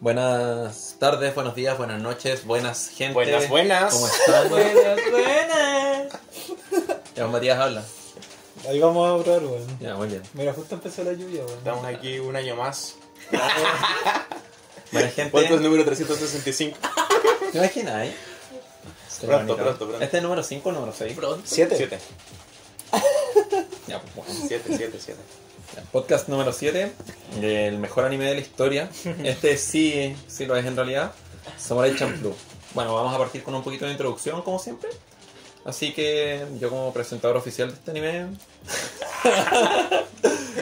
Buenas tardes, buenos días, buenas noches, buenas gente. Buenas, buenas. ¿Cómo están? Buenas, buenas. Ya, Matías habla. Ahí vamos a probar, weón. Ya, muy bien. Mira, justo empezó la lluvia, weón. Estamos aquí un año más. Buena gente. Podcast número 365. ¿Te imaginas, eh? Pronto, pronto, pronto. ¿Este es número 5 o número 6? Pronto. ¿Siete? 7. Ya, pues bueno. 7, 7, 7. Ya, Podcast número 7, el mejor anime de la historia. Este sí, sí lo es en realidad. Samurai Champloo. Bueno, vamos a partir con un poquito de introducción, como siempre. Así que yo como presentador oficial de este anime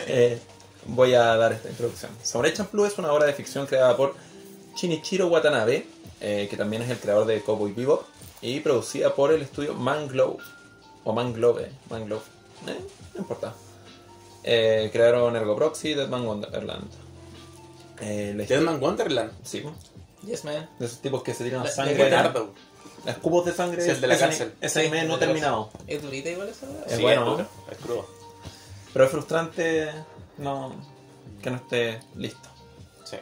eh, voy a dar esta introducción. Samurai Champloo es una obra de ficción creada por Shinichiro Watanabe, eh, que también es el creador de Cowboy Bebop, y producida por el estudio Mangrove. O Mangrove, Mangrove, eh, no importa. Eh, crearon Ergo Proxy, Deadman Wonderland. Eh, la historia- Deadman Wonderland. Sí, Yes, man. de esos tipos que se tiran La- sangre. de de sangre. Sí, el de la ese cárcel. Ese anime Sí, no el de la terminado. ¿Es durita igual esa weá? Es Sí, bueno, Es crudo. Pero es frustrante no, que no esté listo. Sí.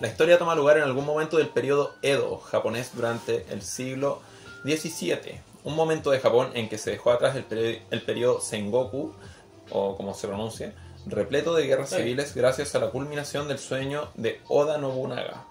La historia toma lugar en algún momento del periodo Edo japonés durante el siglo XVII. Un momento de Japón en que se dejó atrás el, peri- el periodo Sengoku, o como se pronuncia, repleto de guerras Sí. civiles gracias a la culminación del sueño de Oda Nobunaga,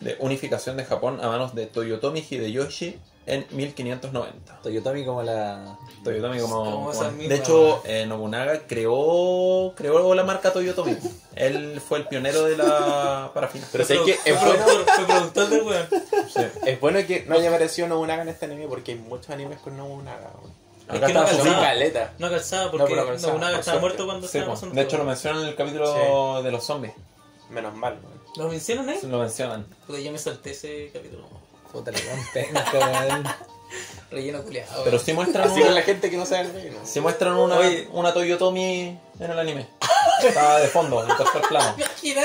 de unificación de Japón a manos de Toyotomi Hideyoshi en 1590. Toyotomi como la... Toyotomi como, bueno, de hecho eh, Nobunaga creó creó la marca Toyotomi él fue el pionero de la parafina Pero sé que Fue es bueno, productor- Fue productor del weón. Sí. es bueno que no haya aparecido Nobunaga en este anime porque hay muchos animes con Nobunaga. weón. acá que no calzaba. No calzaba No, porque pero calzaba, Nobunaga por estaba muerto cuando Sí, estaba pasando de hecho lo mencionan en el capítulo de los zombies Menos mal. weón. ¿Lo mencionan ahí? lo mencionan Porque yo me salté ese capítulo. Puta, le penca, weón. Relleno culiado. pero sí muestran Así con una, la gente que no sabe el reino. sí muestran una, Oye. una Toyotomi en el anime estaba de fondo en tercer plano Imagina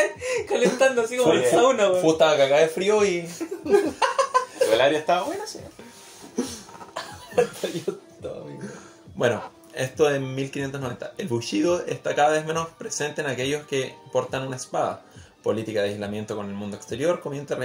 calentando así como en sauna, weón. estaba cagada de frío y Pero el área estaba buena, sí. Toyotomi. Bueno, esto en 1590. El Bushido está cada vez menos presente en aquellos que portan una espada. Política de aislamiento con el mundo exterior comienza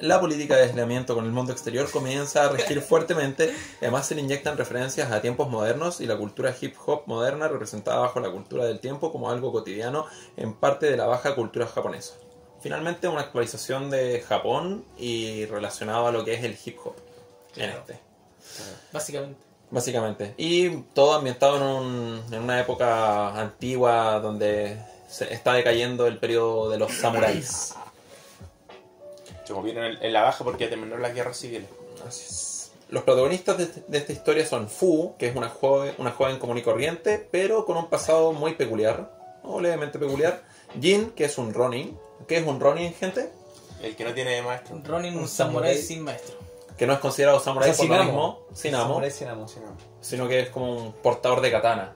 La política de aislamiento con el mundo exterior comienza a regir fuertemente además se le inyectan referencias a tiempos modernos y la cultura hip hop moderna representada bajo la cultura del tiempo como algo cotidiano en parte de la baja cultura japonesa. Finalmente una actualización de Japón y relacionado a lo que es el hip hop en Claro. este. Básicamente. Básicamente. Y todo ambientado en, un- en una época antigua donde se está decayendo el periodo de los samuráis. Como vieron en, en la baja porque terminaron las guerras civiles. Así es. Los protagonistas de, de esta historia son Fu, que es una joven, una joven común y corriente, pero con un pasado muy peculiar, o levemente peculiar. Jin, que es un Ronin. ¿Qué es un Ronin, gente? El que no tiene maestro. Ronin, un Un samurái sin maestro. Que no es considerado samurái O sea, por lo sin amo. mismo, sin amo, Samurai sin amo. Sino que es como un portador de katana.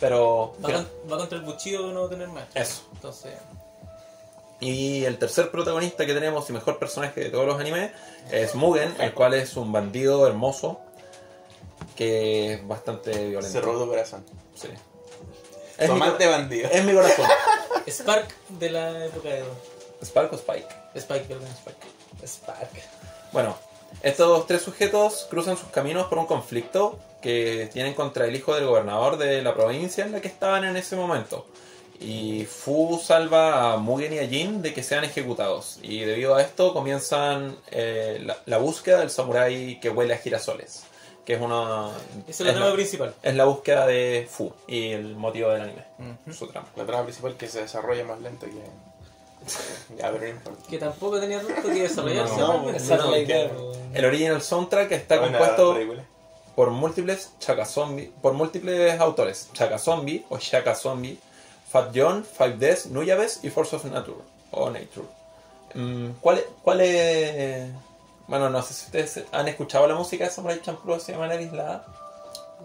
Pero... Va, con- va contra el cuchillo de no tener maestro. Eso. Entonces, Y el tercer protagonista que tenemos y mejor personaje de todos los animes es Mugen, el cual es un bandido hermoso que es bastante violento. Se robó tu corazón. Sí. Es mi, amante bandido. es mi corazón. Spark de la época de Spark o Spike. Spike, perdón, Spark. Spark. Bueno, estos tres sujetos cruzan sus caminos por un conflicto que tienen contra el hijo del gobernador de la provincia en la que estaban en ese momento. Y Fu salva a Mugen y a Jin de que sean ejecutados. Y debido a esto comienzan eh, la, la búsqueda del samurái que huele a girasoles. Que es una. Esa es la es trama la- principal. es la búsqueda de Fu y el motivo del anime. Ujú. Su trama. La trama principal que se desarrolla más lento que. ya, pero no. Que tampoco tenía tanto que desarrollarse. No, no, la que-. El original soundtrack está Buena compuesto por múltiples Chaka Zombie, por múltiples autores. Chaka Zombie o Shaka Zombie, Fat John, Five Deaths, Nuyabes y Force of Nature o Nature. Mm, ¿Cuál, es- ¿Cuál es...? Bueno, no sé si ustedes han escuchado la música de Samurai Champloo de manera aislada.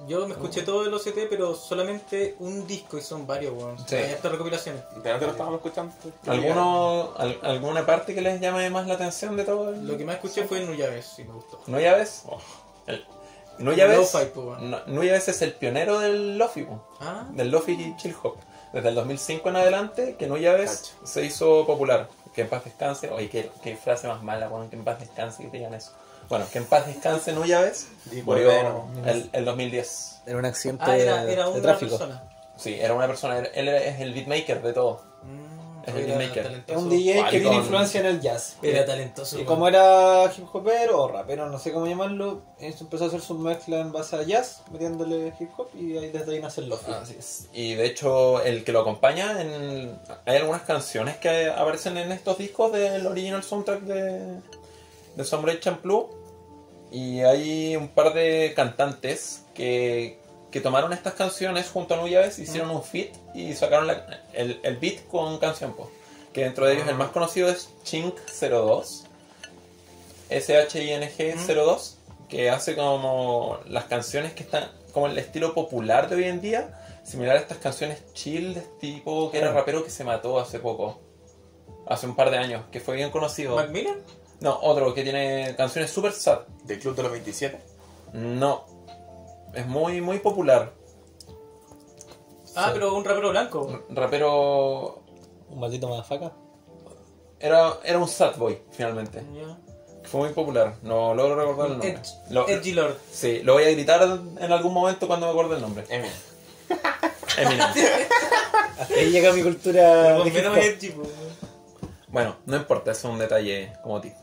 Yo me escuché todo el OCT, pero solamente un disco y son varios, weón. Sí. Hay hartas recopilaciones. Te lo estábamos escuchando. ¿Alguno, al- ¿Alguna parte que les llame más la atención de todo? el- Lo que más escuché fue Nuyaves, sí me gustó. ¿Nuyabes? Oh, el- no- Nuyabes es el pionero del Lofi. Ah, del Lofi y Chill Hop. Desde el 2005 en adelante, que Nuyabes Cacho. se hizo popular. que en paz descanse. Oye, qué, qué frase más mala, weón, que en paz descanse, que te digan eso. Bueno, que en paz descanse Nuyaves, Y murió bueno, el, el 2010. Era un accidente Ah, era, de, era de una tráfico. persona. Sí, era una persona, él- él es el beatmaker de todo. Mm, Es beatmaker. Talentoso. un DJ que tiene influencia en el jazz. Era talentoso. Y como era hip hopero o rapero, no sé cómo llamarlo, eso empezó a hacer su mezcla en base a jazz, metiéndole hip hop y ahí desde ahí nace el lofi. Así es. Y de hecho, el que lo acompaña, en, hay algunas canciones que aparecen en estos discos del original soundtrack de, de Samurai Champloo. Y hay un par de cantantes que, que tomaron estas canciones junto a Nuyaves, hicieron un feat y sacaron la- el, el beat con canción. po. Que dentro de ellos el más conocido es Chink02, SHING02, que hace como las canciones que están como el estilo popular de hoy en día, similar a estas canciones chill de tipo que era rapero que se mató hace poco, hace un par de años, que fue bien conocido. ¿Macmillan? No, otro que tiene canciones super sad. Del Club de los 27. No, es muy muy popular. Ah, Sí. pero un rapero blanco. R- Rapero Un maldito madafaca. era era un sad boy finalmente. Ya. Fue muy popular. No logro recordar el nombre. Edge- Lo- Edgy Lord. Sí, lo voy a gritar en algún momento cuando me acuerde el nombre. Eminem. Eminem. Hasta ahí llega mi cultura. Con de hip menos hop. edgy, po. Bueno, no importa, es un detalle como tip.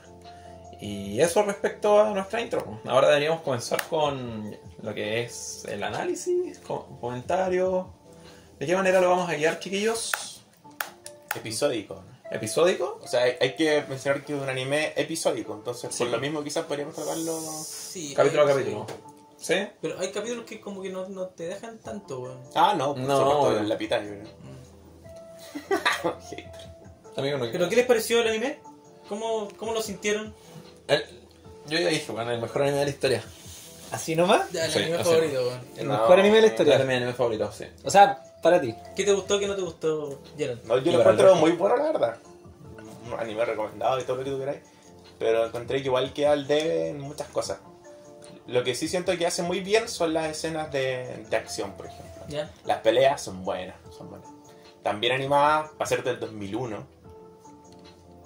Y eso respecto a nuestra intro. Ahora deberíamos comenzar con lo que es el análisis, co- comentarios. ¿De qué manera lo vamos a guiar, chiquillos? Episódico. ¿Episódico? O sea, hay, hay que mencionar que es un anime episódico. Entonces, Sí. por lo mismo, quizás podríamos tratarlo. Sí, Capítulo a capítulo. ¿Sí? Pero hay capítulos que como que no, no te dejan tanto, weón. Ah, no, por No, supuesto, obvio. en la. ¿no? Amigo, no ¿Pero qué les pareció el anime? ¿Cómo, cómo lo sintieron? El- yo ya dije, bueno, el mejor anime de la historia. Así nomás. Ya, el Sí, anime favorito, weón. El No. mejor anime de la historia. es mi anime favorito, sí. O sea, para ti. ¿Qué te gustó, qué no te gustó, Gerald? No, yo lo el encuentro muy bueno, la verdad. Un anime recomendado y todo lo que tú queráis. Pero encontré que igual queda al debe en muchas cosas. Lo que sí siento que hace muy bien son las escenas de, de acción, por ejemplo. ¿Ya? Las peleas son buenas, son buenas. También animadas para ser del 2001.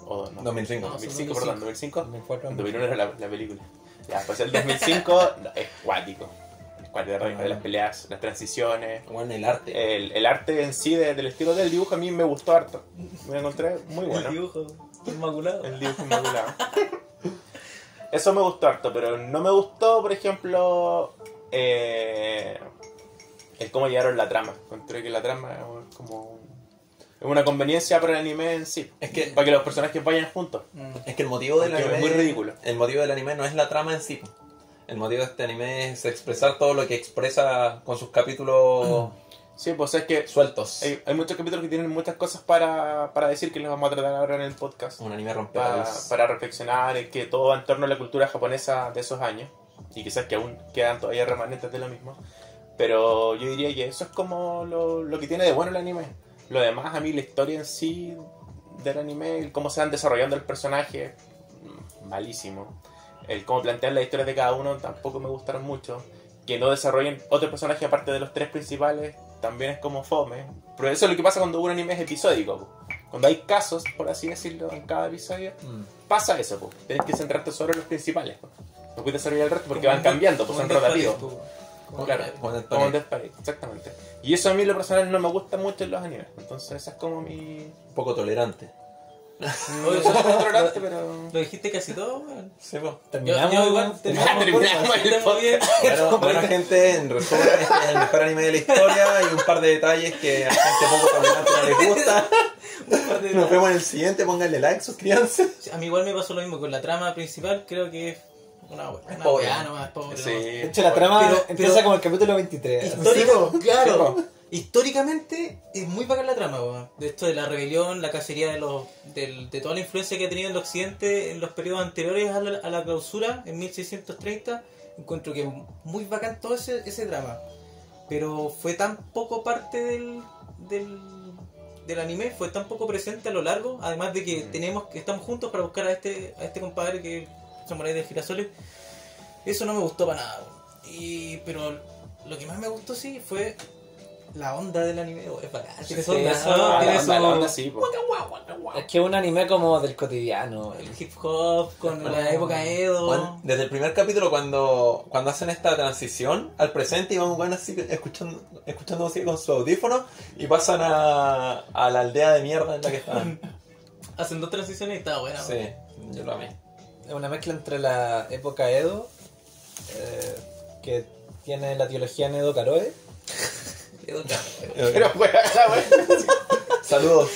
O no, 2005. No, 2005, son perdón, 2005. 2004. 2001 era la, la película. Ya, pues el 2005 no, es cuático. Es cuático, de las peleas, las transiciones. Bueno, el arte. El, el arte en sí de- del estilo del dibujo a mí me gustó harto. Me lo encontré muy bueno. El dibujo inmaculado. El dibujo inmaculado. Eso me gustó harto, pero no me gustó, por ejemplo, eh, el cómo llegaron la trama. Encontré que la trama es como es una conveniencia para el anime en sí. Es que- para que los personajes vayan juntos. Mm. Es que el motivo del Porque anime es muy ridículo. El motivo del anime no es la trama en sí. El motivo de este anime es expresar todo lo que expresa con sus capítulos Sí, pues es que sueltos. hay, hay muchos capítulos que tienen muchas cosas para, para decir que les vamos a tratar ahora en el podcast. Un anime Pa- rompepalos. para reflexionar en que todo va en torno a la cultura japonesa de esos años y quizás que aún quedan todavía remanentes de lo mismo pero yo diría que eso es como lo, lo que tiene de bueno el anime lo demás a mí la historia en sí del anime el cómo se van desarrollando el personaje mm, malísimo el cómo plantean las historias de cada uno tampoco me gustaron mucho que no desarrollen otro personaje aparte de los tres principales también es como fome pero eso es lo que pasa cuando un anime es episódico cuando hay casos por así decirlo en cada episodio Mm. pasa eso. Tienes que centrarte solo en los principales. po. No puedes desarrollar el resto porque van cambiando, pues son rotativos. Claro, Con Death Parade, exactamente. Y eso a mí lo personal no me gusta mucho en los animes. Entonces esa es como mi... Un poco tolerante. No soy controlante, pero... Lo dijiste casi todo, weón. Sí. Yo, Terminamos. yo igual Ya terminamos, terminamos el Estamos bien. Bueno, bueno, gente, en resumen, este es el mejor anime de la historia y un par de detalles que a gente poco tolerante no les gusta. Nos vemos en el siguiente, pónganle like, suscríbanse. A mí igual me pasó lo mismo con la trama principal, creo que es una, una pobre. weá nomás, pobre. Sí. De hecho, la trama Pero- empieza pero- como el capítulo 23. Histórico, claro. Sí, Históricamente es muy bacán la trama, weón. De esto de la rebelión, la cacería de los del- de toda la influencia que ha tenido en el occidente en los periodos anteriores a la, a la clausura, en 1630. Encuentro que muy bacán todo ese, ese drama. Pero fue tan poco parte del, del, del anime, fue tan poco presente a lo largo, además de que tenemos que estamos juntos para buscar a este, a este compadre que es Samurai de Girasoles. Eso no me gustó para nada. Y, pero lo que más me gustó sí fue la onda del anime, es bacán. Tiene su Sí, onda, eso- ¿no? Tiene la onda, su- la onda sí, po. Es que es un anime como del cotidiano. el hip hop con la época Edo. Desde el primer capítulo cuando, cuando hacen esta transición al presente y van bueno, así escuchando, escuchando música con su audífono y pasan a, a la aldea de mierda en la que estaban. Hacen dos transiciones y está buena. weón. Sí, yo lo amé. Es una mezcla entre la época Edo, eh, que tiene la teología en Edo Karoe, Edo, claro. Pero, weón. Saludos.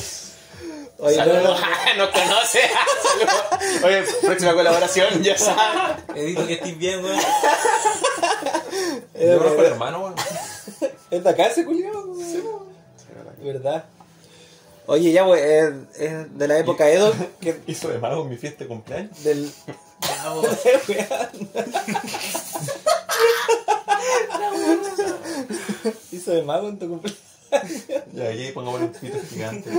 Oye, Saludos. no, Nos conoce. Saludos. Oye, próxima colaboración, ya sabes. Edito que estés bien, weón. Yo conozco al hermano, weón. ¿Es de acá ese culiao? ¿Verdad? Oye, ya, pues, es, es de la época Edo, que Hizo de mago en mi fiesta de cumpleaños. del... Ya. Hizo de mago en tu cumpleaños. Y aquí pongamos un pito gigante.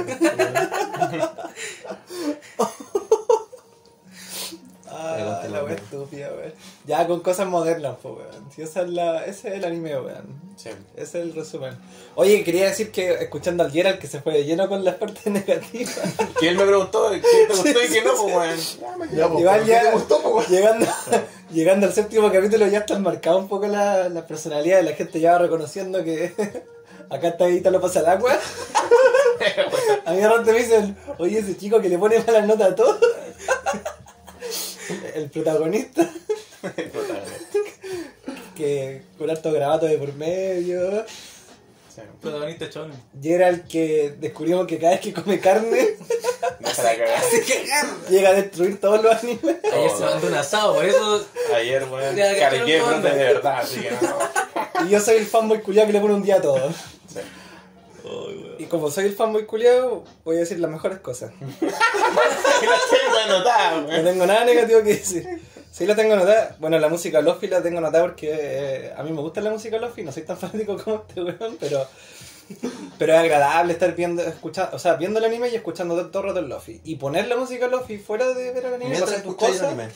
Ah, la wea estúpida, weón. Ya, con cosas modernas, pues, weón. Si esa es la, ese es el anime, weón. Sí. Ese es el resumen. Oye, quería decir que escuchando al Gerald que se fue de lleno con las partes negativas. Que él me preguntó qué te gustó y qué no, pues, weón. Ya, pues, Igual ¿pero qué ya gustó, llegando, llegando al séptimo capítulo ya están marcadas un poco la, la personalidad de la gente ya va reconociendo que acá está Edita lo pasa al agua. A mí de repente me dicen, oye ese chico que le pone malas notas a todo. El protagonista, que con harto grabato de por medio. Sí. Protagonista chon. Y era el que descubrimos que cada vez que come carne No se la cagaste. llega a destruir todos los animes. Ayer se mandó un asado, por eso. Ayer, weón, que cargué todo el brote de verdad, así que no. Y yo soy el fanboy culiado que le pone un día a todo. Sí. Y como soy el fanboy culiado, voy a decir las mejores cosas. Anotada, No tengo nada negativo que decir. Sí la tengo anotada. Bueno, la música Lofi la tengo anotada porque eh, a mí me gusta la música Lofi. No soy tan fanático como este weón, pero... Pero es agradable estar viendo, escuchando, o sea, viendo el anime y escuchando todo, todo el rato el Lofi. Y poner la música Lofi fuera de ver el anime, Mientras para hacer tus cosas. anime.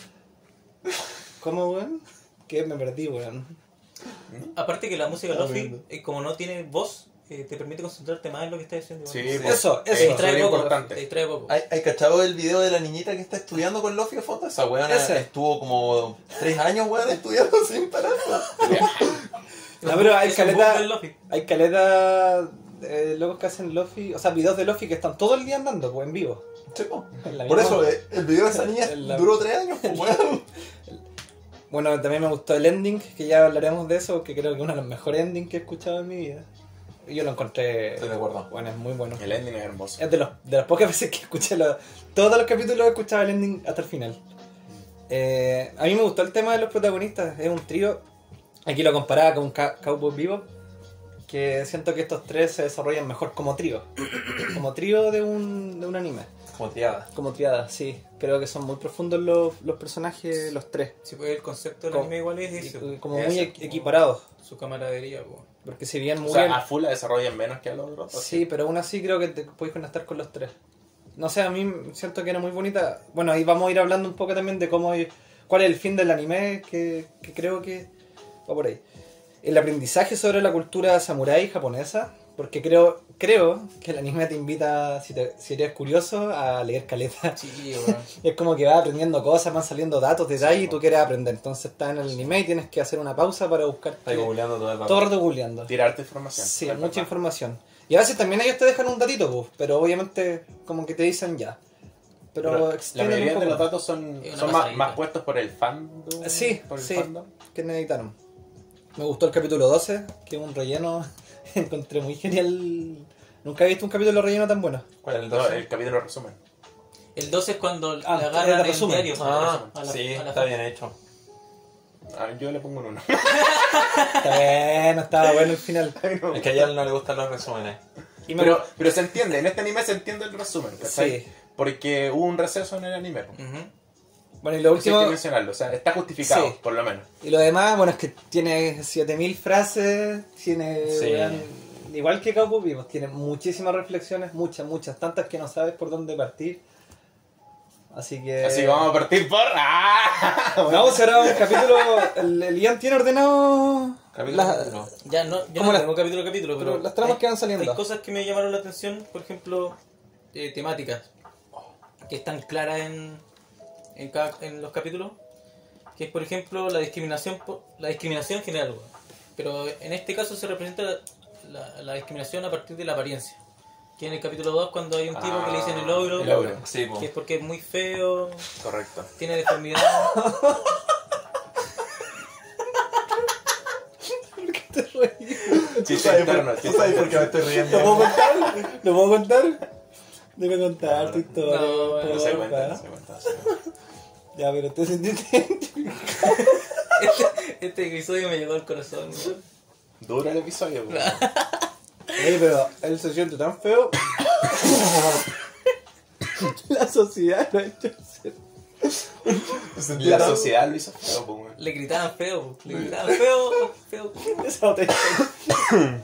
¿Cómo, weón? Que me perdí, weón. Aparte que la música Lofi, como no tiene voz, eh, te permite concentrarte más en lo que estás diciendo. Sí, igual. pues, Eso, Te eso. es distrae poco, importante. te distrae poco. ¿Hay, hay cachado el video de la niñita que está estudiando con Lofi de foto? Esa weona Ese. estuvo como tres años, weón, estudiando sin parar. No, pero hay caleta-. Hay caleta eh, locos que hacen Lofi, o sea, videos de Lofi que están todo el día andando, pues en vivo. Sí, po. En la Por eso, eh, el video de esa niña la- duró tres años, pues, weón. Bueno, también me gustó el ending, que ya hablaremos de eso, que creo que es uno de los mejores endings que he escuchado en mi vida. Yo lo encontré. Estoy de acuerdo. Bueno, es muy bueno. El ending es hermoso. Es de, los, de las pocas veces que escuché los, todos los capítulos he escuchado el ending hasta el final. Eh, a mí me gustó el tema de los protagonistas, es un trío. Aquí lo comparaba con Ca- Cowboy Vivo, que siento que estos tres se desarrollan mejor como trío. como trío de un, de un anime. Como triada. Como triada, sí. Creo que son muy profundos los, los personajes, los tres. Sí, pues el concepto del Como- anime igual es eso. y como Es muy equiparados. Su camaradería, pues. Porque si bien O muy sea, a full la desarrollan menos que a los otros. Sí, pero aún así creo que te puedes conectar con los tres. No sé, a mí siento que era muy bonita. Bueno, ahí vamos a ir hablando un poco también de cómo cuál es el fin del anime, que, que creo que va por ahí. El aprendizaje sobre la cultura samurái japonesa, porque creo creo que el anime te invita, si, te- si eres curioso, a leer caleta. Sí. Es como que vas aprendiendo cosas, van saliendo datos, detalles y tú quieres aprender. Entonces estás en el anime y tienes que hacer una pausa para buscar Está googleando todo el todo el rato googleando. Tirarte información. Sí, mucha información. Y a veces también ellos te dejan un datito, pues, pero obviamente como que te dicen ya. Pero, Pero la mayoría de los datos son, más puestos por el fandom. Sí, por el sí. fandom. que necesitaron. Me gustó el capítulo 12, que es un relleno. Encontré muy genial. Nunca he visto un capítulo relleno tan bueno. ¿Cuál es el No, 12? el capítulo resumen. El 12 es cuando Ah, agarran el resumen. diario. Ah, a la- sí, a la- está bien hecho. Ah, yo le pongo un 1. Está bueno, estaba bueno el final. Es que a ella no le gustan los resúmenes. Y me pero, pero se entiende, en este anime se entiende el resumen, ¿cachai? Sí. Porque hubo un receso en el anime. Ujú. Bueno, y lo Eso hay último. que mencionarlo, o sea, está justificado, Sí. por lo menos. Y lo demás, bueno, es que tiene 7000 frases, tiene. Sí. igual que Cowboy Vivos, tiene muchísimas reflexiones, muchas, muchas, tantas que no sabes por dónde partir. Así que. Así que vamos a partir por. ¡Ah! Vamos ahora a un capítulo. El, el Ian tiene ordenado. Capítulo La- capítulo. Ya no, yo no las- tengo capítulo a capítulo, pero, pero las tramas hay- que van saliendo. Hay cosas que me llamaron la atención, por ejemplo, eh, temáticas que están claras en, en, cada- en los capítulos, que es por ejemplo la discriminación la discriminación en general, weón. pero en este caso se representa la, la- la discriminación a partir de la apariencia. Que en el capítulo 2 cuando hay un tipo que le dicen el ogro, el ogro. Sí, po. que es porque es muy feo, Correcto. tiene deformidad. Chiste interno, ¿Tú chiste sabes por qué me interno. estoy ¿Lo riendo? puedo contar? ¿Lo puedo contar? Debe contar tu historia. No, por No se favor. cuenta, no se cuenta. no se cuenta. Ya, pero te sentiste. Este, este episodio me llegó al corazón. weón. Duro el episodio, weón. Pero él se siente tan feo. La sociedad lo ha hecho ser. La sociedad lo hizo feo, pues, weón. Le gritaban feo, le gritaban feo, feo. Esa botella.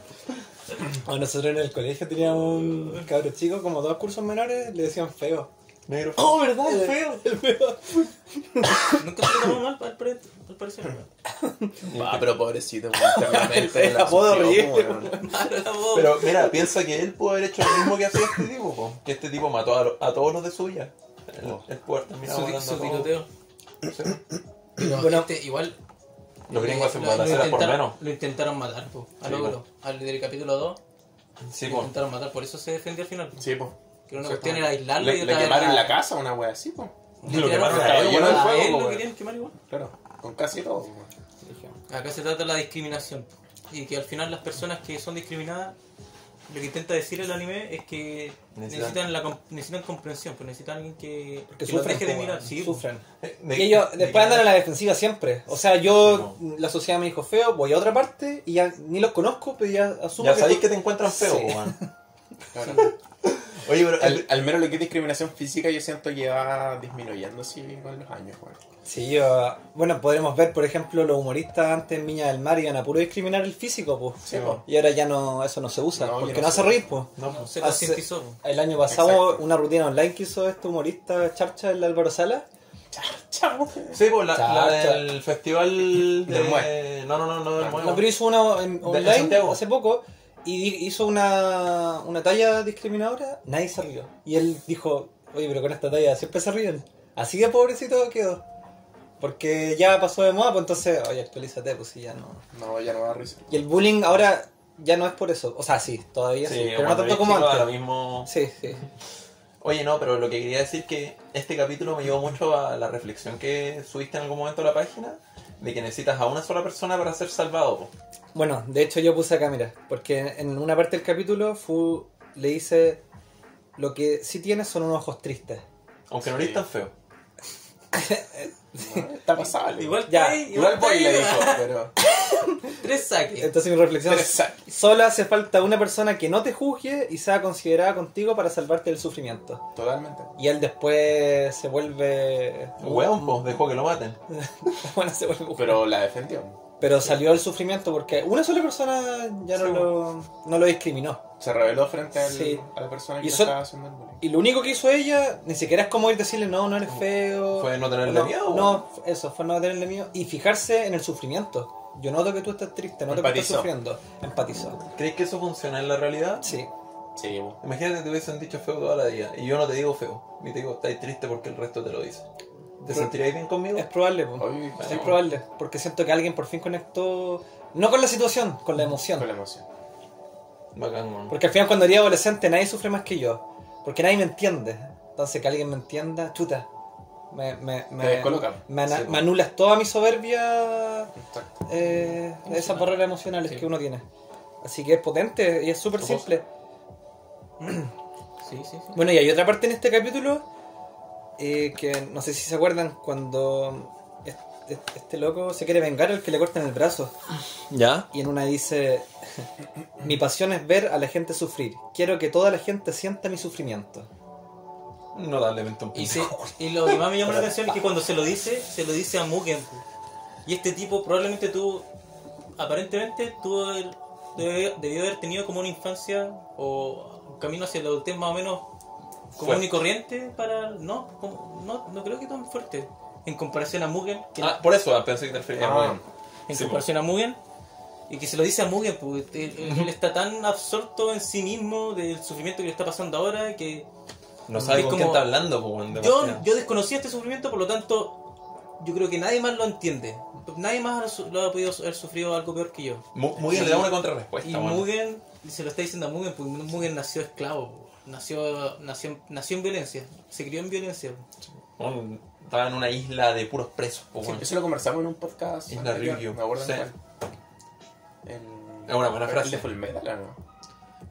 A nosotros en el colegio teníamos un cabro chico, como dos cursos menores, le decían feo. Negro. Oh, ¿verdad? El feo. El feo. Nunca se lo tomó mal al, pare- al parecer. Ah, pero pobrecito. Internamente El la apodo horrible. Pero mira, piensa que él pudo haber hecho lo mismo que hacía este tipo, po. que este tipo mató a, lo- a todos los de su vida. Él, él pudo haber terminado su, su tiroteo. Pero Bueno. este, igual. Los gringos hacen balaceras por intentaron- menos. Lo intentaron matar, po, al Sí, ogro. Al del capítulo 2. Sí, lo po. intentaron matar, por eso se defendió al final. Sí, pues. Que una cuestión era aislarlo y Le, otra le quemaron era- la casa, una wea así, pues. Le Lo tiraron quemaron a a él, él, lleno de a fuego, él lo weón. querían quemar igual. Claro, con casi todo. Acá se trata de la discriminación. Y que al final las personas que son discriminadas, lo que intenta decir el anime es que Necesitan- necesitan, la, necesitan comprensión, pues necesitan alguien que, que los sufren. deje de mirar. Sí, sufren. Eh, Y ellos de- después andan a la defensiva siempre. O sea, yo, la sociedad me dijo feo, voy a otra parte y ya ni los conozco, pero ya asumo Ya sabéis que te encuentran feo, Sí. Claro. Oye, pero Al, al menos lo que es discriminación física yo siento que va disminuyendo así con los años, weón. Sí, yo, bueno, podremos ver, por ejemplo, los humoristas antes en Viña del Mar iban a puro discriminar el físico, pues. Sí. Y ahora ya no, eso no se usa, No, porque no hace reír, pues. no, No, pues, se Hace-. El año pasado, Exacto. una rutina online que hizo este humorista Charcha, el Álvaro Sala. Chao. Sí, pues la, del festival de... Del Mue. No, no, no, no del Ah, Mue. No, pero hizo una en- online hace poco y di- hizo una, una talla discriminadora, nadie se rió. Y él dijo, oye, pero con esta talla siempre se ríen. Así de pobrecito quedó. Porque ya pasó de moda, pues entonces, oye, actualízate, pues sí, ya no. No, ya no va a risa. Y el bullying ahora ya no es por eso. O sea, sí, todavía sí, Sí, pero no tanto como antes. mismo... Sí, sí. Oye, no, pero lo que quería decir que este capítulo me llevó mucho a la reflexión que subiste en algún momento a la página de que necesitas a una sola persona para ser salvado. po. Bueno, de hecho yo puse acá, mira, porque en una parte del capítulo Fu le dice, lo que sí tienes son unos ojos tristes. Aunque no Sí. eres tan feo. Está pasable. Igual Ya, ahí, Igual voy le dijo, pero. Tres saques. Entonces mi reflexión es, Interesante. solo hace falta una persona que no te juzgue y sea considerada contigo para salvarte del sufrimiento. Totalmente. Y él después se vuelve... Weón, pues, dejó que lo maten. bueno, se vuelve... Pero la defendió. Pero salió del sufrimiento porque una sola persona ya no, Sí, lo, no lo discriminó. Se reveló frente al- Sí. a la persona que Y eso- estaba haciendo el bullying. Y lo único que hizo ella, ni siquiera es como ir decirle, no, no eres feo. Fue no tenerle no, miedo. No, eso, fue no tenerle miedo. Y fijarse en el sufrimiento. Yo noto que tú estás triste, noto que Empatizó. estás sufriendo. Empatizó. ¿Crees que eso funciona en la realidad? Sí. Sí. Imagínate que te hubiesen dicho feo toda la vida y yo no te digo feo, ni te digo estás triste porque el resto te lo dice. ¿Te sentirías bien conmigo? Es probable, po. Es probable. Porque siento que alguien por fin conectó, no con la situación, con la emoción. Con la emoción. Bacán, man. Porque al final cuando era adolescente nadie sufre más que yo. Porque nadie me entiende. Entonces que alguien me entienda, chuta. Me, me, me, Te me, ana- Sí, me anulas toda mi soberbia Exacto. eh, de esas barreras emocionales Sí. que uno tiene. Así que es potente y es súper simple. Sí, sí, sí. Bueno, y hay otra parte en este capítulo eh, que no sé si se acuerdan cuando este, este loco se quiere vengar al que le cortan el brazo. ¿Ya? Y en una dice, mi pasión es ver a la gente sufrir. Quiero que toda la gente sienta mi sufrimiento. Notablemente un Y, se- y lo que más me llama la atención es que cuando se lo dice, se lo dice a Mugen. Y este tipo probablemente tuvo, aparentemente tuvo, el- debió, debió haber tenido como una infancia o un camino hacia la adultez más o menos común y corriente para... No, como- no, no creo que tan fuerte. En comparación a Mugen, que Ah, por eso ah, pensé que te referías a Ah. Mugen. en sí, comparación a Mugen, Y que se lo dice a Mugen, pues él, él- está tan absorto en sí mismo del sufrimiento que le está pasando ahora que No sabe con quién está hablando, po, yo, yo desconocía este sufrimiento, por lo tanto, yo creo que nadie más lo entiende. Nadie más lo ha podido haber sufrido algo peor que yo. Mu- Muy bien, le da una contrarrespuesta, Y weón. Mugen, se lo está diciendo a Mugen, porque Mugen nació esclavo. Nació, nació, nació en violencia, se crió en violencia. Weón, Estaba en una isla de puros presos, po, weón. Eso lo conversamos en un podcast. Isla anterior, Ryukyu. Me acuerdo Sí. en Es una buena frase. El de Fullmetal, ¿o ¿no?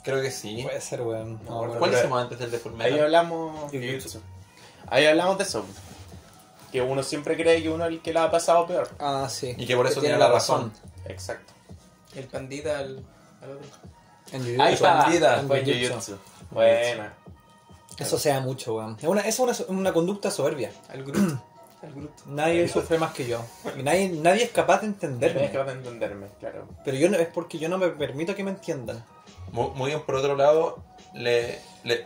Creo que sí. Puede ser, weón. No, No, weón. ¿Cuál hicimos antes del de Full Ahí Metal? hablamos. Jujutsu. Ahí hablamos de eso. Que uno siempre cree que uno es el que la ha pasado peor. Ah, sí. Y que por eso tiene tiene la razón. Exacto. El pandita al, al otro. En Jujutsu. Ahí está. bandida. Fue en Jujutsu. Buena. Eso sea mucho, weón. Es una, es una, una conducta soberbia. Al Groot. al Groot. Nadie sufre más que yo. Y nadie, nadie es capaz de entenderme. que entenderme, claro. Pero yo no, es porque yo no me permito que me entiendan. Muy, muy bien, por otro lado, le, le-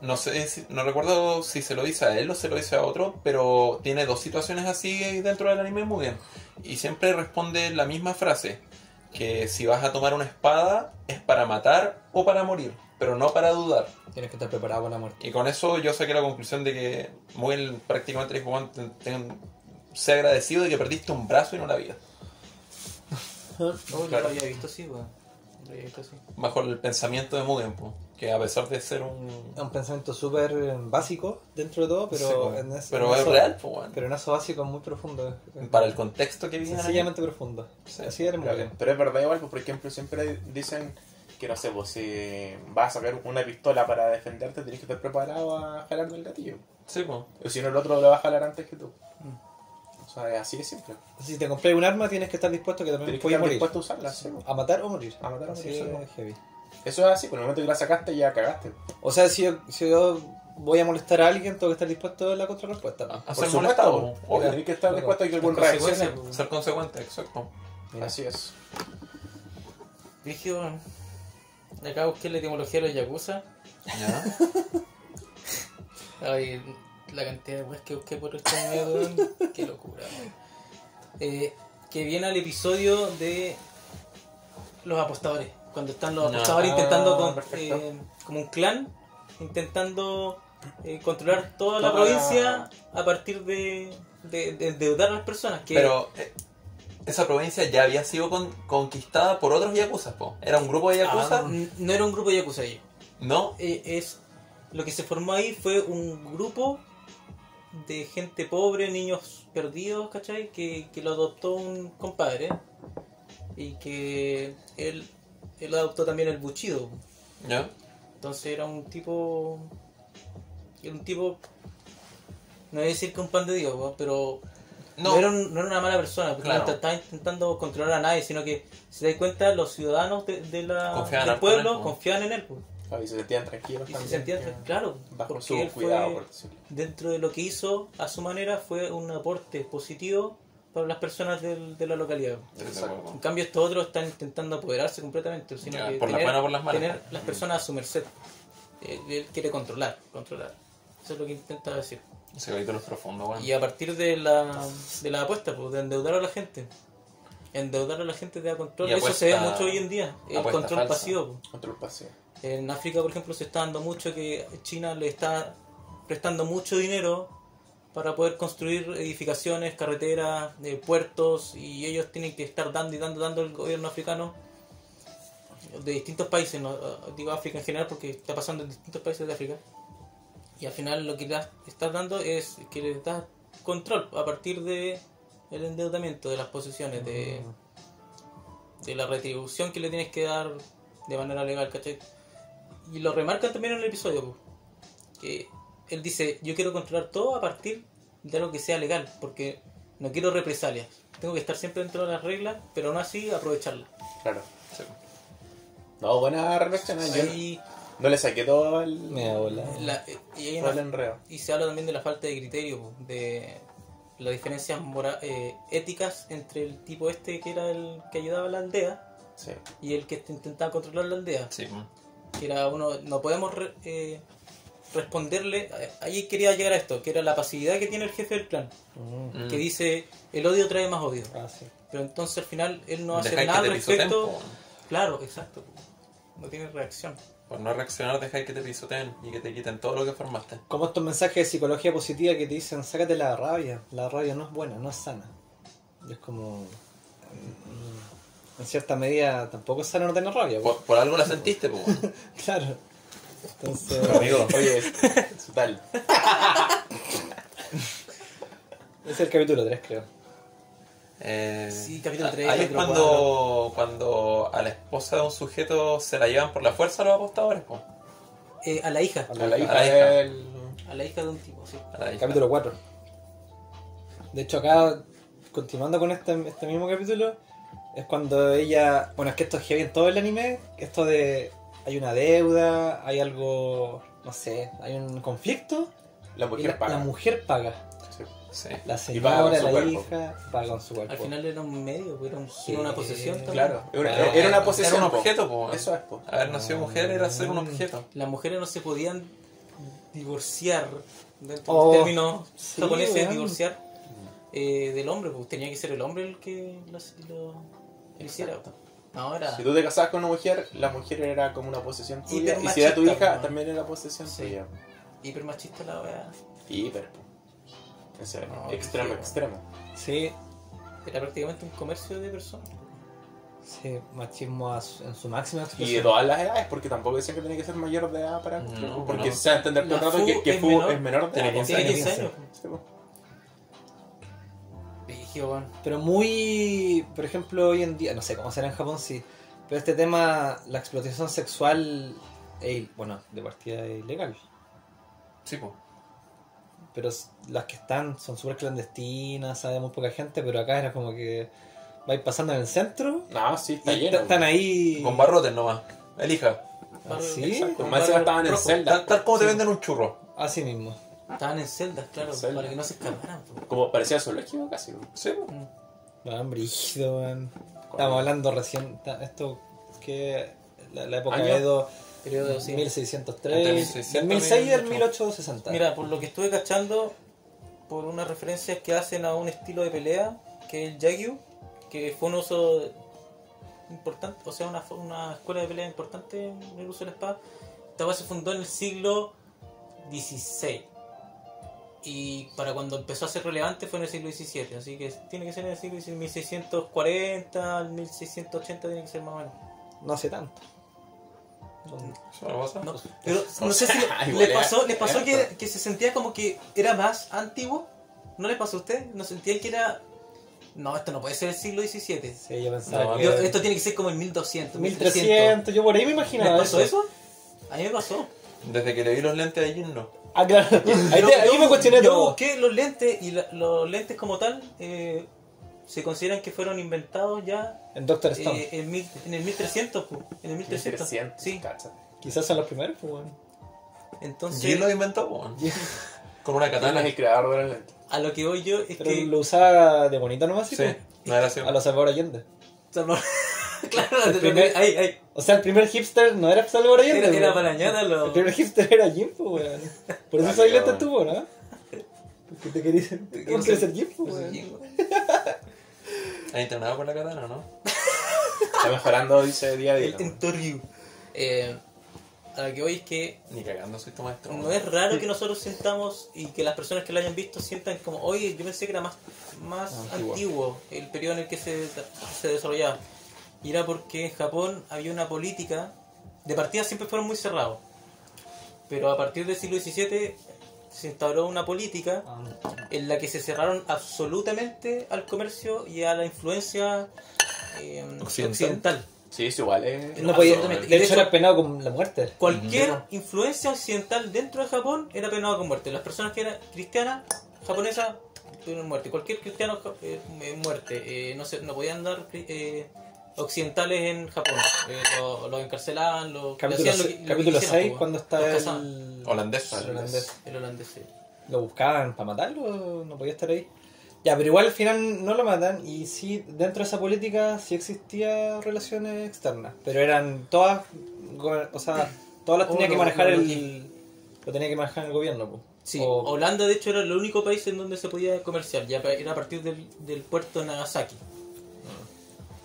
no sé, si- no recuerdo si se lo dice a él o se lo dice a otro, pero tiene dos situaciones así dentro del anime muy bien. Y siempre responde la misma frase, que si vas a tomar una espada es para matar o para morir, pero no para dudar. Tienes que estar preparado para la muerte. Y con eso yo saqué la conclusión de que muy bien, prácticamente dijo, "Juan, agradecido de que perdiste un brazo y no la vida. Claro. no lo había visto así, weón. No lo había visto así. Bajo el pensamiento de Mugen, po, que a pesar de ser un... Es un pensamiento súper básico dentro de todo, pero, Sí, en ese- pero en es eso- real, po, weón. Pero en eso básico es muy profundo. Para el contexto que viene. Sencillamente profundo. Sí, Así eres muy bien. Pero es verdad igual, pues, por ejemplo, siempre dicen que no sé, pues si vas a sacar una pistola para defenderte, tienes que estar preparado a jalar del gatillo. Sí, po. O si no, el otro lo va a jalar antes que tú. O sea, es así de simple. Si te compras un arma, tienes que estar dispuesto que también Tienes que puedes estar morir. dispuesto a usarla, sí, pues. A matar o morir. A matar o Así morir, sí, es pues. heavy. Eso es así, por el momento que la sacaste ya cagaste. O sea, si yo, si yo voy a molestar a alguien, tengo que estar dispuesto a la contrarrespuesta. ¿no? A ser molestado, pues. Tienes que estar dispuesto a que algún reaccione. pues. Ser consecuente, exacto. Mira. Así es. Dije, weón. Acá busqué la etimología de los Yakuza. ¿Ya? Ay, la cantidad de weas que busqué por este medio. Qué locura. Eh, que viene al episodio de los apostadores. Cuando están los No. Ah, intentando, con- eh, como un clan, intentando eh, controlar toda la Toda la- provincia a partir de, de, de endeudar a las personas. Que Pero eh, esa provincia ya había sido con- conquistada por otros yakuzas, po. Era un grupo de yakuza, Ah, no era un grupo de Yakuza ellos. ¿no? Es lo que se formó ahí fue un grupo de gente pobre, niños perdidos, ¿cachai? Que, que lo adoptó un compadre y que él, él adoptó también el buchido. ¿Ya? Entonces era un tipo. Era un tipo. No voy a decir que un pan de Dios, pero. No. No, era, un- no era una mala persona, porque Claro. no estaba intentando controlar a nadie, sino que, si te das cuenta, los ciudadanos de, de la, Confiaban del él, pueblo po. confían en él. Ah, Y se sentían tranquilos. Y se sentían, claro, Bajo porque su él cuidado, fue, por decirlo. dentro de lo que hizo a su manera, fue un aporte positivo para las personas del- de la localidad. Exacto. En cambio, estos otros están intentando apoderarse completamente, sino Ya, que por las tener, buenas o por las malas. tener las personas a su merced. Eh, Él quiere controlar, controlar. Eso es lo que intenta decir. Ese capítulo es profundo, weón. Y a partir de la, de la apuesta, pues, de endeudar a la gente. Endeudar a la gente te da control. Eso se ve mucho hoy en día. El control falsa. pasivo. pues. Control pasivo. En África, por ejemplo, se está dando mucho que China le está prestando mucho dinero para poder construir edificaciones, carreteras, eh, puertos, y ellos tienen que estar dando y dando, dando al gobierno africano de distintos países, no digo África en general porque está pasando en distintos países de África. Y al final lo que le estás dando es que le das control a partir de el endeudamiento de las posiciones, de, la retribución que le tienes que dar de manera legal, ¿cachai? Y lo remarcan también en el episodio, que él dice, yo quiero controlar todo a partir de algo que sea legal, porque no quiero represalias. Tengo que estar siempre dentro de las reglas, pero aún así aprovecharlas. Claro. Sí. No, buena reflexión. ¿eh? Yo no- Ahí no le saqué todo el, Me da bola. la- y, hay todo una- el enredo. y se habla también de la falta de criterio, de las diferencias mora- eh, éticas entre el tipo este que era el que ayudaba a la aldea Sí. y el que intentaba controlar la aldea. Sí, que era uno no podemos re- eh, responderle, ahí quería llegar a esto, que era la pasividad que tiene el jefe del clan, Mm. Que dice, el odio trae más odio. Ah, sí. Pero entonces al final él no hace nada al respecto. Claro, exacto. No tiene reacción. Por no reaccionar, dejáis que te pisoteen y que te quiten todo lo que formaste. Como estos mensajes de psicología positiva que te dicen, sácate la rabia. La rabia no es buena, no es sana. Y es como... mm, En cierta medida tampoco es sano no tener rabia. Por, por algo la sentiste, pues. Claro. Entonces... Amigo, oye, total. es el capítulo 3, creo. Eh, Sí, capítulo tres, Ahí es cuando, cuando a la esposa de un sujeto se la llevan por la fuerza los apostadores, pues. Eh, a la hija, A la hija A la hija. del. a la hija de un tipo, sí. A la hija. Capítulo 4. De hecho, acá, continuando con este, este mismo capítulo, es cuando ella. Bueno, es que esto es heavy en todo el anime. Esto de. Hay una deuda, hay algo. No sé, hay un conflicto. La mujer la, paga. la mujer paga. Sí. Sí. La Y paga con señora, la cuerpo. hija, paga con su cuerpo. Al final era un medio, era, un- Sí. era una posesión también. Claro, era una, Claro. era una posesión. Era un objeto, po. Eso es, po. Haber nacido mujer era ser un objeto. Las mujeres no se podían divorciar, dentro Oh, del término sí, japonés, weón. divorciar eh, del hombre, pues tenía que ser el hombre el que lo, lo- lo hiciera. pues. Ahora, Si tú te casabas con una mujer, la mujer era como una posesión tuya. Y si era tu hija, también era posesión Sí. tuya. hiper machista la wea. Hiper, po. En serio, No, extremo, sí, extremo. Sí, Era prácticamente un comercio de personas. sí, machismo a su- en su máxima Y de todas las edades, porque tampoco decían que tenía que ser mayor de edad para. No, porque no. se va a entender todo el rato Fu que, que es Fu menor. es menor de Tiene edad. po. 15 Tiene años, 15 años. Brígido. Pero muy, por ejemplo, hoy en día, no sé cómo será en Japón, sí. Pero este tema, la explotación sexual, es, bueno, de partida es ilegal. Sí, pues. Pero las que están son súper clandestinas, sabe muy poca gente, pero acá era como que vais pasando en el centro No, sí, está y lleno. están ahí. Con barrotes nomás. Elija. ¿Ah, sí? Más estaban en rojo. celda. Tal, tal como te venden un churro. Así mismo. Estaban en celdas, claro, Celda. para que no se escaparan. pues. Como parecía zoológico casi. po. Sí. Lo han brígido, weón. Estamos hablando recién, esto que la, la época ¿Año? de Edo, Periodo, sí. 1603, Entre del 1600 1006 al 1860. 1860. Mira, por lo que estuve cachando, por unas referencias que hacen a un estilo de pelea, que es el Yagyu, que fue un uso importante, o sea, una, una escuela de pelea importante en el uso de la espada. Esta base se fundó en el siglo XVI. Y para cuando empezó a ser relevante fue en el siglo XVII, así que tiene que ser en el siglo XVII, 1640 al 1680 tiene que ser más o menos. No hace tanto. Eso no pasa. No, pero no sé si le, igual le era- pasó, les pasó que, que se sentía como que era más antiguo. ¿No les pasó a usted? ¿No sentían que era.? No, esto no puede ser el siglo XVII. Sí, yo pensaba No, que... Yo- esto tiene que ser como el 1200, 1300. 1300, yo por ahí me ¿Les imaginaba pasó eso? A mí me pasó. Desde que le vi los lentes a Jin, no. Ah, claro. Ahí, Yo- te- ahí yo- me cuestioné yo todo. busqué los lentes y la- los lentes como tal eh, se consideran que fueron inventados ya En Doctor Stone. eh, en, mil- en el 1300. pu, En el 1300. 1300. Sí, Cacha. Quizás son los primeros, pues bueno. entonces Jin lo inventó. Con una Katana es el creador de las lentes. a lo que voy yo es Pero que. lo usaba de bonito nomás, ¿sí? Sí, pues? no era así. A los Salvador Allende. Salvador- claro, El primer- ahí, ahí. O sea, el primer hipster no era Salvador Allende. Era, era pues. lo... El primer hipster era Jim, pues weón. Por eso soy lente cabrón. tú, ¿no? Porque te querías. ¿Cómo quieres ser Jim, pues weón? ¿Has entrenado con la katana, no? Está mejorando, dice día a día. El Entoryu. Eh, a lo que voy es que Ni cagando soy tu maestro. no es raro que nosotros sintamos y que las personas que lo hayan visto sientan como, oye, yo pensé que era más, más Antiguo. antiguo. el periodo en el que se, se desarrollaba. Y era porque en Japón había una política, de partida siempre fueron muy cerrados, pero a partir del siglo XVII se instauró una política Ah, en la que se cerraron absolutamente al comercio y a la influencia eh, Occidental. occidental. Sí, es igual. eh. No podía, absolutamente. de hecho, era penado con la muerte. Cualquier influencia occidental dentro de Japón era penado con muerte. Las personas que eran cristianas, japonesas, tuvieron muerte. Cualquier cristiano, eh, muerte. Eh, no, se, no podían dar eh, occidentales en Japón. Eh, Los lo encarcelaban, los Capítulo, hacían lo que- lo que capítulo quisieran, 6, pues, cuando está el. Holandés. el holandés. El holandés, sí. ¿Lo buscaban para matarlo? ¿No podía estar ahí? Ya, pero igual al final no lo matan y sí, dentro de esa política sí existía relaciones externas, pero eran todas, o sea, todas las tenía Oh, que manejar el, lo tenía que manejar el gobierno. po. Sí, O- Holanda de hecho era el único país en donde se podía comerciar, ya era a partir del, del puerto de Nagasaki.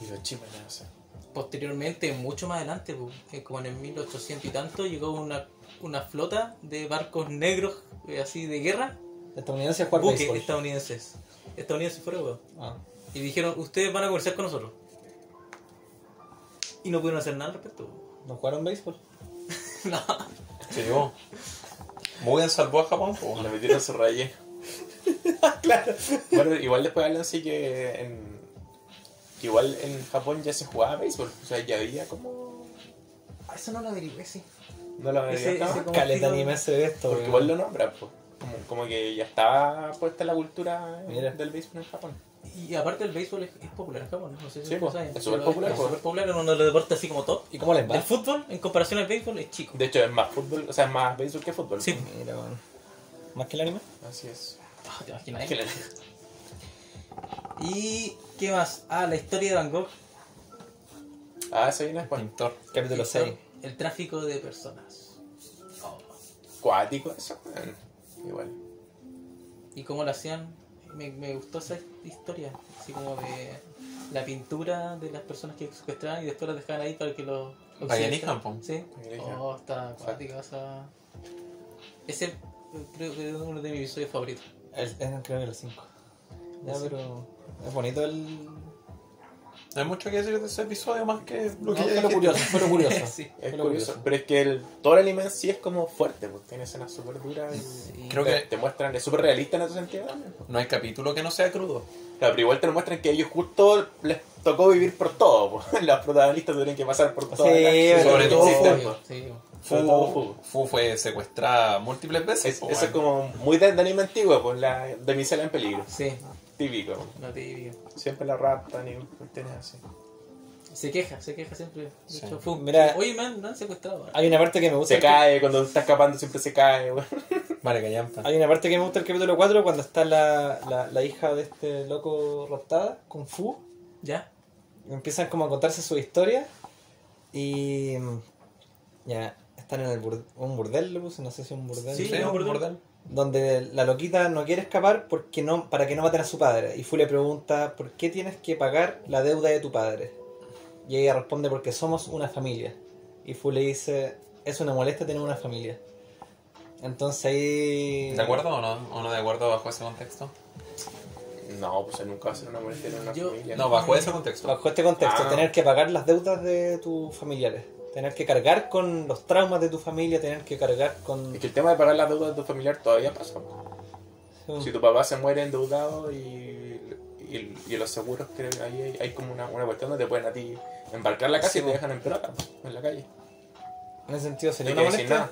Hiroshima, no sé. Posteriormente, mucho más adelante, pu, eh, como en el 1800 y tanto, llegó una, una flota de barcos negros eh, así de guerra, estadounidense a jugar buques béisbol. estadounidenses. Estadounidenses fuera, weón. Ah. Y dijeron, ustedes van a comerciar con nosotros. Y no pudieron hacer nada al respecto. ¿No jugaron béisbol? no. Se llevó. Mugen salvó a Japón, po, Le metieron su relleno. claro. Bueno, igual después hablan así que en. Que igual en Japón ya se jugaba béisbol. O sea, ya había como. Eso no lo averigüé, sí. No lo como Caleta anime se ve esto. Porque igual lo nombran, pues. Como, como que ya estaba puesta la cultura Mira. del béisbol en Japón. Y aparte el béisbol es, es popular en Japón, no sé si Sí, pues, es súper popular, Es súper popular, es uno de los deportes así como top. ¿Y cómo les va? El fútbol, en comparación al béisbol, es chico. De hecho, es más fútbol, o sea, es más béisbol que fútbol. Sí. Mira, weón. ¿Más que el anime? Así es. Ah, te imaginas, ¿Y qué más? Ah, la historia de Van Gogh. Ah, se viene después. Pintor. Capítulo 6. El tráfico de personas. Cuático eso. Igual. ¿Y cómo lo hacían? Me, me gustó esa historia. Así como de la pintura de las personas que secuestraban y después las dejaban ahí para que los... los Para que. Sí. Oh, está acuática esa... Ese creo que es uno de mis episodios favoritos. Es, es, creo que los 5. Ya, pero. Es bonito el. No hay mucho que decir de ese episodio más que lo que fue curioso, fue lo curioso. Sí. Es curioso. Pero es que el, todo el anime en sí es como fuerte, pues tiene escenas súper duras y Sí. Creo te, que- te muestran, es súper realista en ese sentido también. pues. No hay capítulo que no sea crudo. Claro, pero igual te lo muestran que ellos justo les tocó vivir por todo. pues. Los protagonistas tuvieron que pasar por todo. Sí, sobre todo Fu. Sí. Sobre todo Fu, Fu. Fu fue secuestrada múltiples veces. Es- po, eso es como muy de, de anime antiguo, pues la damisela en peligro. Sí, Típico. no te digo. Siempre la raptan y cuestiones así. Se queja, se queja siempre. De Sí. hecho, Fu, Mira- Oye, man, me han secuestrado. Hay una parte que me gusta. Se cae, cuando está escapando siempre se cae, weón. Vale, callampa. Hay una parte que me gusta del capítulo 4 cuando está la, la, la hija de este loco raptada, Kung Fu. ¿Ya? Empiezan como a contarse su historia. Y. Ya, están en el bur- un burdel, le puse, no sé si un burdel. Sí, Sí, no, un perdón. bordel. Donde la loquita no quiere escapar porque no para que no maten a su padre y Fu le pregunta ¿por qué tienes que pagar la deuda de tu padre? y ella responde porque somos una familia y Fu le dice es una molestia tener una familia entonces ahí ¿De acuerdo o no? ¿O no de acuerdo bajo ese contexto? No, pues nunca va a ser una molestia en una Yo- familia. No, bajo ese contexto. bajo este contexto Ah. tener que pagar las deudas de tus familiares tener que cargar con los traumas de tu familia tener que cargar con Es que el tema de pagar las deudas de tu familiar todavía pasa. Si tu papá se muere endeudado y, y, y los seguros, creo que ahí hay, hay como una, una cuestión donde te pueden a ti embarcar la casa Sí, y te dejan en pelota en la calle. en ese sentido sería una molestia nada.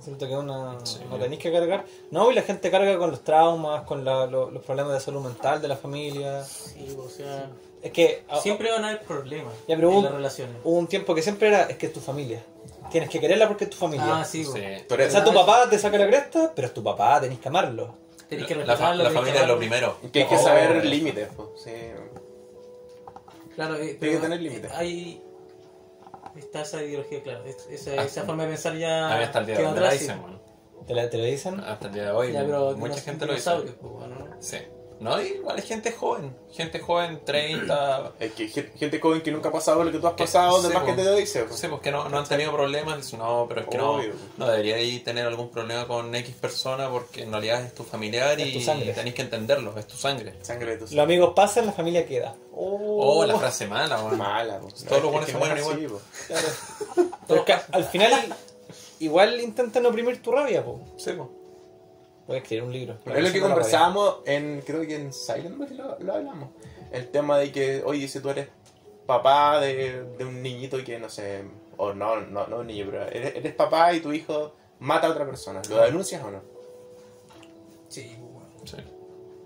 Siento que una, Sí. no tenéis que cargar. No, y la gente carga con los traumas, con la- lo- los problemas de salud mental de la familia. Sí, o sea... Es que a- Siempre van a haber problemas Ya, pero en un- las relaciones. hubo un tiempo que siempre era, es que es tu familia. Tienes que quererla porque es tu familia. Ah, sí, Sí. o sea, tu papá te saca la cresta, pero es tu papá, tenés que amarlo. Tenés que respetarlo, la familia es lo primero. que hay que Oh. saber límites. po, sí. Claro, eh, pero que tener límites. Hay... Está esa ideología, claro. es- Esa, Ah, esa forma de pensar ya... A mí hasta el día de hoy me la dicen, bueno. ¿Te, la- te lo dicen? Hasta el día de hoy. Ya, pero mucha gente lo dice. po, bueno, ¿no? Sí. No, igual es gente joven. Gente joven, 30. Es que gen- gente joven que nunca ha pasado lo que tú has Que- pasado, sí, de más po. gente te lo dice. po. No sé, pues que no, no han tenido problemas. Dicen, no, pero es que no, Obvio. no debería ahí tener algún problema con X persona porque en realidad es tu familiar Es y tu sangre. tenés que entenderlo, es tu sangre. Sangre de tu Los amigos pasan, la familia queda. Oh, la frase mala, weón. Mala. po. Todos los buenos que se no mueren así, igual. po. Pero es que al final, igual intentan oprimir tu rabia, po. Sí, pues. Voy a escribir un libro. Es lo que conversábamos en, creo que en Silent lo, lo hablamos. El tema de que, oye, si tú eres papá de, de un niñito y que, no sé, o no, no, no un niño, pero eres, eres papá y tu hijo mata a otra persona, ¿lo denuncias o no? Sí, po, bueno. Sí.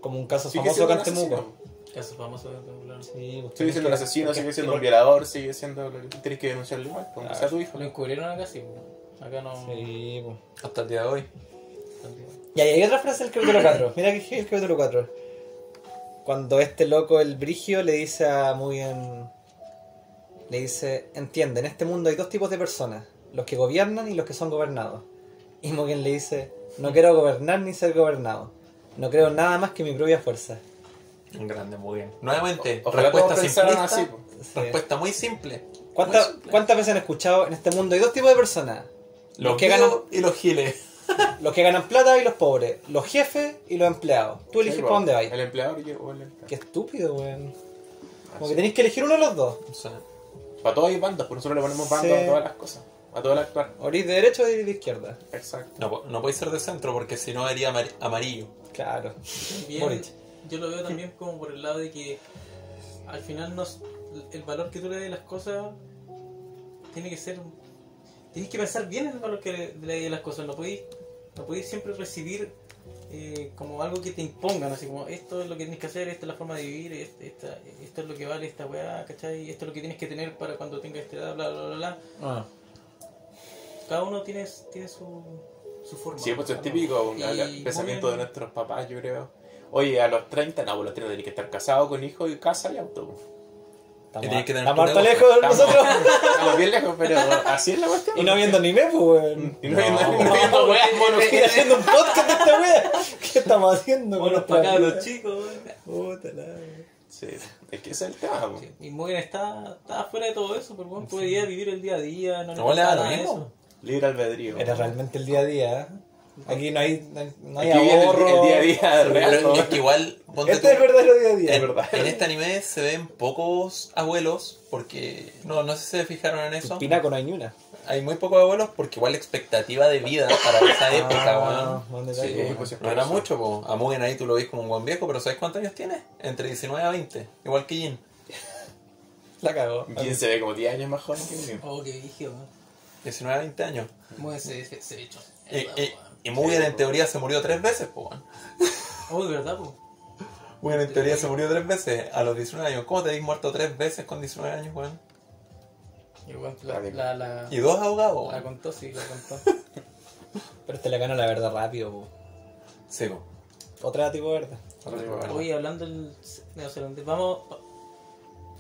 Como un caso Sigue famoso acá en Temuco. Caso famoso de Temuco. Sí, pues, Sigue siendo un asesino, sigue siendo un violador, sigue siendo... Tienes que denunciarlo igual, aunque Claro. sea tu hijo. Lo encubrieron acá, sí. Acá no... Sí, pues. Hasta el día de hoy. Y hay otra frase del capítulo 4. Mira que es el capítulo 4. Cuando este loco, el Brigio, le dice a muy bien. Le dice: Entiende, en este mundo hay dos tipos de personas: los que gobiernan y los que son gobernados. Y Mugen le dice, no quiero gobernar ni ser gobernado. No creo en nada más que mi propia fuerza. Un grande, muy bien. Nuevamente, Ojalá respuesta simplista. así. Sí. Respuesta muy simple. ¿Cuántas, Muy simple. ¿Cuántas veces han escuchado en este mundo hay dos tipos de personas? Los que que ganan- y los giles. Los que ganan plata y los pobres. Los jefes y los empleados. Tú eliges Sí, para dónde vais. El empleador y yo- o el empleado. Qué estúpido, weón. Como que tenéis que elegir uno de los dos. O sea, Para todos hay bandos, por nosotros le ponemos bandos Sí. a todas las cosas. A todo el actuar. O eres de derecha o de izquierda. Exacto. no, po- no puede ser de centro porque si no sería amar- amarillo. Claro. Bien, yo lo veo también como por el lado de que al final nos, el valor que tú le des a las cosas tiene que ser tienes que pensar bien en el valor que le, le des a las cosas no podéis no podéis siempre recibir eh, como algo que te impongan así como esto es lo que tienes que hacer esta es la forma de vivir est- esta, esto es lo que vale esta weá ¿cachai? esto es lo que tienes que tener para cuando tengas esta edad bla bla bla bla Ah. cada uno tiene, tiene su, su forma Sí, pues es típico, Y el pensamiento de nuestros papás, yo creo. Oye, a los 30, no, pues los 30 tenés que estar casado con hijos y casa y auto. Estamos, que estamos harto lejos de Estamos, nosotros. estamos bien lejos, pero así es la cuestión. y no viendo anime, pues, weón. Y no viendo, No. y no viendo weas Estoy monogiras. haciendo un podcast de esta wea. ¿Qué estamos haciendo con Bueno, para acá los chicos weón. Puta la. Sí, es que ese es el tema. Sí, Y muy bien, está, está fuera de todo eso, pero bueno, puede ir a vivir el día a día, no le No le da lo mismo. eso. Libre albedrío. Era realmente el día a día. ¿eh? Aquí no hay, no hay, no Aquí el, día a día real. Pero es que igual, ponte Este tú, es el verdadero día a día. en, verdad. en este anime se ven pocos abuelos porque no, no sé si se fijaron en eso. Pinaco no hay ni una. Hay muy pocos abuelos porque igual la expectativa de vida para esa época, buen Sí, detalle, weón. pues sí, No era mucho, po. a Mugen ahí tú lo ves como un buen viejo, pero ¿sabes cuántos años tiene? Entre 19 a 20, igual que Jin. La cagó. ¿Quién se ve como 10 años más joven que mí? Oh, qué vigio, weón. 19 a 20 años. Muy ese, ese, ese hecho. Y, y, Mugen en teoría se murió tres veces, po. weón. Oh, de verdad, pues. Mugen en teoría se murió tres veces a los 19 años. ¿Cómo te habéis muerto tres veces con 19 años, weón? Y bueno, la, la, la, Y dos ahogados, la contó, sí, la contó. Pero este le ganó la verdad rápido. po. Sí, po. Otra tipo de verdad. Oye, hablando del neozelandés, ¿vamos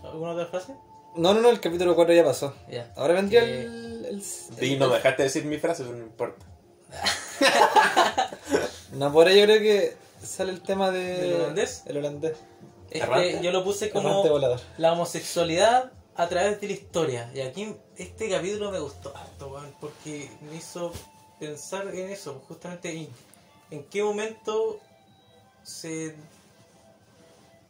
alguna otra frase? No, no, no, el capítulo 4 ya pasó. Ya. Ahora vendría Eh, el, el, Y no dejaste decir mi frase, eso no importa. No, por ahí yo creo que sale el tema de... ¿Del holandés? El holandés. Errante. Este, yo lo puse como la homosexualidad a través de la historia. Y aquí este capítulo me gustó harto, porque me hizo pensar en eso, justamente en, en qué momento se,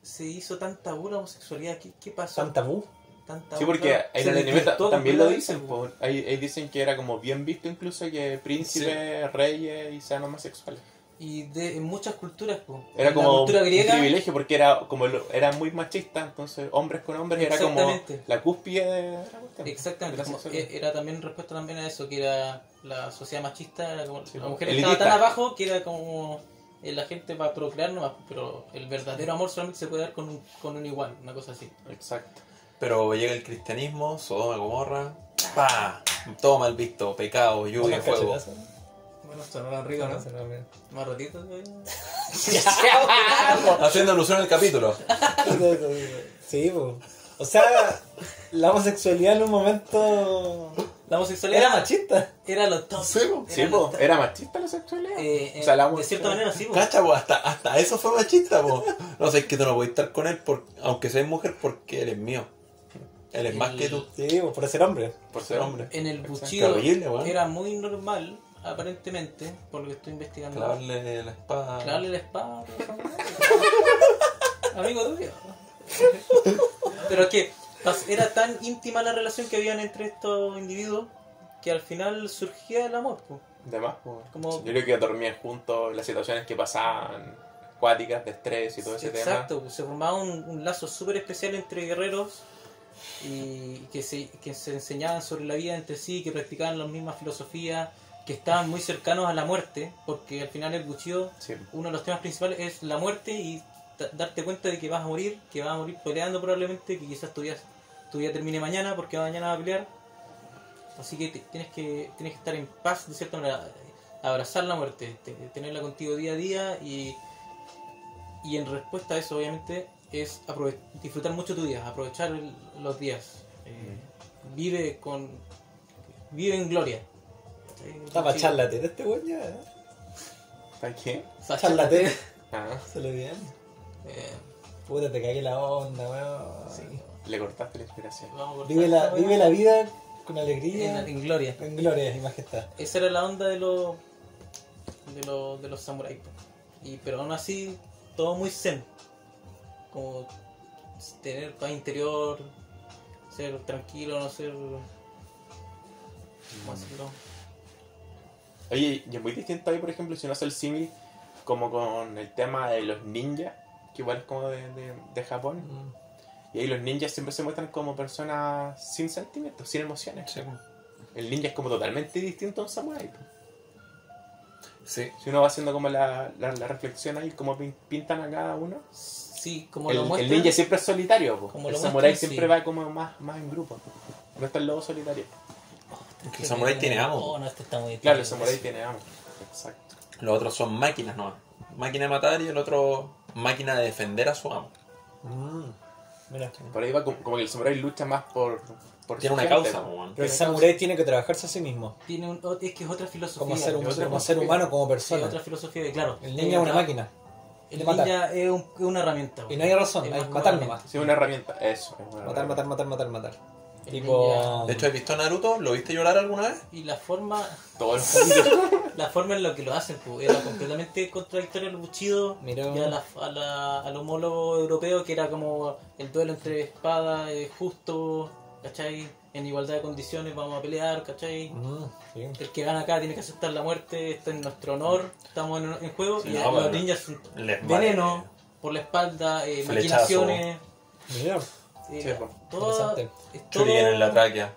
se hizo tan tabú la homosexualidad. ¿Qué, qué pasó? ¿Tan tabú? Tan tabú, Sí, porque ahí en el anime también lo dicen. po. Ahí, ahí dicen que era como bien visto incluso que príncipes, reyes y sean homosexuales. Y de, en muchas culturas, po. Era En como la cultura un griega, privilegio porque era como lo- era muy machista, entonces hombres con hombres era como Exactamente. la cúspide de la cuestión. Exactamente, de la como- sexualidad. e- era también respuesta también a eso, que era la sociedad machista, era como, Sí, la mujer Elitista. estaba tan abajo que era como eh, la gente para procrear nomás, pero el verdadero amor solamente se puede dar con un, con un igual, una cosa así. Exacto. Pero llega el cristianismo, Sodoma, Gomorra, ¡pa! Todo mal visto, pecado, lluvia, fuego. Bueno, sonaba rico, ¿no? Más. Haciendo alusión al capítulo. Sí, pues. O sea, la homosexualidad en un momento La homosexualidad era machista. Era lo top. Sí, po. Sí, Era po, top. era machista la sexualidad. Eh, o sea, la eh, de cierta manera sí, po. Cacha, po, hasta, hasta eso fue machista, po. No sé, es que tú no puedes estar con él, por, aunque seas mujer, porque él es mío. Él es más El- que tú. Sí, pues, por ser hombre. por ser hombre. En el Exacto. weón. era muy normal, aparentemente, por lo que estoy investigando. Clavarle la espada. Clavarle la espada. Amigo tuyo. Pero es que era tan íntima la relación que habían entre estos individuos que al final surgía el amor. po. De más, po. Como- Yo creo que dormían juntos, las situaciones que pasaban, acuáticas, de estrés y todo ese Exacto, pues, se formaba un, un lazo súper especial entre guerreros y que se, que se enseñaban sobre la vida entre sí, que practicaban las mismas filosofías, que estaban muy cercanos a la muerte, porque al final el buchío. Sí. uno de los temas principales es la muerte y da- darte cuenta de que vas a morir, que vas a morir peleando probablemente, que quizás tu vida, tu vida termine mañana porque mañana vas a pelear. Así que tienes que tienes que estar en paz, de cierta manera, abrazar la muerte, te- tenerla contigo día a día y, y en respuesta a eso obviamente es disfrutar mucho tu día, aprovechar el- los días. Eh, vive con vive en gloria. Está para charlatero este weón ya. ¿eh? ¿Para qué? Charlatero. Ah, Se lo bien. Eh, Puta, te cagué la onda, weón. sí, le cortaste la inspiración. Vive la, vive la vida con alegría, en gloria. en gloria y majestad. Esa era la onda de los de los de los samuráis. Y pero aún así todo muy zen. Como tener paz interior, ser tranquilo, no ser ¿cómo decirlo? Oye, y es muy distinto ahí, por ejemplo, si uno hace el símil como con el tema de los ninjas, que igual es como de, de, de Japón. Y ahí los ninjas siempre se muestran como personas sin sentimientos, sin emociones. Sí. El ninja es como totalmente distinto a un samurái. po. Sí. Si uno va haciendo como la, la, la reflexión ahí, como pin- pintan a cada uno. Sí, como El, lo el muestran. ninja siempre es solitario, po. Como el lo samurái siempre sí. va como más, más en grupo. No está el lobo solitario. El samurái tiene amo. Oh, no, este está muy Claro, el samurái tiene amo. Exacto. Los otros son máquinas nomás. Máquina de matar y el otro máquina de defender a su amo. Mm. Mira. Por ahí va como, como que el samurái lucha más por. por Tiene su una gente, causa. Pero el samurái tiene que trabajarse a sí mismo. Tiene un, oh, es que es otra filosofía. Como ser, otra como ser humano, como Sí, persona. otra filosofía de claro. El ninja es una máquina. El matar. ninja es, un- es una herramienta. Y no hay razón, Es hay matar nomás. Sí, una herramienta. Eso. es una Matar, herramienta. matar, matar, matar, matar. El Tipo. De hecho, ¿has visto Naruto? ¿Lo viste llorar alguna vez? Y la forma, Todo el mundo. la forma en la que lo hacen, pues, era completamente contradictorio al Bushido Mira. y a la, a la- al homólogo europeo, que era como el duelo entre espadas, eh, justo, ¿cachai? En igualdad de condiciones vamos a pelear, ¿cachai? Mm, sí. El que gana acá tiene que aceptar la muerte, esto es nuestro honor, estamos en, en juego, Sí, y no, los ninjas son Les vale. veneno por la espalda, eh, maquinaciones, Mira. eh, Sí, pues, todo, en la tráquea.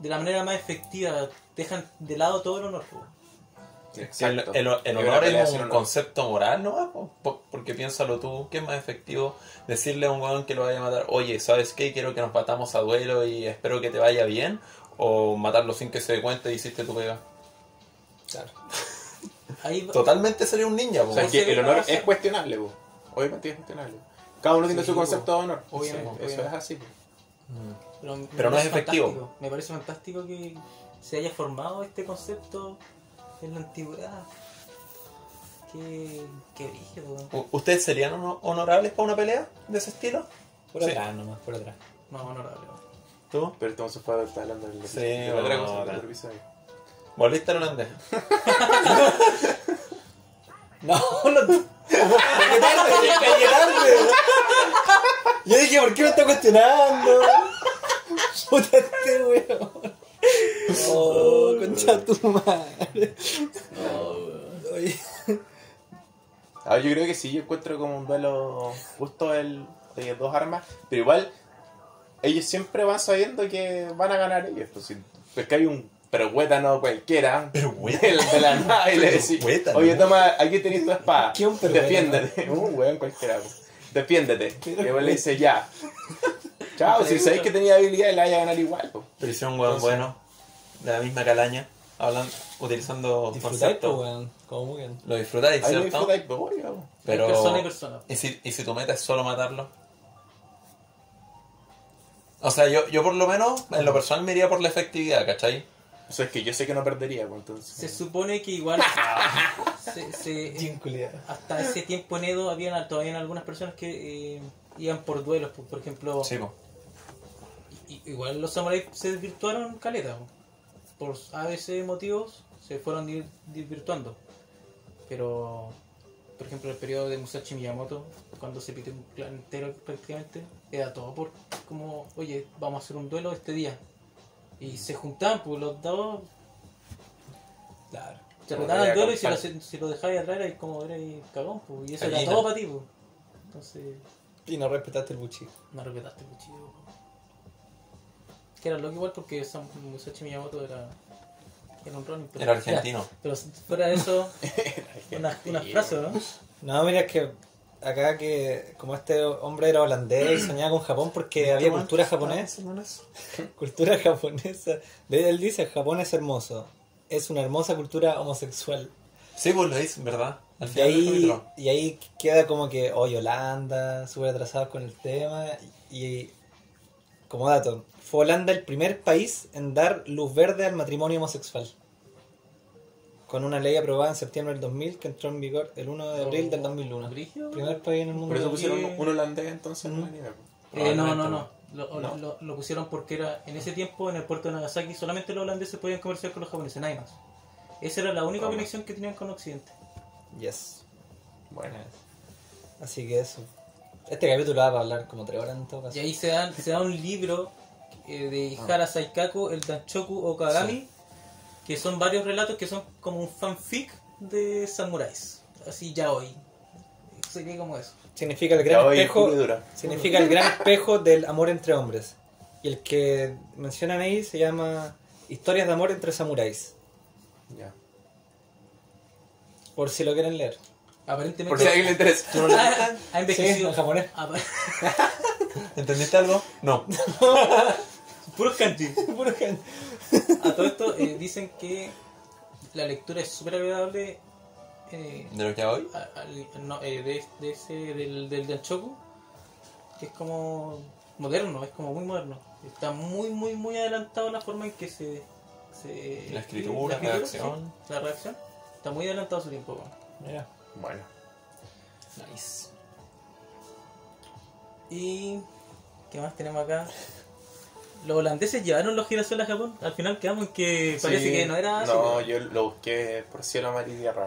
de la manera más efectiva, dejan de lado todo el honor. pues. El, Exacto. el- el Es una honor es un concepto moral, ¿no? Po- po- Porque piénsalo tú, ¿qué es más efectivo? Decirle a un weón que lo vaya a matar, oye, ¿sabes qué? Quiero que nos matamos a duelo y espero que te vaya bien. O matarlo sin que se dé cuenta y hiciste tu pega. Claro. Ahí Totalmente sería un ninja. O sea, que el honor es cuestionable, po. obviamente es cuestionable. Cada uno tiene su po. concepto de honor. Obviamente, Sí, Eso es así. po. Pero, Pero no es efectivo. Me parece fantástico que se haya formado este concepto en la antigüedad. Qué, qué. U- ¿Ustedes serían hono- honorables para una pelea de ese estilo? Por Sí. atrás nomás, por atrás. Más honorable. weón. ¿Tú? Pero entonces fue está hablando del Sí, de la otra cosa, del. ¿Volviste al holandés? No, no. Llegué tarde, llegué tarde. Yo dije, ¿por qué me está cuestionando? Puta este weón. Oh, concha tu madre. Oye. A ver, yo creo que sí, yo encuentro como un duelo justo el de dos armas, pero igual ellos siempre van sabiendo que van a ganar ellos. Pues, si, pues que hay un perhuétano cualquiera Perhuétano. de, de la nada y le decís, oye, toma, aquí tenés tu espada, ¿Qué un defiéndete. Un weón cualquiera, pues. defiéndete. Y igual le dice, ya. Chao, si sabéis que tenía habilidad, la vaya a ganar igual. pues. Pero hicieron un weón bueno, de la misma calaña, hablando, utilizando Disfrutáis, conceptos. pues, weón. Como muy bien. Lo disfrutáis, Ahí lo ¿cierto? disfrutáis. Pero... Persona y persona. ¿Y si, ¿Y si tu meta es solo matarlo? O sea, yo, yo por lo menos, en lo personal me iría por la efectividad, ¿cachai? O sea, es que yo sé que no perdería, pues entonces. Se supone que igual se- se- culiao. hasta ese tiempo en Edo habían todavía algunas personas que eh, iban por duelos, pues, por ejemplo, Sí, po. igual los samuráis se desvirtuaron caleta, po. Por ABC motivos se fueron desvirtuando, pero por ejemplo el periodo de Musashi Miyamoto, cuando se pitió un clan entero prácticamente, era todo por como, oye, vamos a hacer un duelo este día. Y se juntaban, pues los dos Claro. se el era duelo y si lo, si lo dejáis atrás era como era cagón, pues, y eso era todo para ti, pues. Entonces, Y no respetaste el buchi. no respetaste el cuchillo. Que era loco igual porque Sam- Musashi Miyamoto era, era un Ronin. pero- Era argentino. Pero fuera de eso, una, una frase, ¿no? No, mira, es que acá que como este hombre era holandés y soñaba con Japón porque había cultura japonesa. Cultura japonesa. De él dice, Japón es hermoso. Es una hermosa cultura homosexual. Sí, pues lo dicen, ¿verdad? Al Y final ahí, capítulo. y ahí queda como que, oye, Holanda, súper atrasados con el tema. Y como dato, fue Holanda el primer país en dar luz verde al matrimonio homosexual. Con una ley aprobada en septiembre del 2000 que entró en vigor el 1 de abril del 2001. ¿Brigio? Primer país en el mundo. Por eso pusieron un, holandés entonces en Ujú. anime. po. Eh, no, no, no. Lo, No. lo- lo pusieron porque era en ese tiempo en el puerto de Nagasaki solamente los holandeses podían comerciar con los japoneses, nadie más. Esa era la única Ah. conexión que tenían con Occidente. Yes. Bueno, Así que eso. Este capítulo va a hablar como tres horas en todo caso. Y ahí se da, se da un libro eh, de Ah. Ihara Saikaku, el Danchoku Okagami, que son varios relatos que son como un fanfic de samuráis. Así ya hoy. Sería como eso. Significa el gran espejo. Significa el gran espejo del amor entre hombres. Y el que mencionan ahí se llama Historias de amor entre samuráis. Ya. Por si lo quieren leer. Aparentemente Por si a alguien le interesa. ha, ha Sí, envejecido. en japonés. ¿Entendiste algo? No. Puros kanji. Puro gen- A todo esto eh, dicen que la lectura es súper agradable eh, ¿De lo que hoy? a- no, eh, de, de ese, del, del Danchoku, que es como moderno, es como muy moderno. Está muy, muy, muy adelantado la forma en que se... se La escritura, la redacción. sí, la redacción. Está muy adelantado su tiempo. Mira. Bueno. Nice. Y... ¿Qué más tenemos acá? Los holandeses llevaron los girasoles a Japón. Al final quedamos en que parece Sí. que no era así. No, yo lo busqué por cielo, mar y tierra.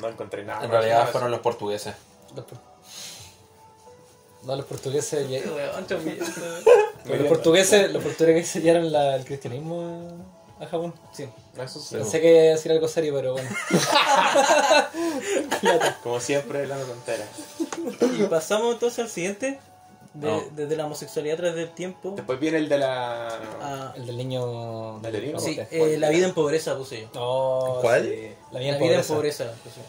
No encontré nada. En realidad fueron los portugueses. Los por- No, los portugueses. ya-. Los portugueses, los portugueses llevaron la- el cristianismo a Japón. Sí. Eso sí. Pensé que iba a decir algo serio, pero bueno. Como siempre, la tontera. Y pasamos entonces al siguiente. De- No. Desde la homosexualidad a través del tiempo. Después viene el de la. a- El del niño. ¿El del niño? sí, eh, la vida en pobreza puse yo. Oh, ¿Cuál? sí. La vida en vida en pobreza. puse.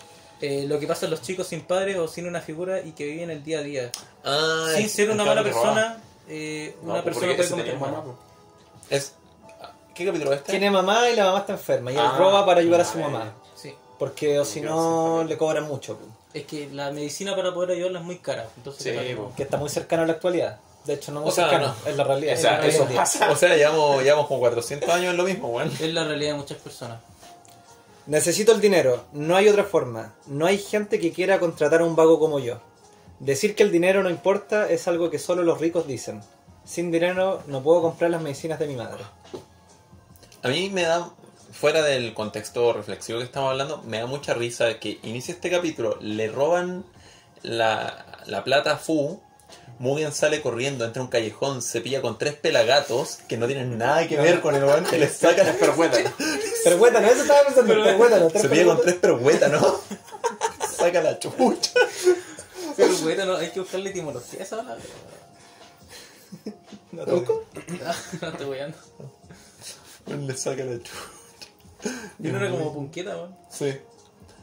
Eh, lo que pasa a los chicos sin padres o sin una figura y que viven el día a día. Ah, sin ser una mala persona, eh, No, una pues, persona puede cometer mamá, po. es... ¿Qué capítulo es este? Tiene mamá y la mamá está enferma. Y él Ah, roba para ayudar a su ah, mamá. Sí. Porque o si no, le cobran mucho. po. Es que la medicina para poder ayudarla es muy cara. Entonces, Sí, claro, po. Que está muy cercano a la actualidad. De hecho, no muy O sea, cercano. Es la realidad. O sea, en eso pasa. O sea, llevamos, llevamos como 400 años en lo mismo, weón. es la realidad de muchas personas. Necesito el dinero. No hay otra forma. No hay gente que quiera contratar a un vago como yo. Decir que el dinero no importa es algo que solo los ricos dicen. Sin dinero no puedo comprar las medicinas de mi madre. A mí me da, fuera del contexto reflexivo que estamos hablando, me da mucha risa que inicia este capítulo, le roban la, la plata a Fu, Mugen sale corriendo, entra a un callejón, se pilla con tres pelagatos que no tienen nada que ver con el weón que le saca la Pero bueno, Pero cuéntanos, eso estaba pensando. Pero cuéntanos. Se pilla con tres perhuetas, ¿no? saca la chucha. No, hay que buscarle etimología a esa palabra. ¿No truco? no estoy weyando. Le saca la chucha. Y no era como punqueta, weón. Sí.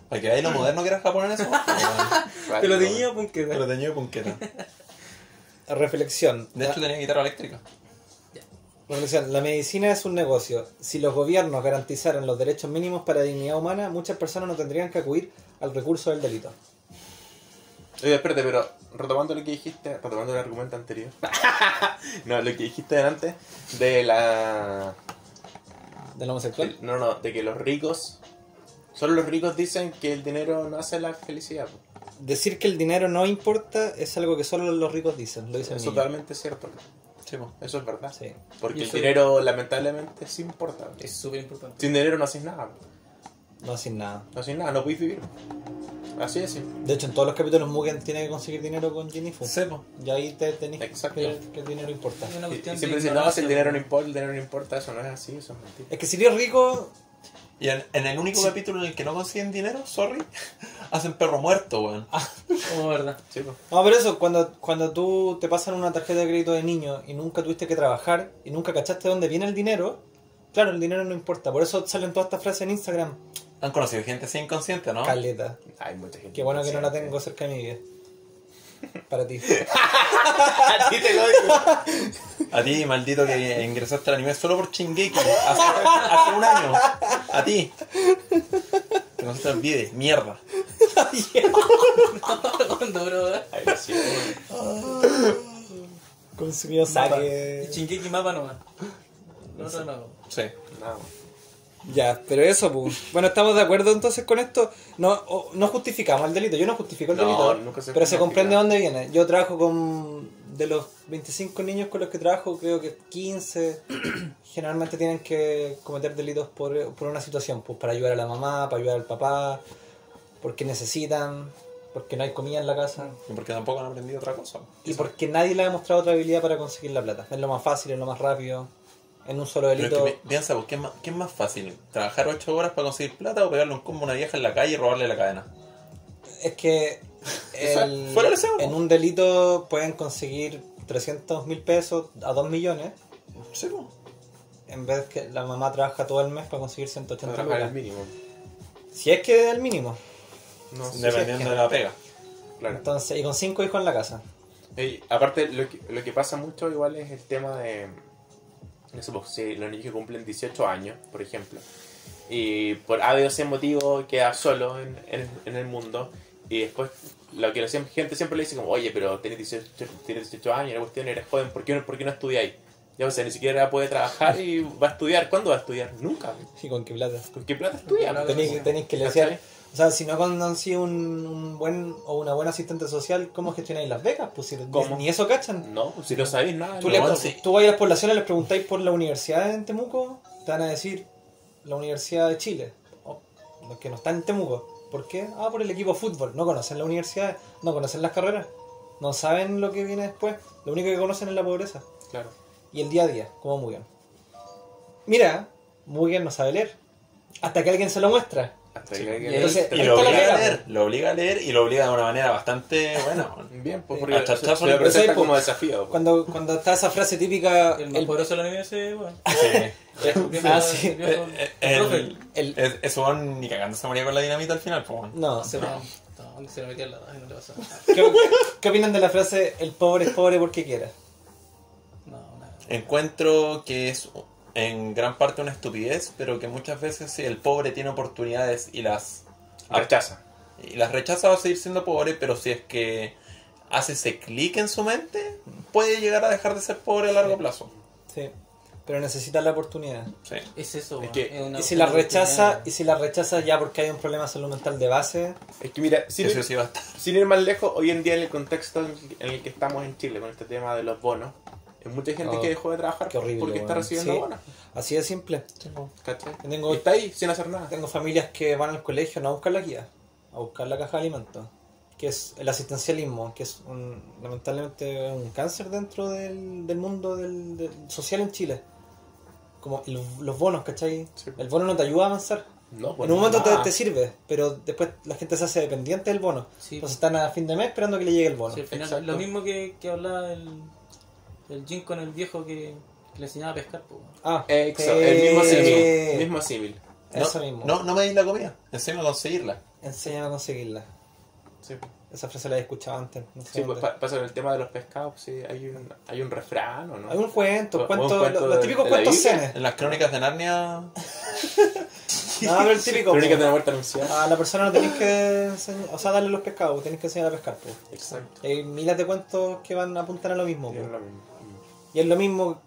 Para que veáis lo moderno que era Japón en eso. Te lo tenía punqueta. Pero tenía de punqueta. Reflexión. De hecho tenía guitarra eléctrica. Reflexión. La medicina es un negocio. Si los gobiernos garantizaran los derechos mínimos para la dignidad humana, muchas personas no tendrían que acudir al recurso del delito. Oye, espérate, pero retomando lo que dijiste, retomando el argumento anterior. no, lo que dijiste antes de la. ¿Del homosexual? No, no, de que los ricos. Solo los ricos dicen que el dinero no hace la felicidad. po. Decir que el dinero no importa es algo que solo los ricos dicen. Lo dicen Es niños. totalmente cierto. Sí. Eso es verdad. Sí. Porque el dinero, lamentablemente, sí importa. Es súper importante. Sin dinero no haces nada. No sin nada. No haces nada, no puedes vivir. Así es, sí. De hecho, en todos los capítulos Mugen tiene que conseguir dinero con Ginny Fu. Sí, po. Y ahí te tenés Exacto. que ver que el dinero importa. Es una Y, cuestión y de siempre dicen, no, si el dinero no importa, el dinero no importa. Eso no es así, eso es mentira. Es que si eres rico, Y en, en el único capítulo en el que no consiguen dinero, sorry, hacen perro muerto, weón. Como verdad. Sí, po. No, pero eso, cuando, cuando tú te pasan una tarjeta de crédito de niño y nunca tuviste que trabajar y nunca cachaste dónde viene el dinero, claro, el dinero no importa. Por eso salen todas estas frases en Instagram. Han conocido gente así inconsciente, ¿no? Caleta. Hay mucha gente. Qué bueno que no la tengo cerca de mi vida. Para ti. A ti te lo digo. A ti, maldito que ingresaste al anime solo por Shingeki hace, hace un año. A ti. Que no se te olvide, mierda. Cuando, bro, Ay, lo siento. Con consumido saque. Shingeki mapa nomás. No, no, no. Sí. Nada. Ya, pero eso, pues. Bueno, estamos de acuerdo entonces con esto. No, o- no justificamos el delito. Yo no justifico el No, delito. nunca se pero se comprende de dónde viene. Yo trabajo con. De los 25 niños con los que trabajo, creo que 15 generalmente tienen que cometer delitos por, por una situación. Pues para ayudar a la mamá, para ayudar al papá, porque necesitan, porque no hay comida en la casa. Y porque tampoco han aprendido otra cosa. Y porque nadie le ha demostrado otra habilidad para conseguir la plata. Es lo más fácil, es lo más rápido. En un solo Pero es delito. que piensa, pues, ¿qué es, más, ¿qué es más fácil? ¿Trabajar 8 horas para conseguir plata o pegarle un combo a una vieja en la calle y robarle la cadena? Es que el- fuera el deseo, en po. un delito pueden conseguir 300 mil pesos a 2 millones Sí, pues. en vez que la mamá trabaja todo el mes para conseguir 180 Trabajar el mínimo. Si es que es el mínimo. No sé. Dependiendo sí, de la pega. Claro. Entonces, y con 5 hijos en la casa. Ey, aparte, lo que, lo que pasa mucho igual es el tema de... Eso, pues, si los niños que cumplen 18 años, por ejemplo, y por A, B o C motivo queda solo en, en- en el mundo, y después lo que la gente siempre le dice como, oye, pero tienes 18, tienes 18 años, la cuestión eres joven, ¿por qué, no- por qué no estudiáis? Ya, o sea, ni siquiera puede trabajar y va a estudiar. ¿Cuándo va a estudiar? Nunca. ¿Y con qué plata? ¿Con qué plata estudia? Tenéis, que decir. O sea, si no conocí un, un buen o una buena asistente social, ¿cómo gestionáis las becas? Pues si ¿Cómo? ni eso cachan. No, si no sabéis nada. Tú, no. le, sí. tú vas a las poblaciones, les preguntáis por la universidad en Temuco, te van a decir la Universidad de Chile, o los que no están en Temuco. ¿Por qué? Ah, por el equipo de fútbol. No conocen la universidad, no conocen las carreras, no saben lo que viene después. Lo único que conocen es la pobreza Claro. y el día a día, como Mugen. Mira, Mugen no sabe leer, hasta que alguien se lo muestra. Hasta Sí. que alguien- Y Entonces, Y ahí lo obliga a leer, lo obliga a leer y lo obliga de una manera bastante buena. Bien, pues porque Hasta se, se lo presenta Ese, pues, como desafío. pues. Cuando, cuando está esa frase típica, El más el, poderoso de la niña ese, bueno. Sí. Ah, sí. el el el- el- es- Eso ni cagando se moría con la dinamita al final, pues. no, Se va. No, se lo metía la y no le nada. ¿Qué, qué opinan de la frase el pobre es pobre porque quiera? No, nada. Encuentro que es en gran parte una estupidez, pero que muchas veces si el pobre tiene oportunidades y las Rechaza. y las rechaza va a seguir siendo pobre, pero si es que hace ese clic en su mente, puede llegar a dejar de ser pobre a largo plazo. Sí. Pero necesita la oportunidad. Sí. Es eso, Es que- Es una- Y si la rechaza, y si la rechaza ya porque hay un problema de salud mental de base, Es que mira, sin Eso ir, sí va a estar. sin ir más lejos, hoy en día en el contexto en el que estamos en Chile con este tema de los bonos, hay mucha gente Oh, que dejó de trabajar horrible, porque está recibiendo Sí. bonos. así de simple. Tengo- Y está ahí sin hacer nada. Tengo familias que van al colegio no a buscar la guía, a buscar la caja de alimentos, que es el asistencialismo, que es un, lamentablemente un cáncer dentro del, del mundo del, del social en Chile. Como el- los bonos, ¿cachai? Sí. El bono no te ayuda a avanzar. No, pues en un momento te, te sirve, pero después la gente se hace dependiente del bono. Sí, Entonces están a fin de mes esperando que le llegue el bono. Sí, al final, Exacto. lo mismo que, que hablaba el, el Jin con el viejo que, que le enseñaba a pescar. pues. Ah, Eh, Exacto, el mismo símil. Mismo símil. Eso no, mismo. No, no me deis la comida, enséñame a conseguirla. Enséñame a conseguirla. Sí, Esa frase la he escuchado antes. no sé Sí, pues pasa con el tema de los pescados, sí, hay un, hay un refrán, ¿o no? Hay un cuento, cuento, un cuento los, los de- típicos cuentos cenes. En las crónicas de Narnia, No, pero el típico. Crónicas de la muerte anunciada. A la persona no tenéis que enseñar, o sea, darle los pescados, tenéis que enseñar a pescar. po. Exacto. Hay miles de cuentos que van a apuntar a lo mismo. Y po. es lo mismo. Y es lo mismo,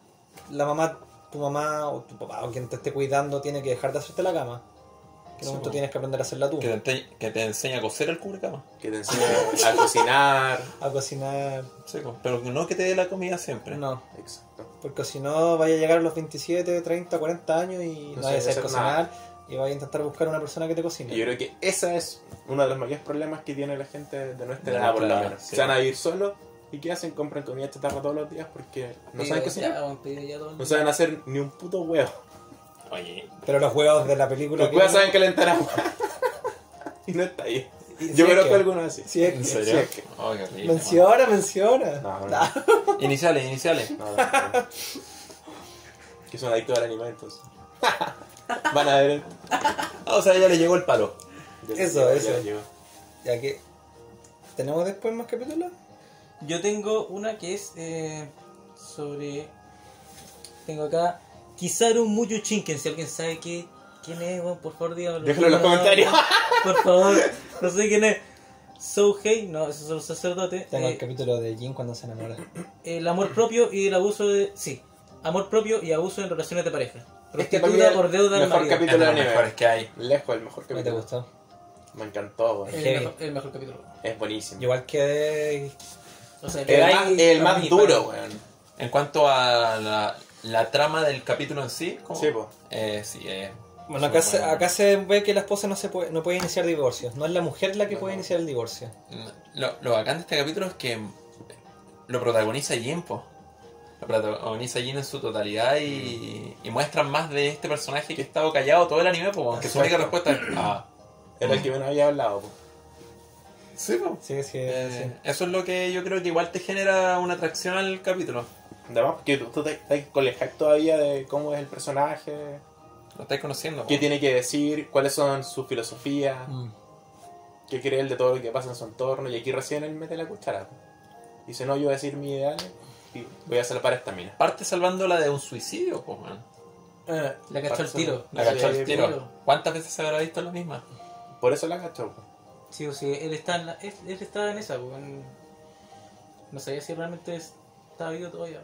la mamá, tu mamá o tu papá o quien te esté cuidando tiene que dejar de hacerte la cama. Que en un momento tienes que aprender a hacerla tú. que te, que te enseña a coser el cubrecama. Que te enseña a cocinar. A cocinar. Sí, pero no que te dé la comida siempre. No, Exacto. porque si no vaya a llegar a los 27, 30, 40 años y no, No vaya a sabes saber hacer cocinar y vaya a intentar buscar una persona que te cocine. Y yo creo que ese es uno de los mayores problemas que tiene la gente de nuestra De edad, por lo menos. Se van a vivir solos y ¿qué hacen? Compran comida chatarra todos los días porque no saben todo el No saben hacer ni un puto huevo. Oye, Pero los huevos de la película. Los que- huevos saben calentar agua. y no está ahí. Yo conozco que- algunos así. Sí, es ¿en que- serio? sí, es que- Oh, qué horrible, Menciona, menciona. No, no. Iniciales, iniciales. No, no, no. Que son adictos al anime entonces. Van a ver. Ah, o sea, ya le llegó el palo. Eso, eso. ya llegó. Ya que. ¿Tenemos después más capítulos? Yo tengo una que es eh, sobre. Tengo acá. Kizaru Muyu Chinken. Si alguien sabe qué, quién es, por favor dígamelo. Déjalo en los comentarios. Por favor, no sé quién es. Souhei, no, ese es el sacerdote. Tengo eh, el capítulo de Jin cuando se enamora. el amor propio y el abuso de. Sí, amor propio y abuso en relaciones de pareja. Este Prostituta mí por deuda del mejor marido. Es capítulo de los mejores que hay. Lejos el mejor ¿Qué te capítulo. gustó? Me encantó, weón. El, el mejor capítulo. Es buenísimo. Igual que O sea, El más, hay- el más a mí, duro, weón. En cuanto a la, la trama del capítulo en sí, ¿cómo? Sí. Eh, sí, eh, Bueno, acá, se, acá se ve que la esposa no se puede, no puede iniciar divorcio. No es la mujer la que puede iniciar el divorcio. Lo, lo bacán de este capítulo es que lo protagoniza Jin, po. Lo protagoniza Jin en su totalidad y, y muestran más de este personaje que ha estado callado todo el anime, po, aunque su única respuesta es ah. Era el que me había hablado, po. Sí, po. Sí, sí, Eh, Eso es lo que yo creo que igual te genera una atracción al capítulo. Además, porque tú, tú te, te con el todavía de cómo es el personaje, Lo estáis conociendo. po. qué tiene que decir, cuáles son sus filosofías, sí. Mm. qué cree él de todo lo que pasa en su entorno, y aquí recién él mete la cuchara. Dice, no, yo voy a decir mi ideal y voy a salvar esta mina. Parte salvándola de un suicidio, po, man. Eh, la cachó Pasa- tiro. La cachó Sí, tiro. ¿Cuántas veces se habrá visto la misma? Por eso la cachó. po. Sí, o sí, él está en, la- él, él está en esa, pues, en- No sabía si realmente estaba vivo todavía.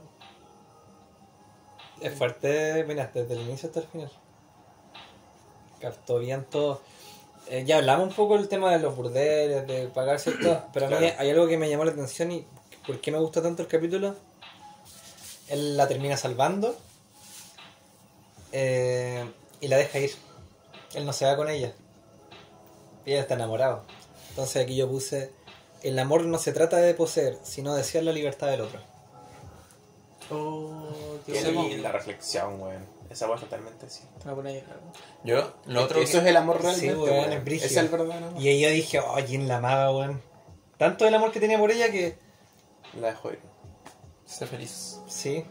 Es fuerte, mira, desde el inicio hasta el final. Captó bien todo. Eh, ya hablamos un poco del tema de los burdeles, de pagar cierto. Pero a mí hay algo que me llamó la atención y por qué me gusta tanto el capítulo. Él la termina salvando eh, y la deja ir. Él no se va con ella. Y ella está enamorado. Entonces aquí yo puse: el amor no se trata de poseer, sino de desear la libertad del otro. Oh, Qué bueno. linda reflexión, weón. Esa weá totalmente sí. Me voy a poner ahí, claro. Yo, lo otro Eso que- es el amor Sí, realmente, weón, weón. es brígido. Es el verdadero amor. Y ahí yo dije, oh, ¿quién la amaba, weón? Tanto el amor que tenía por ella que. La dejó ir. Sé feliz. Sí.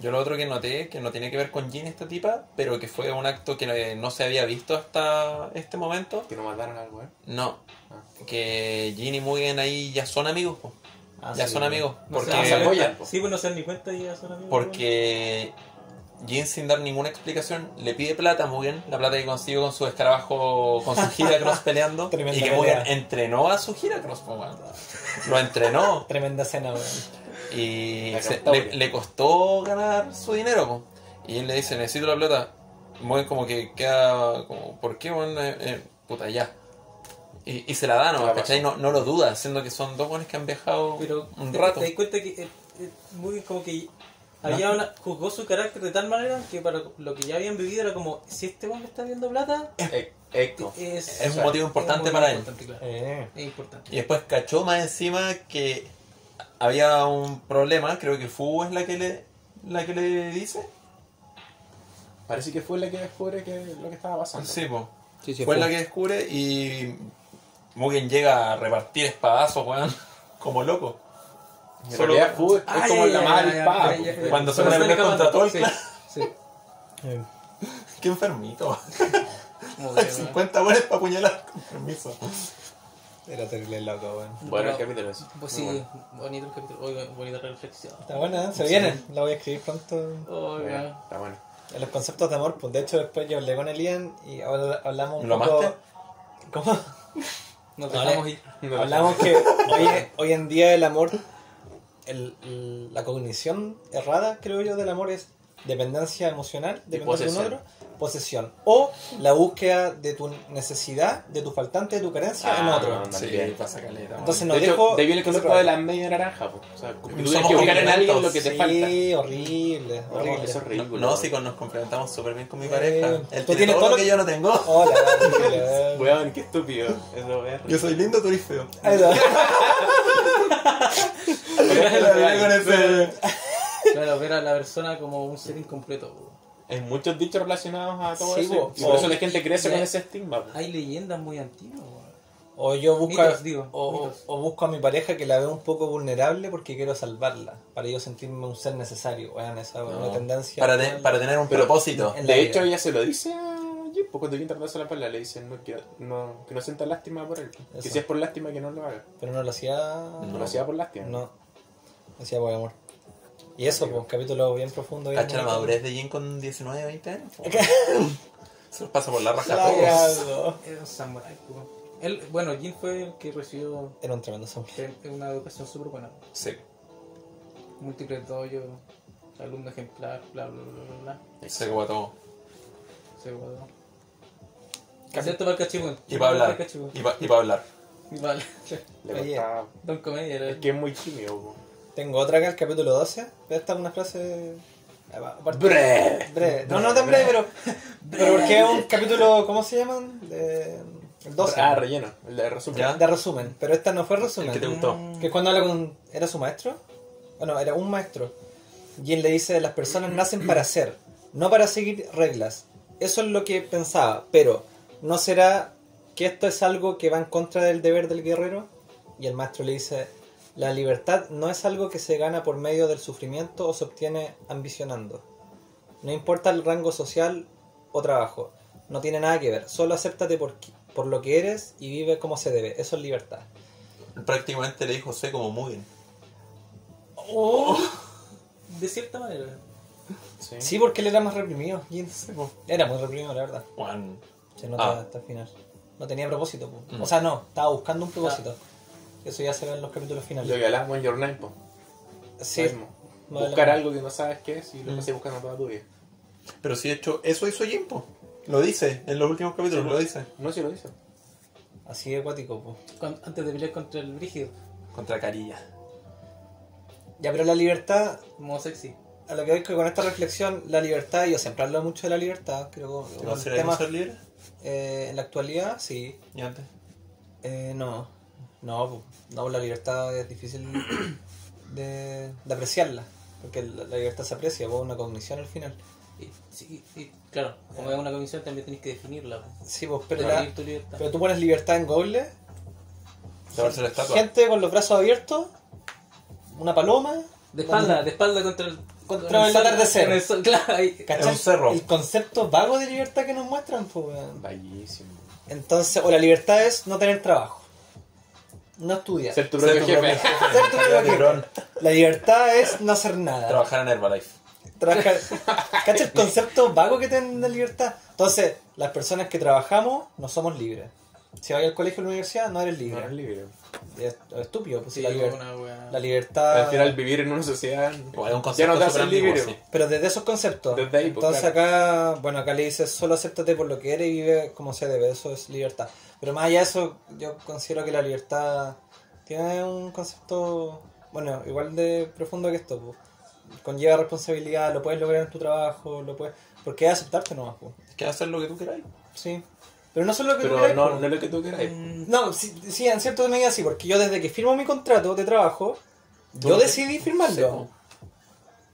Yo lo otro que noté, que no tiene que ver con Jin esta tipa, pero que fue un acto que no se había visto hasta este momento. Que no mataron al weón. No, Ah. que Jin y Mugen ahí ya son amigos. po. Ah, ya sí, son weón. amigos. No Porque, se apoyan, po. Sí, pues no se dan ni cuenta y ya son amigos. porque Jin sin dar ninguna explicación le pide plata a Mugen, la plata que consiguió con su escarabajo, con su Heracross peleando. Tremenda y que pelea. Mugen entrenó a su weón. Lo entrenó. Tremenda escena, weón. Y se- le, le costó ganar su dinero. po. Y él le dice, necesito la plata. Muy como que queda como, ¿por qué? Bueno, eh, eh, puta, ya. Y, y se la da, ¿no? ¿Cachai? No, no lo duda, siendo que son dos buenos que han viajado Pero un te, rato. te das cuenta que eh, eh, muy como que había una, juzgó su carácter de tal manera que para lo que ya habían vivido era como si este hombre está viendo plata E- Eco. es, Es un motivo importante es un para él. importante, claro. Eh. Es importante. Y después cachó más encima que había un problema, creo que Fu es la que le, la que le dice. Parece que fue la que descubre que lo que estaba pasando. Sí. Sí, sí, fue fue. la que descubre y Mugen llega a repartir espadazos, weón, como loco. En Solo- realidad es como ya, la ya, po. ya. Cuando se pelear contra acabando. Tolkien. Sí, sí. Eh. Qué enfermito. Como que, 50 buenas para apuñalar con permiso. Era terrible loco, weón. Bueno, el capítulo ese. Pues sí, bueno. bonito el capítulo. Oiga, bonita reflexión. Está buena, ¿eh? Se viene. La voy a escribir pronto. Oiga. Bueno, está bueno. En los conceptos de amor, pues de hecho después yo hablé con Elian y ahora hablamos un ¿Lo poco... amaste? ¿Cómo? Nos Vale. dejamos ir. No, Hablamos que hoy, hoy en día el amor, el- el- la cognición errada, creo yo, del amor es dependencia emocional, Y depender de un otro, posesión. O la búsqueda de tu necesidad, de tu faltante, de tu carencia en Ah, otro. no. Sí, También. pasa caleta. Entonces no de dejo... de ahí viene el concepto de la media naranja, po. O sea, tú tienes que buscar en alguien lo que te sí, falta. horrible, horrible. Eso es No, ridículo. no, sí, con- nos complementamos súper bien con mi Eh, pareja. Él tú tiene tienes todo todo lo que yo no tengo. Hola. Weón, qué estúpido. Eso es Yo soy lindo, tú eres feo. Claro, ver a la persona como un ser incompleto. Hay muchos dichos relacionados a todo Sí, eso. Y por O- eso la gente crece con ese estigma. Hay leyendas muy antiguas. O yo busco, a- Mitos, digo, o, mitos. o busco a mi pareja que la veo un poco vulnerable porque quiero salvarla, para yo sentirme un ser necesario. Weón, esa es una tendencia. Para, te- para tener un propósito. en De vida. hecho, ella se lo dice a Jim, cuando Jim trató la palabra, le dice no, que, no, que no sienta lástima por él. Que si es por lástima, que no lo haga. Pero no lo hacía. No, lo hacía por lástima. No. Lo hacía por amor. Y eso, pues, capítulo bien profundo. bien Cacha la madurez de Jin con 19, 20 años. Se los pasa por la raja a todos. Es un samurái. po. Él, bueno, Jin fue el que recibió Era un tremendo eh, una educación súper buena. Sí. Múltiples doyos, alumno ejemplar, bla bla bla bla bla. Se guató. Se guardó. Excepto para el cachipún. Y para hablar. Y para hablar. Y para costaba- Don Comedia era Es que es muy tímido. Tengo otra acá, el capítulo 12. Esta es una frase. aparte- Breve. Breve. No, no tan breve, pero. Pero porque es un capítulo. ¿Cómo se llaman? De, el 12. Ah, relleno. El de resumen. Ya. De resumen. Pero esta no fue resumen. El que te gustó. Que es cuando habla con. ¿Era su maestro? Bueno, era un maestro. Y él le dice: Las personas nacen para ser, no para seguir reglas. Eso es lo que pensaba. Pero, ¿no será que esto es algo que va en contra del deber del guerrero? Y el maestro le dice: La libertad no es algo que se gana por medio del sufrimiento o se obtiene ambicionando. No importa el rango social o trabajo. No tiene nada que ver. Solo acéptate por, por lo que eres y vive como se debe. Eso es libertad. Prácticamente le dijo sé como muy bien. De cierta manera. Sí. Sí, porque él era más reprimido. Jin. Era muy reprimido, la verdad. Juan. Se nota Ah. hasta el final. No tenía propósito. po. Mm. O sea, no, estaba buscando un propósito. Eso ya se ve en los capítulos Lo finales. que hablamos en Your Name, po. Sí. Lo mismo. Buscar algo que no sabes qué es y lo Mm. pasé buscando toda tu vida. Pero si de hecho, eso hizo Jimpo. Lo dice en los últimos capítulos, Sí, lo dice. No, si lo dice. Así de acuático. po. Antes de pelear contra el brígido. Contra Carilla. Ya, pero la libertad, Modo sexy. a lo que voy que con esta reflexión, la libertad, yo siempre hablo mucho de la libertad. Creo que ¿Te tema, ser libre? eh, en la actualidad, sí. ¿Y antes? Eh, no, no, po. no, la libertad es difícil de, de apreciarla, porque la, la libertad se aprecia, es una cognición al final. Y, sí, y claro, como es una comisión también tenés que definirla. po. Sí, pues, pero, la- pero tú pones libertad en Google, gente con los brazos abiertos, una paloma, De espalda, de espalda contra el... Contra con el atardecer. con el sol, claro. El concepto vago de libertad que nos muestran, pues. Bellísimo. Entonces, o la libertad es no tener trabajo, no estudiar. Ser tu Ser propio tu jefe. propio Ser tu propio jefe. Librón. La libertad es no hacer nada. Trabajar en Herbalife. Trabajar. ¿Cacha el concepto vago que tienen de libertad? Entonces, las personas que trabajamos no somos libres. Si vas al colegio o a la universidad, no eres No libre. eres libre. Es estúpido, pues Sí, la, liber- una la libertad. Al final vivir en una sociedad ya no te libre. sí. Pero desde esos conceptos. Desde ahí, pues, Entonces acá, bueno, acá le dices solo acéptate por lo que eres y vive como se debe. Eso es libertad. Pero más allá de eso, yo considero que la libertad tiene un concepto, bueno, igual de profundo que esto. pues. Conlleva responsabilidad, lo puedes lograr en tu trabajo, lo puedes... Porque es aceptarte nomás, pues. Es que hacer lo que tú queráis. Sí. Pero no solo lo que tú no, no es lo que tú queráis. Mm, No, sí, sí, en cierta medida sí, porque yo desde que firmo mi contrato de trabajo, yo decidí firmarlo.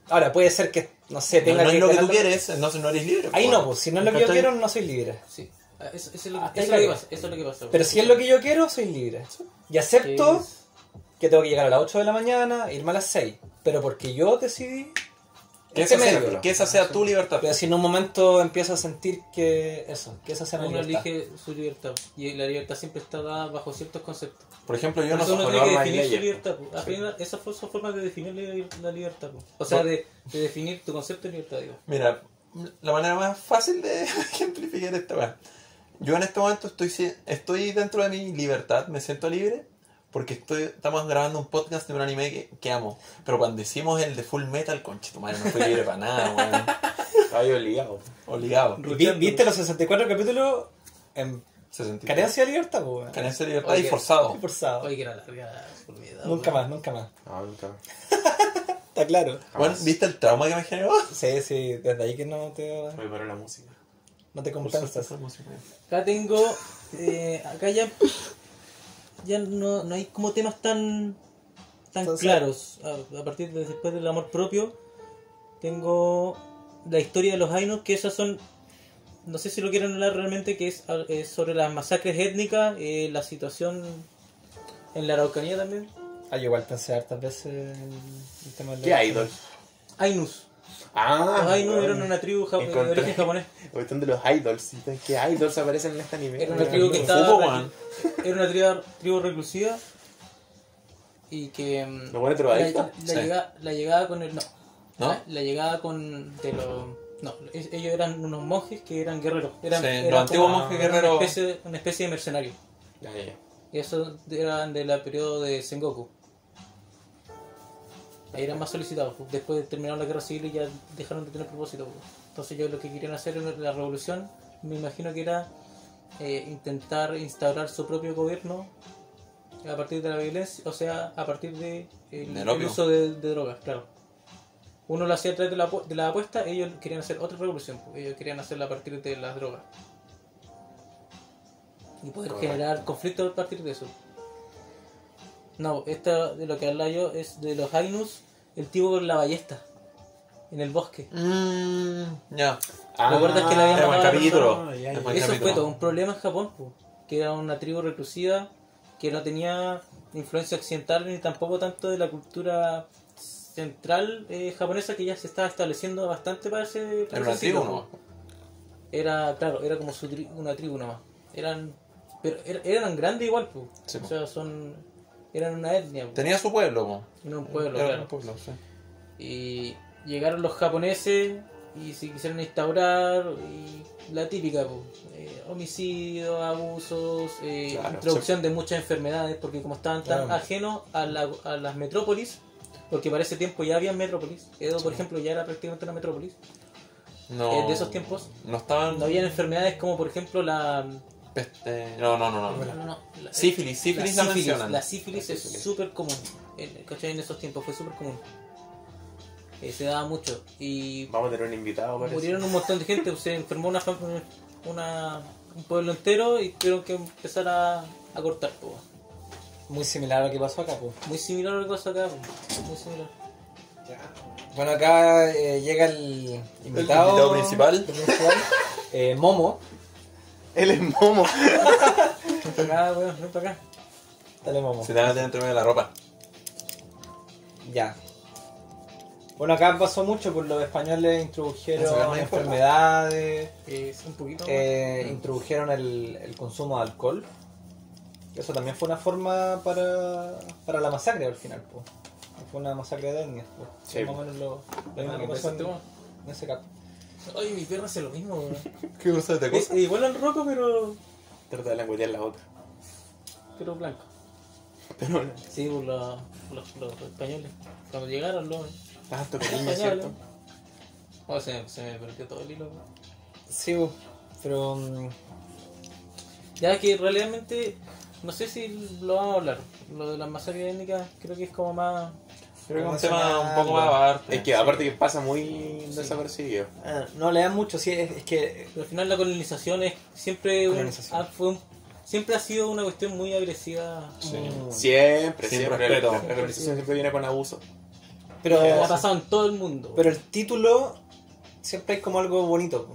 Ahora, puede ser que, no sé, No, tenga no que es lo que tú quieres, entonces no eres libre. Ahí no, pues si no es lo que yo quiero, no soy libre. Sí. Ah, Eso, eso es lo, Ah, eso lo que pasa. Eso es lo que pasa. Pero si es lo que yo quiero, soy libre. Y acepto Es- que tengo que llegar a las 8 de la mañana, irme a las 6. Pero porque yo decidí Que este esa, sea, que esa sea tu libertad. Pero si en un momento empiezo a sentir que eso, que esa sea mi Uno libertad. elige su libertad. Y la libertad siempre está dada bajo ciertos conceptos. Por ejemplo, yo no uno soy tiene que definir su libertad. po. Al final, Esa fue su forma de definir la, la libertad. po. O sea, de, de definir tu concepto de libertad. Digo. Mira, la manera más fácil de ejemplificar esta. Yo en este momento estoy, estoy dentro de mi libertad, me siento libre, porque estoy, estamos grabando un podcast de un anime que, que amo. Pero cuando hicimos el de Full Metal, conche, tu madre, no fui libre para nada, weón. Ahí obligado. Obligado. Y vi- ¿Viste los 64 capítulos en 60. carencia de libertad? Weón? Carencia de libertad y Oye, forzado. Muy forzado. Oye, que era larga. Nunca más, nunca más. No, nunca. Está claro. Bueno. ¿viste el trauma que me generó? Sí, sí, desde ahí que no te, Voy para la música. No te compensas. Acá tengo. eh, acá ya. Ya no, no hay como temas tan. tan Entonces- claros. A, a partir de después del amor propio. Tengo la historia de los Ainos, que esas son. No sé si lo quieren hablar realmente, que es, es sobre las masacres étnicas, eh, la situación en la Araucanía también. Ah, yo igual pensé hartas veces el, el tema de la- ¿Qué idol? Ainus. Ah, Ainus bueno. eran una tribu ja- de Encontré- origen japonés. Cuestión de los idols. ¿Qué idols aparecen en este anime? Era una tribu que estaba. weón. Era una tribu, tribu reclusiva. Y que. mm, ¿Los buenos la, la Sí. llegada, la llegada con el. No. ¿No? La, la llegada con. De los. No, es- ellos eran unos monjes que eran guerreros. Eran, Sí, eran los antiguos como monjes una guerreros. especie, una especie de mercenarios. Ya, ya, ya. Y eso eran del periodo de Sengoku. Ahí eran más solicitados. Después terminaron la guerra civil y ya dejaron de tener propósito. Entonces yo lo que querían hacer en la revolución, me imagino que era eh, intentar instaurar su propio gobierno a partir de la violencia, o sea, a partir de el, Del el uso de, de drogas, claro. Uno lo hacía a través de la, apu- de la apuesta, ellos querían hacer otra revolución, pues. ellos querían hacerla a partir de las drogas. Y poder Correcto. generar conflictos a partir de eso. No, esta de lo que habla yo es de los Ainus, el tipo con la ballesta en el bosque. Mm, ya. ¿Recuerdas que le habían matado capítulo. Ya, ya. buen Eso capítulo. fue todo un problema en Japón, po, que era una tribu reclusiva que no tenía influencia occidental ni tampoco tanto de la cultura central eh, japonesa que ya se estaba estableciendo bastante para ese, para Era una tribu, po. ¿no? Era, claro, era como su tri- una tribu nomás. Eran, pero er- eran grandes igual. Sí, o sea, son, eran una etnia, po. Tenía su pueblo, po. Era un pueblo, Era claro. un pueblo, sí. Y llegaron los japoneses y se quisieron instaurar y la típica, po, eh, homicidios, abusos, eh, Claro, introducción de muchas enfermedades, porque como estaban tan Claro. ajenos a, la- a las metrópolis, porque para ese tiempo ya había metrópolis, Edo por ejemplo ya era prácticamente una metrópolis, No, Eh, de esos tiempos. No estaban. no habían enfermedades como por ejemplo la... peste- No, no, no. no. no, no, no, la- Sífilis, sífilis la, la sífilis, mencionan. la sífilis La es súper común, en, ¿cachai? en esos tiempos fue súper común. Eh, se daba mucho y Vamos a tener un invitado, parece. Murieron un montón de gente, se enfermó una, un pueblo entero y tuvieron que empezar a, a cortar. po. Muy similar a lo que pasó acá, pues. Muy similar a lo que pasó acá, po. muy similar. Bueno, acá eh, llega el invitado, invitado principal. el principal, eh, Momo. Él es Momo. Ven para acá, weón, ven para acá. Dale, Momo. Se te van a tener entre medio de la ropa. Ya. Bueno, acá pasó mucho, pues los españoles introdujeron es enfermedades, sí, un poquito. eh, introdujeron el, el consumo de alcohol. Eso también fue una forma para, para la masacre al final, pues. Fue una masacre de etnias, pues. Sí. Más o menos lo, lo mismo Ah, que pasó en, ese cap. Ay, mi perro hace lo mismo, weón. ¿Qué cosa te Es igual al roco, pero, Trata de languetear la boca. pero blanco. Pero Sí, por los, los, los españoles. Cuando llegaron los tanto cariño. ¿cierto? Oh, se, se me perdió todo el hilo. weón. Sí, pero mm, Ya que realmente, no sé si lo vamos a hablar. Lo de las masacres étnicas creo que es como más... Creo que es un tema un poco más aparte. Es que aparte que pasa muy desapercibido. ah, no le dan mucho, sí, es, es que Pero al final la colonización es siempre un- Colonización. ah, fue un- siempre ha sido una cuestión muy agresiva. Sí. mm, Siempre, siempre. respeto. La, la colonización siempre viene con abuso. pero, ha pasado en todo el mundo. pero el título siempre hay como algo bonito,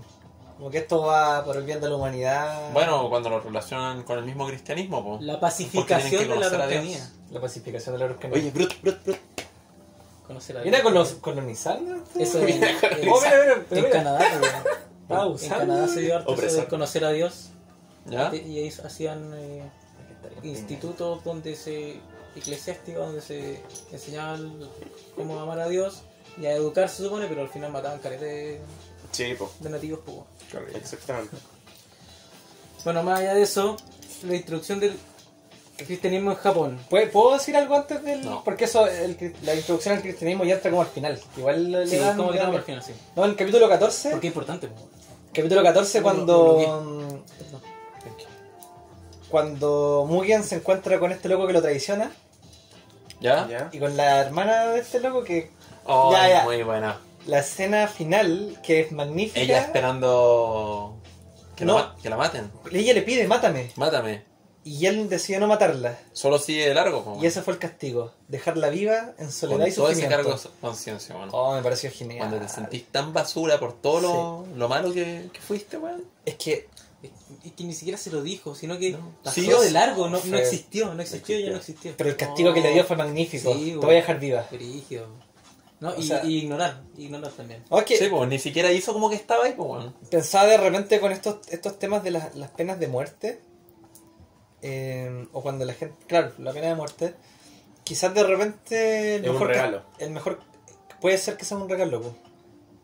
como que esto va por el bien de la humanidad. Bueno, cuando lo relacionan con el mismo cristianismo, pues. la pacificación de la. Araucanía. la pacificación de la Araucanía. Oye, Brut, Brut, Brut. Conocer a ¿Viene con los colonizando? Eso en, en- Oh, mira, mira, pero en. Canadá. Ah, en. Canadá se dio harto de conocer a Dios. ¿Ya? Y ahí hacían eh, institutos donde se eclesiásticos donde se enseñaban cómo amar a Dios y a educar se supone pero al final mataban caretas de, Sí, po. de nativos pues. Exactamente. bueno más allá de eso la introducción del cristianismo en Japón ¿Puedo, ¿Puedo decir algo antes del.? No. Porque eso, el la introducción al cristianismo ya entra como al final. Igual le sí, dan- como que dan- al final sí No, en el capítulo 14. porque es importante. Capítulo 14, Lo- lo- cuando. Cuando Mugen se encuentra con este loco que lo traiciona ¿Ya? ¿Ya? y con la hermana de este loco que. Oh, Ya, ya. muy buena. La escena final, que es magnífica. Ella esperando que, No. la, que la maten. ella le pide, mátame. Mátame. Y él decide no matarla. Solo sigue de largo. Y ese fue el castigo. Dejarla viva en con soledad y todo ese sufrimiento. cargo de conciencia, bueno. Oh, me pareció genial. Cuando te sentís tan basura por todo lo, lo malo que, que fuiste, weón. Es que y que ni siquiera se lo dijo sino que No. pasó Sí, de es- largo no, no existió no existió ya no existió Pero el castigo que le dio fue magnífico. Sí, Te voy a dejar viva. Brígido. No, y, sea- y ignorar, ignorar también. Es Sí, pues ni siquiera hizo como que estaba ahí, pues, weón. pensaba de repente con estos, estos temas de las, las penas de muerte. Eh, o cuando la gente. Claro, la pena de muerte. Quizás de repente. El Es un mejor ca- regalo. El mejor. Puede ser que sea un regalo.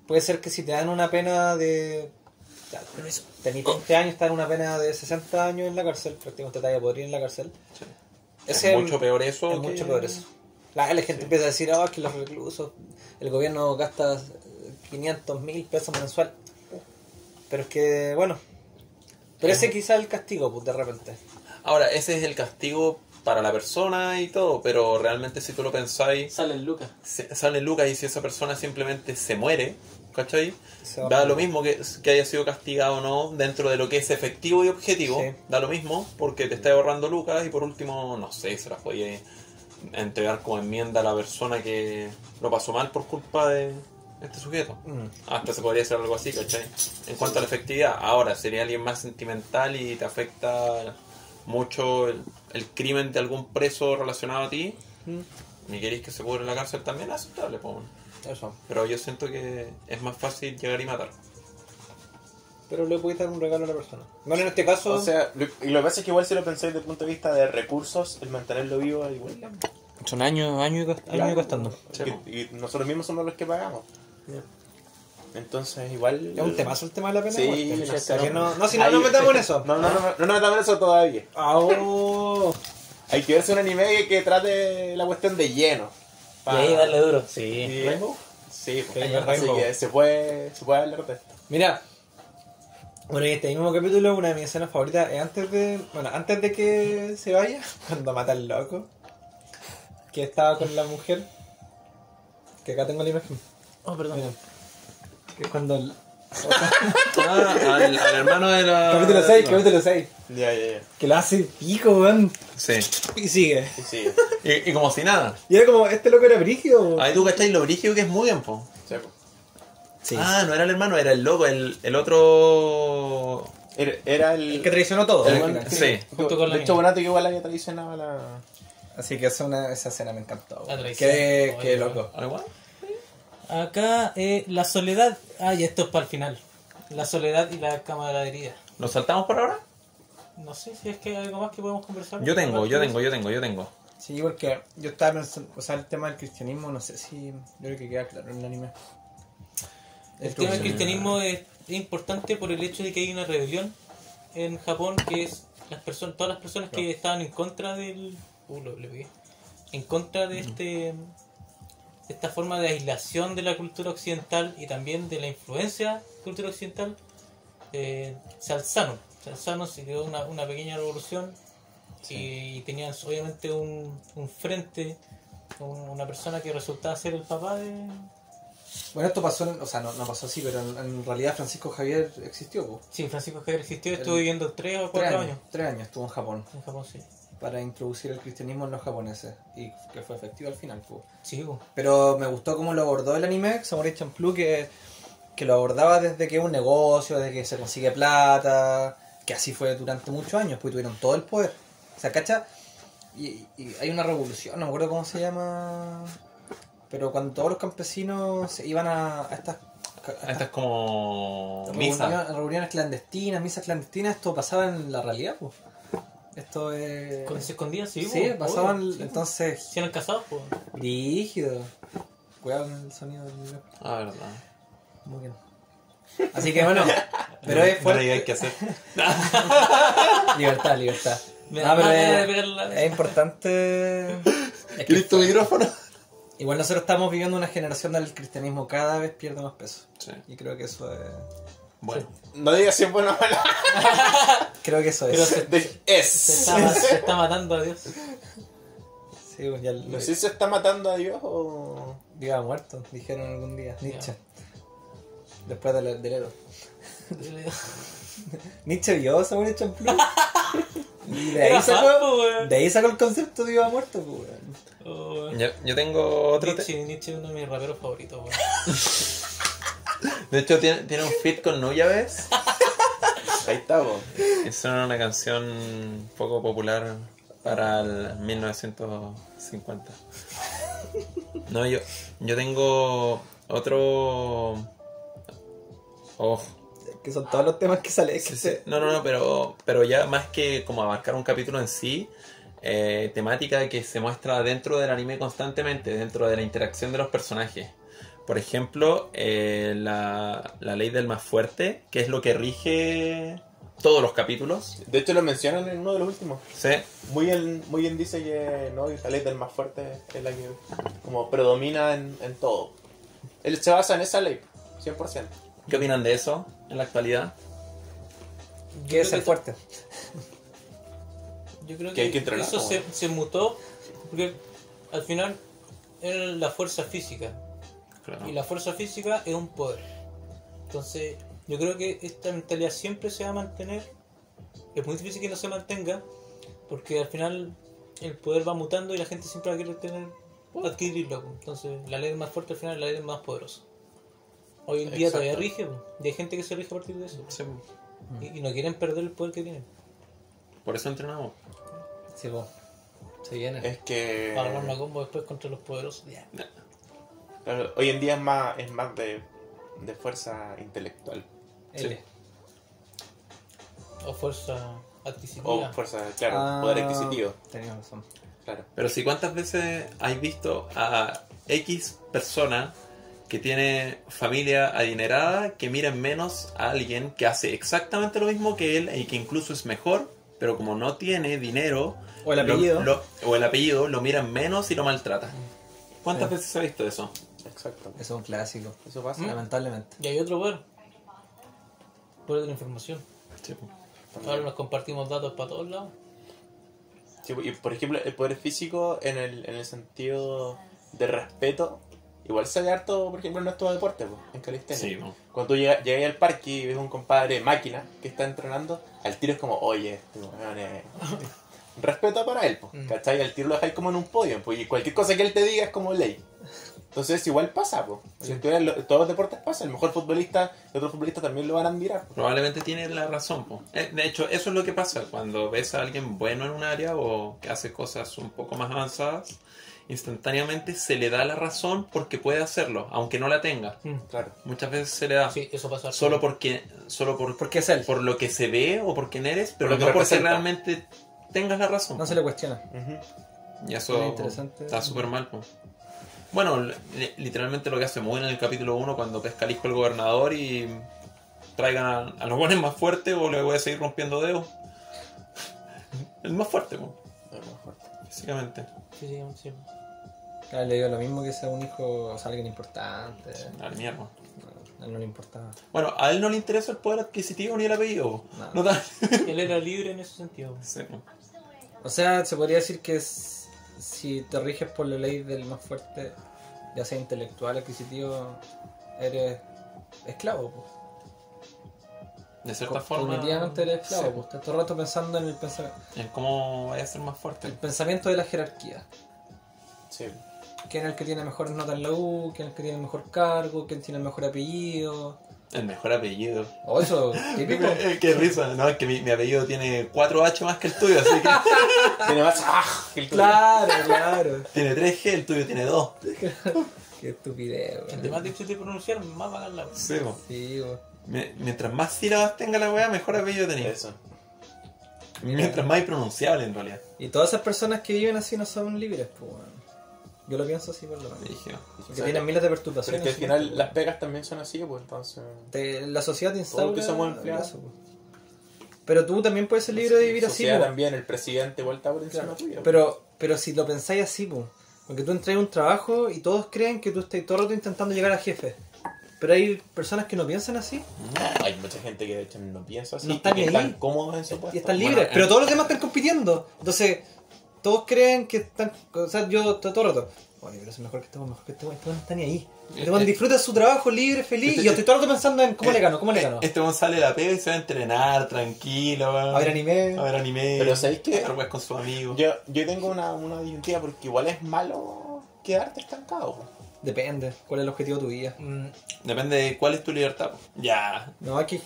Puede ser que si te dan una pena de. Tenís 20 años, estás en una pena de 60 años en la cárcel, prácticamente te vaya a poder ir en la cárcel. Ese es mucho peor eso. Es que- mucho peor eso. La, la gente empieza a decir, ah, que los reclusos, el gobierno gasta 500 mil pesos mensual. Pero es que, bueno, pero ese quizá es el castigo, pues de repente. Ahora, ese es el castigo para la persona y todo, pero realmente si tú lo pensáis, Sale el Lucas. se- sale Lucas y si esa persona simplemente se muere, ¿cachai? Da lo mismo que, que haya sido castigado o no dentro de lo que es efectivo y objetivo, Sí. da lo mismo porque te está ahorrando Lucas y por último, no sé, se las podía entregar como enmienda a la persona que lo pasó mal por culpa de este sujeto. Mm. Hasta se podría hacer algo así, ¿cachai? En cuanto a la efectividad, ahora sería alguien más sentimental y te afecta mucho el, el crimen de algún preso relacionado a ti, Mm. ni queréis que se pudre en la cárcel, también es aceptable, po. Eso. Pero yo siento que es más fácil llegar y matar. Pero le puedes dar un regalo a la persona. Bueno, en este caso, O sea, lo, y lo que pasa es que igual si lo pensáis desde el punto de vista de recursos, el mantenerlo vivo es igual. son años, años, y cost- años y costando. Sí, Y, y nosotros mismos somos los que pagamos. Entonces, igual. Es un temazo el tema de la pena. Sí, de muerte. no no. no, no, si no Ahí- nos metamos en eso. No, no, no, no, no nos metamos en eso todavía. Oh. Hay que verse un anime que, que trate la cuestión de lleno. Y ahí darle duro. Sí, Sí. Rainbow. Sí, pues, Sí, así Rainbow. que se puede, se puede hablar de esto. Mira, bueno, en este mismo capítulo, una de mis escenas favoritas es antes de. Bueno, antes de que se vaya, cuando mata al loco, que estaba con la mujer. Que acá tengo la imagen. Oh, perdón. Que es cuando. el- Ah, al, al hermano de la. capítulo 6, capítulo 6. Ya, ya, ya. Que lo hace pico, weón. Sí. Y sigue. Sí, sí. Y, y como si nada. Y era como, este loco era brígido. Ahí tú cacháis lo brígido que es Mugen, po. Sí, pues. Sí. Ah, no era el hermano, era el loco, el, el otro. Era, era el. El que traicionó todo. el- al final. sí. Junto con de hecho. Bonato que igual había traicionado a la. Así que esa, una, esa escena me encantó. La. Qué, qué weón. loco. ¿Ah, igual? Acá, eh, la soledad. Ah, y esto es para el final. La soledad y la camaradería. ¿Nos saltamos por ahora? No sé si es que hay algo más que podemos conversar. Yo tengo, yo tengo, yo tengo, yo tengo. Sí, porque yo estaba pensando, o sea, el tema del cristianismo, no sé si, yo creo que queda claro en el anime. El tema del cristianismo es, es importante por el hecho de que hay una rebelión en Japón que es las personas, todas las personas que estaban en contra del, uh, lo- le pegué. en contra de este esta forma de aislación de la cultura occidental y también de la influencia de la cultura occidental eh, se alzaron, se alzaron, se creó una, una pequeña revolución y, tenían obviamente un, un frente, un- una persona que resultaba ser el papá de, Bueno, esto pasó, en- o sea, no, no pasó así, pero en, en realidad Francisco Javier existió, po. Sí, Francisco Javier existió, estuvo El- viviendo tres o Tres cuatro años, años. tres años estuvo en Japón En Japón, sí. Para introducir el cristianismo en los japoneses y que fue efectivo al final, po. Sí, po. Pero me gustó cómo lo abordó el anime, Samurai Champloo, que, que lo abordaba desde que es un negocio, desde que se consigue plata, que así fue durante muchos años, pues tuvieron todo el poder. O sea, ¿cacha? Y, y hay una revolución, no me acuerdo cómo se llama, pero cuando todos los campesinos se iban a, a estas... a Esta es como. Misa. reuniones, reuniones clandestinas, misas clandestinas, esto pasaba en la realidad, pues. Esto es... Cuando se escondían, sí, Sí, po, pasaban, obvio, sí, po. entonces, eran casados, pues. rígido. Cuidado con el sonido del micrófono. Ah, verdad. Muy bien. Así que bueno, pero es fuerte. hay que hacer. Libertad, libertad. Me No, da pero es, importante. es que ¿Quieres tu micrófono? igual nosotros estamos viviendo una generación donde el cristianismo cada vez pierde más peso. Sí. Y creo que eso es. Bueno. No digas si es bueno o malo. Creo que eso Pero es. se, De- se Es. está, se está matando a Dios. Sí, pues ya lo- No sé si se está matando a Dios o. viva muerto, dijeron algún día. Nietzsche. Después del, del héroe. Nietzsche vio a Samuel Champloo. Y de ahí, Era sacó, po, weón. de ahí sacó el concepto de viva muerto, pues, weón. Oh, weón. Yo, yo tengo otro. te- Nietzsche, Nietzsche es uno de mis raperos favoritos, weón. De hecho, tiene, tiene un fit con Nuya, ¿ves? Ahí está, po. Es una canción poco popular para el 1950. No, yo, yo tengo otro. Oh, Que son todos los temas que sale. sí, sí. No, no, no, pero, pero ya más que como abarcar un capítulo en sí, eh, temática que se muestra dentro del anime constantemente, dentro de la interacción de los personajes. Por ejemplo, eh, la, la ley del más fuerte, que es lo que rige todos los capítulos. De hecho lo mencionan en uno de los últimos. Sí, Muy bien, muy bien dice que no, la ley del más fuerte es la que como predomina en, en todo. Él se basa en esa ley, 100%. ¿Qué opinan de eso en la actualidad? ¿Qué es el fuerte? Yo creo Que que, hay que entrenar, eso se, se mutó porque al final era la fuerza física. Claro. Y la fuerza física es un poder. Entonces, yo creo que esta mentalidad siempre se va a mantener. Es muy difícil que no se mantenga, porque al final el poder va mutando y la gente siempre va a querer tener, adquirirlo. Entonces, la ley más fuerte al final es la ley más poderosa. Hoy en día Exacto. todavía rige, pues. y hay gente que se rige a partir de eso. Sí, Y, y no quieren perder el poder que tienen. por eso entrenamos. Sí, po. Se viene. Es que Para una combo después contra los poderosos. Ya. Claro, hoy en día es más, es más de, de fuerza intelectual. L. O fuerza adquisitiva. O fuerza, claro, Ah, poder adquisitivo. Tenías razón. Claro. Pero si cuántas veces has visto a X persona que tiene familia adinerada que mira menos a alguien que hace exactamente lo mismo que él y que incluso es mejor, pero como no tiene dinero O el lo- apellido. lo- o el apellido lo miran menos y lo maltratan. ¿Cuántas Sí. veces se ha visto eso? Exacto. Eso es un clásico. Eso pasa. ¿Mm? Lamentablemente. Y hay otro poder. Poder de la información. Sí, Ahora nos compartimos datos para todos lados. Sí, y por ejemplo, el poder físico en el, en el sentido de respeto, igual se ve harto, por ejemplo, en nuestro deporte, pues, en calistenia. Sí. Cuando tú llegas, llegas al parque y ves un compadre máquina que está entrenando, al tiro es como, oye, este respeto para él, pues, Mm. ¿cachai? Al tiro lo dejáis como en un podio, pues, y cualquier cosa que él te diga es como ley. Entonces, igual pasa, pues. En teoría, lo- todos los deportes pasa. El mejor futbolista, el otro futbolista también lo van a admirar. pues. Probablemente tiene la razón. po. Eh, De hecho, eso es lo que pasa cuando ves a alguien bueno en un área o que hace cosas un poco más avanzadas. Instantáneamente se le da la razón porque puede hacerlo, aunque no la tenga. Claro. Muchas veces se le da Sí, eso pasa. solo porque solo por, Porque es él. por lo que se ve o por quién eres, pero Por no porque representa. realmente tengas la razón. No se le cuestiona. Ujú. Y eso Muy interesante. está súper mal. po. Bueno, li- literalmente lo que hace muy en el capítulo 1 cuando pesca al hijo el gobernador y traigan a, a los buenos más fuertes o le voy a seguir rompiendo dedos. El más fuerte, po, Es más fuerte. básicamente. Sí, sí, sí. Claro, le digo lo mismo que sea un hijo, o sea, alguien importante. Mierda. No, a él no le importaba. Bueno, a él no le interesa el poder adquisitivo ni el apellido. No. No da- Él era libre en ese sentido. Sí. O sea, se podría decir que es- si te riges por la ley del más fuerte, ya sea intelectual, adquisitivo, eres esclavo. Pues. De cierta forma. Cognitivamente eres esclavo. sí, pues. Estás todo el rato pensando en el, pensa- En cómo vaya a ser más fuerte. el pensamiento de la jerarquía. Sí. ¿Quién es el que tiene mejores notas en la U? ¿Quién es el que tiene el mejor cargo? ¿Quién tiene el mejor apellido? El mejor apellido. O eso, típico. Qué risa, no, es que mi, mi apellido tiene 4H más que el tuyo, así que Tiene más. ¡Ah! que el tuyo. claro, claro. tiene 3G, el tuyo tiene 2. Qué estupidez, Entre weón. más difícil de pronunciar, más va a ganar. Sí. Sí, weón. Mi- Mientras más sílabas tenga la weá, mejor apellido tenés. Eso. Mientras más impronunciable en realidad. Y todas esas personas que viven así no son libres, pues, weón. Yo lo pienso así por lo menos. Dije, Porque tienen miles de Pero es perturbaciones. que al final las pegas también son así, pues entonces. Te- la sociedad te instaura Todos que somos empleados. pues. Pero tú también puedes ser libre de vivir así, pues. también, el presidente vuelta por encima Claro. tuyo. Pero, pero si lo pensáis así, pues. Porque tú entras a un trabajo y todos creen que tú estás todo el rato intentando llegar a jefe. Pero hay personas que no piensan así No, hay mucha gente que de hecho no piensa así. No están y ahí. están cómodos en su puesto. y están Bueno, libres. eh. Pero todos los demás están compitiendo. Entonces, todos creen que están. O sea, yo todo, todo el rato. Oye, pero es mejor que este weón, mejor que este weón, este no está ni ahí. Este weón Eh, disfruta su trabajo libre, feliz. este- y yo estoy todo el rato pensando en cómo le gano, cómo le gano. Este weón sale de la pega y se va a entrenar tranquilo, weón. A ver anime. A ver anime. Pero ¿sabéis qué? A con sus amigos. Yo, yo tengo una, una disyuntiva porque igual es malo quedarte estancado. Depende, cuál es el objetivo de tu vida. Mm, Depende de cuál es tu libertad. Ya. No, hay que,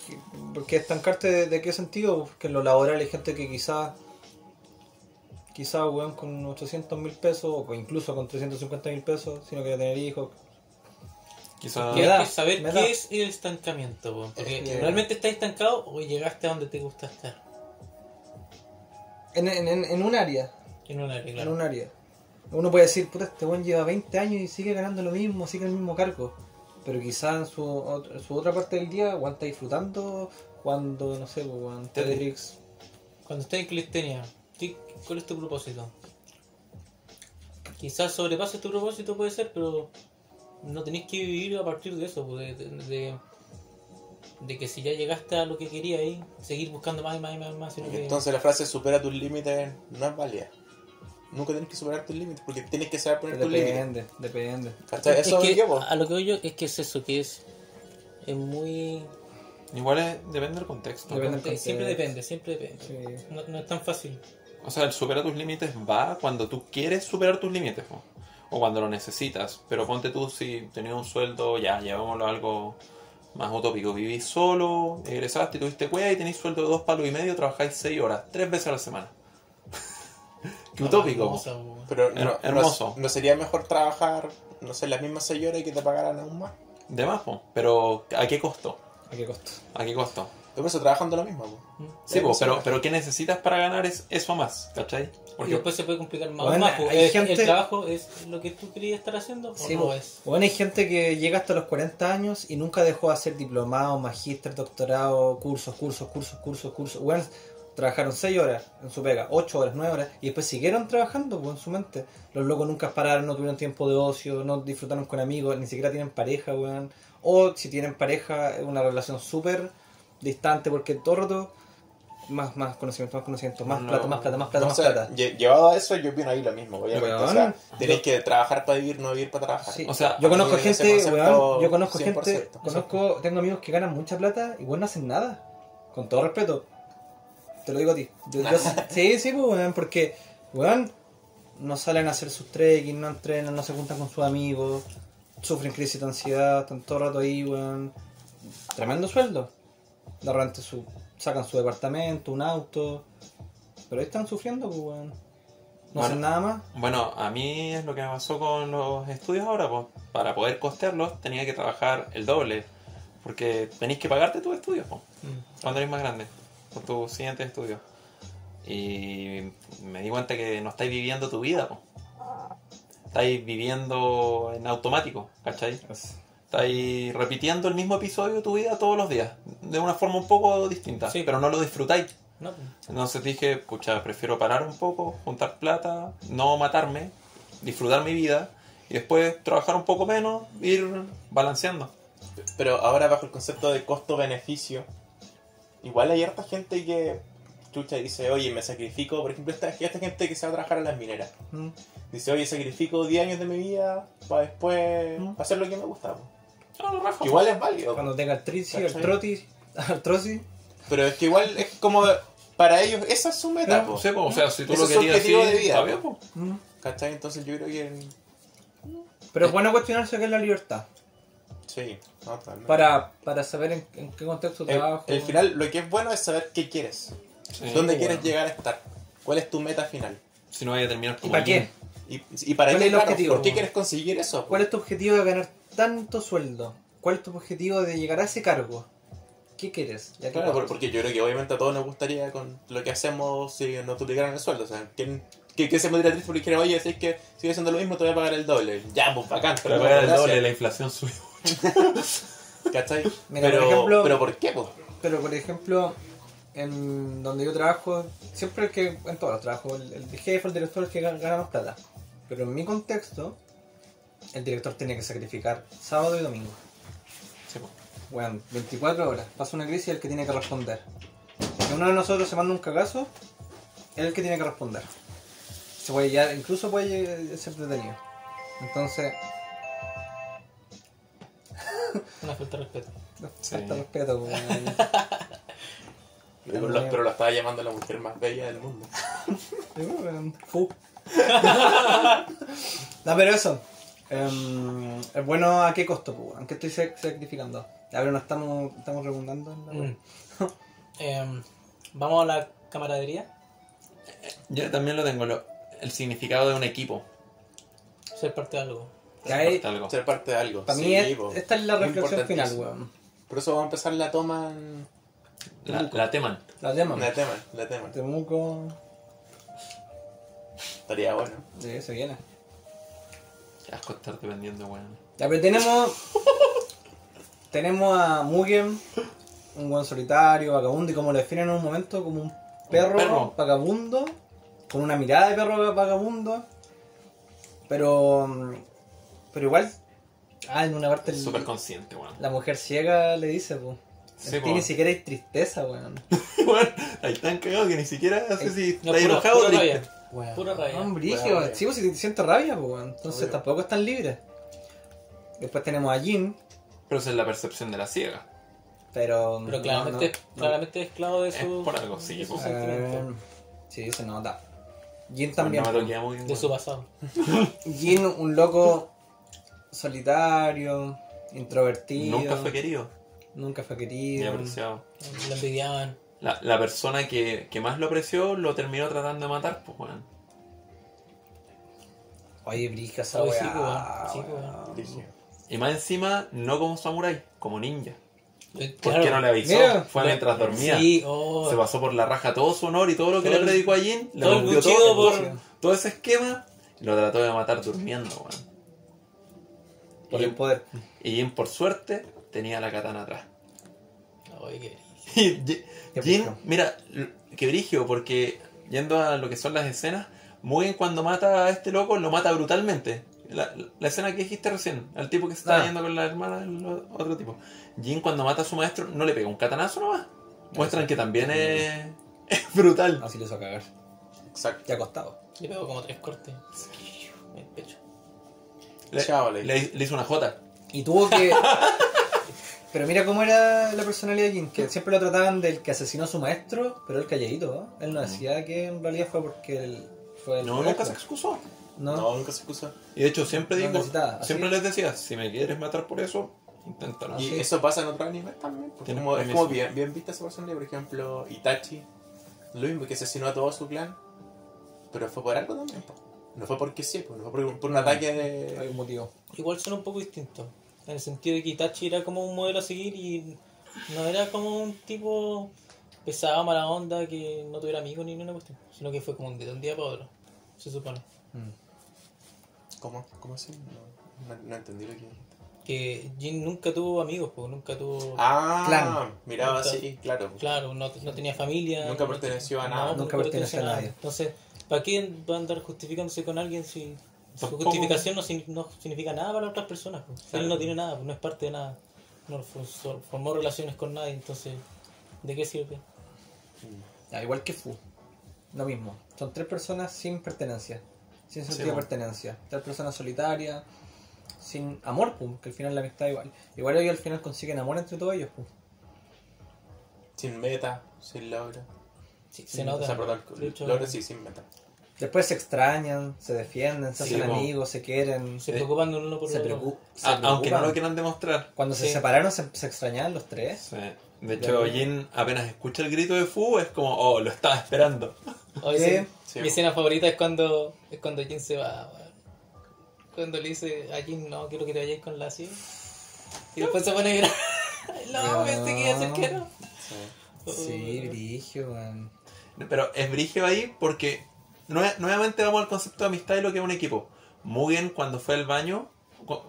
porque estancarte de, de qué sentido, porque en lo laboral hay gente que quizás, quizás, weón, con 800 mil pesos, o incluso con 350 mil pesos, si no quiere tener hijos. Quizás. Hay que saber qué da. es el estancamiento. po, Porque Es que- realmente estás estancado o llegaste a donde te gusta estar. En, en, en- en un área, En un área, en claro. un área. Uno puede decir, puta, este buen lleva 20 años y sigue ganando lo mismo, sigue en el mismo cargo. Pero quizá en su, en su otra parte del día, Juan está disfrutando cuando, no sé, Tetris. Cuando estás en calistenia, ¿qué- ¿cuál es tu propósito? Quizás sobrepases tu propósito, puede ser, pero no tenés que vivir a partir de eso, pues, de, de, de- de que si ya llegaste a lo que querías ahí, seguir buscando más y más y más y más. que- Entonces la frase supera tus límites no es válida. Nunca tienes que superar tus límites porque tienes que saber poner tus límites. Depende, depende. ¿Cachai? es Eso que yo, a lo que voy yo es que es eso, que es, es muy... Igual es- depende del contexto. Depende. del Siempre depende, siempre depende. Sí. No, no es tan fácil. O sea, el superar tus límites va cuando tú quieres superar tus límites, o cuando lo necesitas. Pero ponte tú si tenías un sueldo, ya, llevámoslo a algo más utópico. Vivís solo, egresaste y tuviste cueva y tenéis sueldo de dos palos y medio, trabajáis seis horas, tres veces a la semana. Qué utópico. po. Hermosa. Pero no, hermoso. No, no sería mejor trabajar, no sé, las mismas 6 horas y que te pagaran aún más? De más, pero ¿a qué costo? ¿A qué costo? ¿A qué costo? Por eso trabajando lo mismo. po. Sí, pero, pero ¿qué necesitas para ganar es eso más? ¿Cachai? Y Porque después se puede complicar más. Bueno, más, po. hay ¿El, gente- el trabajo es lo que tú querías estar haciendo Sí, o no po. es? Bueno, hay gente que llega hasta los 40 años y nunca dejó de hacer diplomado, magíster, doctorado, cursos, cursos, cursos, cursos, cursos. Bueno, trabajaron 6 horas en su pega, 8 horas, 9 horas, y después siguieron trabajando pues, en su mente. Los locos nunca pararon, no tuvieron tiempo de ocio, no disfrutaron con amigos, ni siquiera tienen pareja, weón. O si tienen pareja, es una relación súper distante porque todo el rato más, más conocimiento, más conocimiento, más No. plata, más plata, más plata, No más plata. lle- llevado a eso, yo opino ahí lo mismo, obviamente. Weón, o sea, tenés yo- que trabajar para vivir, no vivir para trabajar. Sí. O sea, yo conozco gente, weón, yo conozco 100%. gente, conozco, tengo amigos que ganan mucha plata y bueno no hacen nada. Con todo respeto. Te lo digo a ti. Yo- yo- sí, sí, pues, weón, porque, weón, no salen a hacer sus trekking, no entrenan, no se juntan con sus amigos, sufren crisis de ansiedad, están todo el rato ahí, weón. Tremendo sueldo. De repente su, sacan su departamento, un auto, pero ahí están sufriendo, pues, weón. No Bueno. hacen nada más. Bueno, a mí es lo que me pasó con los estudios ahora, pues. Para poder costearlos tenía que trabajar el doble. Porque tenéis que pagarte tus estudios, pues. Cuando eres más grande. Con tus siguientes estudios. Y me di cuenta que no estáis viviendo tu vida, pues. Estáis viviendo en automático, ¿cachai? Estáis repitiendo el mismo episodio de tu vida todos los días. De una forma un poco distinta. Sí. Pero no lo disfrutáis. No, pues. Entonces dije, pucha, prefiero parar un poco, juntar plata, no matarme, disfrutar mi vida y después trabajar un poco menos, ir balanceando. Pero ahora bajo el concepto de costo-beneficio, igual hay harta gente que chucha dice, oye, me sacrifico, por ejemplo, esta, esta gente que se va a trabajar a las mineras. Mm. Dice, oye, sacrifico 10 años de mi vida para después Mm. hacer lo que me gusta. po". Igual es válido. Cuando tenga artritis, ¿Cachai? artrotis, artrosis, Pero es que igual es como, para ellos, esa es su meta. po. No sé, pues, o sea, si tú Ese lo es querías así, de vida, está bien, pues. mm. ¿Cachai? Entonces yo creo que... pero es bueno cuestionarse qué es la libertad. Sí, totalmente. Para, para saber en, en qué contexto El, trabajo. el final, lo que es bueno es saber qué quieres. Sí. ¿Dónde bueno. quieres llegar a estar? ¿Cuál es tu meta final? Si no vaya a terminar ¿Y como para qué? ¿Y, y para ¿Cuál qué, es el claro, objetivo? ¿Por qué quieres conseguir eso? ¿Cuál es tu objetivo de ganar tanto sueldo? ¿Cuál es tu objetivo de llegar a ese cargo? ¿Qué quieres? Ya Claro, porque yo creo que obviamente a todos nos gustaría con lo que hacemos si nos duplicaran el sueldo. O sea, ¿quién, ¿qué, qué se me diría triste porque dijera, oye, si es que sigue siendo lo mismo, te voy a pagar el doble? Ya, pues bacán, Pero pero pagar el doble, la inflación subió. ¿Cachai? Mira, pero, por ejemplo- pero ¿por qué? Pues? Pero por ejemplo, en donde yo trabajo, siempre el que, en todos los trabajos, el, el jefe, el director es el que gana más plata. Pero en mi contexto, el director tiene que sacrificar sábado y domingo. Sí, pues. Bueno, 24 horas. Pasa una crisis y el que tiene que responder. Si uno de nosotros se manda un cagazo, es el que tiene que responder. Se puede ya, incluso puede ser detenido. Entonces, Una falta de respeto. Sí. falta respeto. pues, weón. Pero, lo, pero lo estaba llamando la mujer más bella del mundo. No, pero eso. Es bueno a qué costo, pues, aunque estoy sac- sacrificando. A ver, no estamos, estamos redundando en la Mm. Em, Vamos a la camaradería. Yo también lo tengo, lo- el significado de un equipo. Ser parte de algo. Hay- Parte de algo. Ser parte de algo. Para Sí, mí, es- esta es la reflexión final, weón. Por eso vamos a empezar la toma en... La, la teman. La tema. La tema, la tema. Temuco. Estaría bueno. Sí, se viene. Qué asco estar dependiendo, weón. Ya, pero tenemos. tenemos a Mugen, un buen solitario, vagabundo, y como lo definen en un momento, como un perro, perro. vagabundo, con una mirada de perro vagabundo. Pero. Pero igual. Ah, en una parte. Súper consciente, weón. la mujer ciega le dice, pues. Sí, es que ni siquiera hay tristeza, weón. Weón, ahí tan cagado que ni siquiera sé si No, está pura, enojado o pura triste. rabia. Weón. Pura rabia. Sí, pues si siento rabia, pues, weón. Entonces Obvio. tampoco están libres. Después tenemos a Jin, Pero esa es la percepción de la ciega. pero. Pero claramente, no, no. claramente es esclavo de Es su, por algo, sí, sentimiento, Eh, sí, se nota. Jin También también. no me pues. bien. de su pasado. Jin, un loco solitario, introvertido. Nunca fue querido Nunca fue ni querido. apreciado. Lo envidiaban. La, la persona que, que más lo apreció lo terminó tratando de matar, pues weón. Oye, brija esa sí, weá, weón, sí, weón. Dije, Y más encima, no como samurái, como ninja. Eh, ¿Por claro. qué no le avisó? Mira. Fue mientras dormía. Sí, oh, Se pasó por la raja todo su honor y todo lo que Todo le predicó a Jin. Le todo el todo, por- todo ese esquema y lo trató de matar durmiendo, weón. Por Y- el poder. Y Jin, por suerte, tenía la katana atrás. Oye, qué Y Jin, mira, qué brigio, porque yendo a lo que son las escenas, Mugen cuando mata a este loco lo mata brutalmente. La, la escena que dijiste recién, al tipo que se estaba Ah. yendo con la hermana del o- otro tipo. Jin cuando mata a su maestro no le pega un catanazo nomás. Muestran que también es, es brutal. Así lo hizo cagar. exacto. Ya acostado. Le pegó como tres cortes. En el pecho. Le, Chao, le- le- le hizo una jota. Y tuvo que. pero mira cómo era la personalidad de Jin, que siempre lo trataban del que asesinó a su maestro, pero él calladito, ¿no? Él no decía que en realidad fue porque él fue el No, nunca se excusó. No. No, nunca se excusa. Y de hecho siempre No digo, necesitaba, así. siempre les decía, si me quieres matar por eso, inténtalo. Ah, Y eso pasa en otros animes también. como- es como bien, bien vista esa personalidad. Por ejemplo, Itachi. Lo mismo que asesinó a todo su clan. Pero fue por algo también. No fue porque sí, no fue por, por un ataque Hay de. un motivo. Igual son un poco distintos. En el sentido de que Itachi era como un modelo a seguir y no era como un tipo pesado, mala onda, que no tuviera amigos ni ninguna cuestión. Sino que fue como un de un día para otro, se supone. ¿Cómo? ¿Cómo así? No, no, no entendí lo que dijiste. Que Jin nunca tuvo amigos, porque nunca tuvo... Ah, Clan. miraba Nunca- así, claro. Claro, no, no tenía familia. Nunca perteneció a nada. Nunca perteneció a nadie. Entonces, ¿para qué va a andar justificándose con alguien si su Tampoco- justificación no, no significa nada para otras personas? pues? Claro. Él no tiene nada, pues, no es parte de nada. No for- for- formó relaciones con nadie, entonces, ¿de qué sirve? Ah, igual que Fu. Lo mismo. Son tres personas sin pertenencia. Sin Sí, sentido de bueno. pertenencia. Tres personas solitarias. Sin amor, pum. Que al final la amistad igual. Igual ellos al final consiguen amor entre todos ellos, pum. Sin meta, sin logro. Sí, se nota. O sea, perdón, De hecho, logro sí, sin meta. Después se extrañan, se defienden, se Sí, hacen amigos, se quieren. Se Se, preocupan de uno por el otro. preocu- se aunque no lo quieran demostrar. Cuando se separaron se, se extrañaban los tres. Sí. De hecho, Jin apenas escucha el grito de Fu, es como, oh, lo estaba esperando. Oye, Sí. sí, Sí, mi escena favorita es cuando es cuando Jin se va, weón. Cuando le dice a Jin, no, quiero que te vayas con Lassie. Y después se pone a. No, pensé que iba a ser que no. Sí. Sí, brigio, man. Pero es brigio ahí porque nue- nuevamente vamos al concepto de amistad y lo que es un equipo. Mugen cuando fue al baño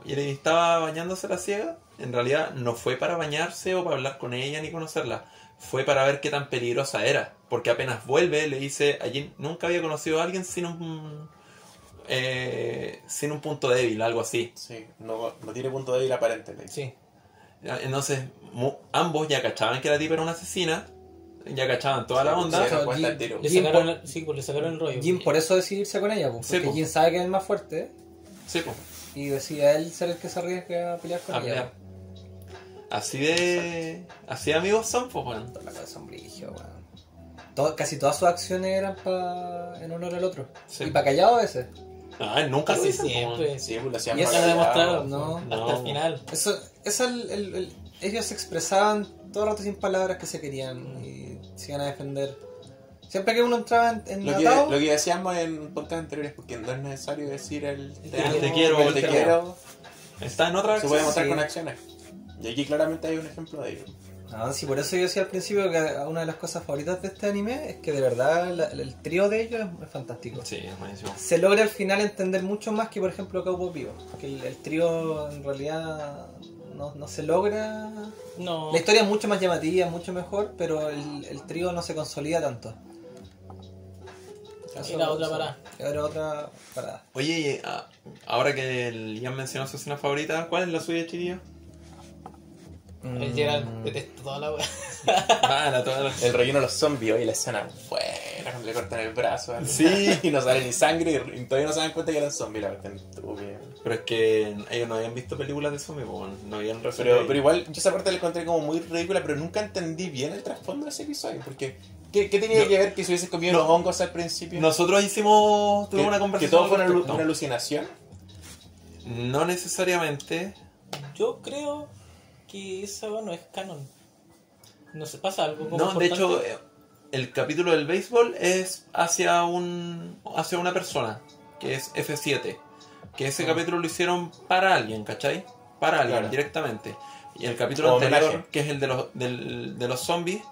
y le estaba bañándose la ciega, en realidad no fue para bañarse o para hablar con ella ni conocerla. Fue para ver qué tan peligrosa era. Porque apenas vuelve le dice, allí nunca había conocido a alguien sin un, eh, sin un punto débil, algo así. Sí, no, no tiene punto débil aparente. Sí. Entonces, ambos ya cachaban que la tipa era una asesina, ya cachaban toda la onda. no cuenta Jin-. Le sacaron, por- el, sí, pues le sacaron el rollo. Jin por eso decide irse con ella, pues, Sí, porque po. Jin sabe que es el más fuerte Sí, pues. y decide él ser el que se arriesga a pelear con A ella. pelear. Así de. Así de amigos son, pues, weón. Todo- casi todas sus acciones eran pa, en honor al otro. Sí. Y para callado a veces. Ay, nunca po, weón. siempre. Sí, pues lo hacían Y eso para lo demostraron. No. Hasta No. el final. Eso, eso el- el- el- ellos se expresaban todo el rato sin palabras que se querían y se iban a defender. Siempre que uno entraba en, en Lo que, atado, lo que decíamos en podcast anteriores, porque no es necesario decir el te, El te amo, quiero, el te te quiero, Está en otra se puede mostrar sí. con acciones. Y aquí claramente hay un ejemplo de ello. No, sí, por eso yo decía al principio que una de las cosas favoritas de este anime es que de verdad la- el trío de ellos es, es fantástico. Sí, es buenísimo. Se logra al final entender mucho más que por ejemplo Cowboy Vivo. Que el, el trío en realidad no, no se logra. No. La historia es mucho más llamativa, mucho mejor, pero el, el trío no se consolida tanto. Eso- Era otra parada. Era otra parada. Oye, ah, ahora que el Ian mencionó su escena favorita, ¿cuál es la suya, Chirillo? El Gerald detesta toda la wea. Las... El relleno de los zombies, oye, la escena buena, cuando le cortan el brazo. Sí. y no sale ni sangre y todavía no se dan cuenta que eran zombies, la estúpida. Pero es que ellos no habían visto películas de zombies, no habían Pero, referido. pero igual, yo esa parte la encontré como muy ridícula, pero nunca entendí bien el trasfondo de ese episodio. Porque, ¿qué, qué tenía No. que ver que se hubiese comido No. los hongos al principio? Nosotros hicimos, que, tuvimos una que conversación. todo fue una, alucinación. No necesariamente. Yo creo que esa wea no es canon. No se pasa algo como No, de hecho, eh, el capítulo del béisbol es hacia un hacia una persona, que es F7. Que ese Ah. capítulo lo hicieron para alguien, ¿cachai? Para alguien, Claro. directamente. Y el capítulo Como anterior, homenaje. que es el de los, del- de los zombies,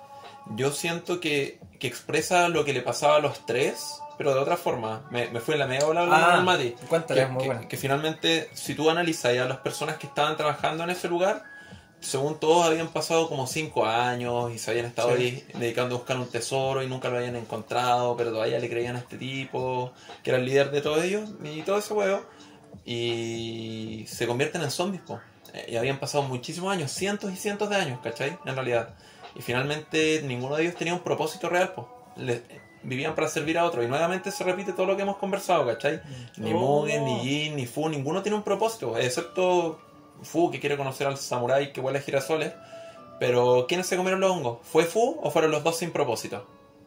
yo siento que, que expresa lo que le pasaba a los tres, pero de otra forma. Me, me fue en la media bola Ah, el Mati. que, que- que finalmente, si tú analizas a las personas que estaban trabajando en ese lugar, según todos habían pasado como 5 años y se habían estado Sí. ahí dedicando a buscar un tesoro y nunca lo habían encontrado, pero todavía le creían a este tipo, que era el líder de todos ellos, y todo ese huevo, y se convierten en zombies, po. Eh, Y habían pasado muchísimos años, cientos y cientos de años, ¿cachai? En realidad. Y finalmente ninguno de ellos tenía un propósito real, pues. vivían para servir a otro. Y nuevamente se repite todo lo que hemos conversado, ¿cachai? Ni Oh. Mugen, ni Jin, ni Fu, ninguno tiene un propósito, excepto Fu, que quiere conocer al samurái que huele a girasoles. Pero, ¿quiénes se comieron los hongos? ¿Fue Fu o fueron los dos sin propósito?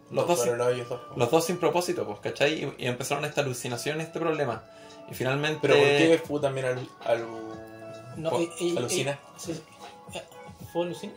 Los dos, sin, los dos. los dos sin propósito, pues, ¿cachai? Y, y empezaron esta alucinación, este problema. Y finalmente... Pero ¿por qué Fu también al, al- No, po- y- y- alucina? y- sí, eh, ¿Fue alucina?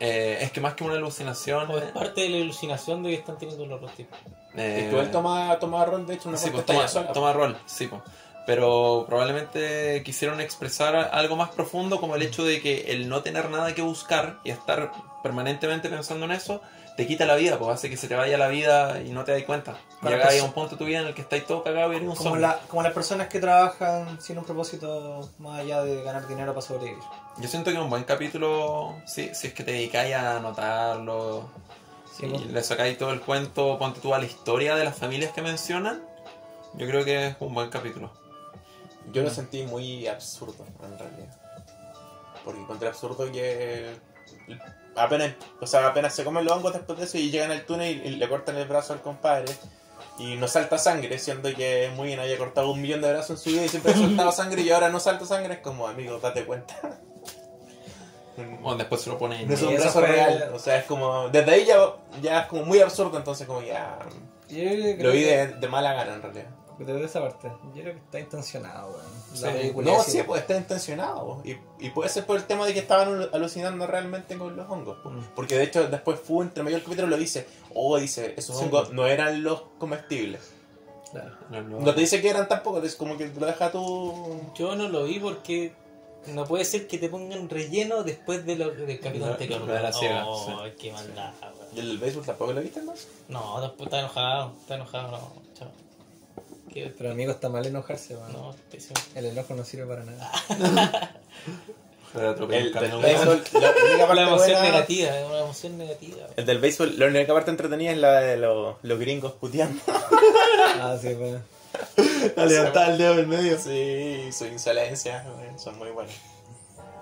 eh, es que más que una alucinación... ¿O es parte de la iluminación de que están teniendo los otros tipos? eh, Es que él toma, toma rol, de hecho, una Sí, pues toma, sola. toma rol, sí, pues. Pero probablemente quisieron expresar algo más profundo como el hecho de que el no tener nada que buscar y estar permanentemente pensando en eso te quita la vida, pues hace que se te vaya la vida y no te das cuenta. Claro, Llegas pues- a un punto de tu vida en el que estáis todo cagado y eres un Como, la, como las personas que trabajan sin un propósito más allá de ganar dinero para sobrevivir. Yo siento que es un buen capítulo, si, si es que te dedicáis a anotarlo, Sí, y pues. le sacáis todo el cuento, ponte tú a la historia de las familias que mencionan, yo creo que es un buen capítulo. Yo lo sentí muy absurdo, en realidad. Porque encontré absurdo que apenas, o sea, apenas se comen los hongos después de eso y llegan al túnel y, le cortan el brazo al compadre y no salta sangre, siendo que muy bien haya cortado un millón de brazos en su vida y siempre ha soltado sangre y ahora no salta sangre, es como, amigo, date cuenta. Bueno, después se lo pone No es un brazo real, o sea, es como, desde ahí ya, ya es como muy absurdo, entonces como ya, Yo lo vi de, de mala gana en realidad. Desde esa parte. Yo creo que está intencionado, weón. Sí. No, sí, pues está intencionado. Y, y puede ser por el tema de que estaban alu- alucinando realmente con los hongos. po. Mm. Porque de hecho después Fu entre medio del capítulo lo dice. Oh, dice, esos Sí, hongos no eran los comestibles. Claro. No, no. No te dice que eran tampoco, es como que lo deja tú... Yo no lo vi porque no puede ser que te pongan relleno después de lo, del capítulo Lo- anterior. lo de la ciega, Oh, qué maldad, weón. ¿Y el del béisbol tampoco lo viste más? No, después está enojado, está enojado, no, Pero amigo, está mal enojarse, weón. no, pésimo. El enojo no sirve para nada. El del béisbol, la única La parte emoción buena- negativa, es una emoción negativa. weón. El del béisbol, la única parte entretenida es la de los, los gringos puteando. ah, sí, weón. A levantar el dedo del medio. Sí, su insolencia, güey, son muy buenos.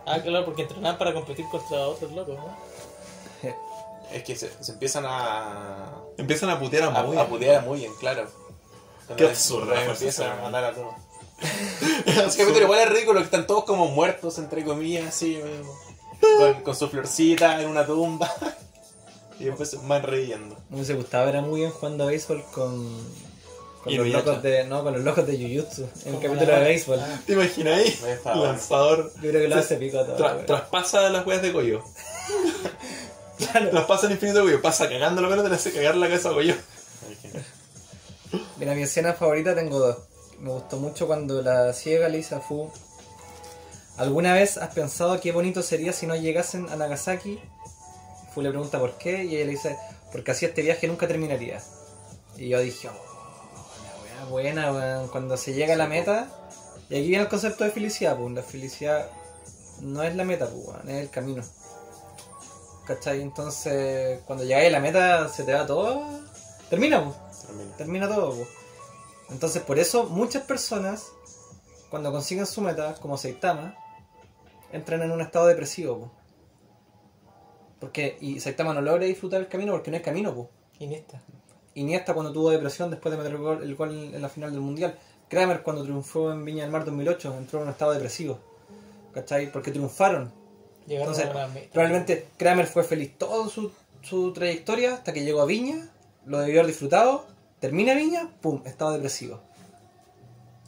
Ah, claro, porque entrenaban para competir contra otros locos, ¿no? Es que se, se empiezan a, Empiezan a putear a a, muy a putear a muy bien, claro. Qué absurdo esa, a matar a todos. Ese capítulo igual es ridículo, que están todos como muertos, entre comillas, así, con, con su florcita en una tumba. Y después van riendo. Me hubiese gustado ver a muy bien jugando a béisbol con. Con Y los locos de. No, con los locos de Jujutsu. En el capítulo la- de béisbol. ¿Te imaginas ahí? Lanzador. Yo creo que lo hace pico a todo. Tra- traspasa las weas de Goyo. Traspasa el infinito de Goyo. Pasa cagando la pelota y le hace cagar la cabeza a Goyo. Mira, mi escena favorita tengo dos. Me gustó mucho cuando la ciega le dice a Fu. ¿Alguna vez has pensado qué bonito sería si no llegasen a Nagasaki? Fu le pregunta por qué y ella le dice, porque así este viaje nunca terminaría. Y yo dije, oh, buena, weón. Cuando se llega a la meta, y aquí viene el concepto de felicidad, pues la felicidad no es la meta, pues, weón, es el camino. ¿Cachai? Entonces, cuando llegáis a la meta, se te va todo. Termina, pues Termina. termina todo. po. Entonces, por eso muchas personas, cuando consiguen su meta, como Saitama, entran en un estado depresivo. po. Porque, y Saitama no logra disfrutar el camino porque no es camino. po. Iniesta. Iniesta cuando tuvo depresión después de meter el gol, el gol en la final del Mundial. Kramer cuando triunfó en Viña del Mar 2008 entró en un estado depresivo. ¿Cachai? Porque triunfaron. Llegaron Entonces, a. Probablemente Kramer fue feliz toda su, su trayectoria hasta que llegó a Viña, lo debió haber disfrutado, termina Viña, pum, estado depresivo.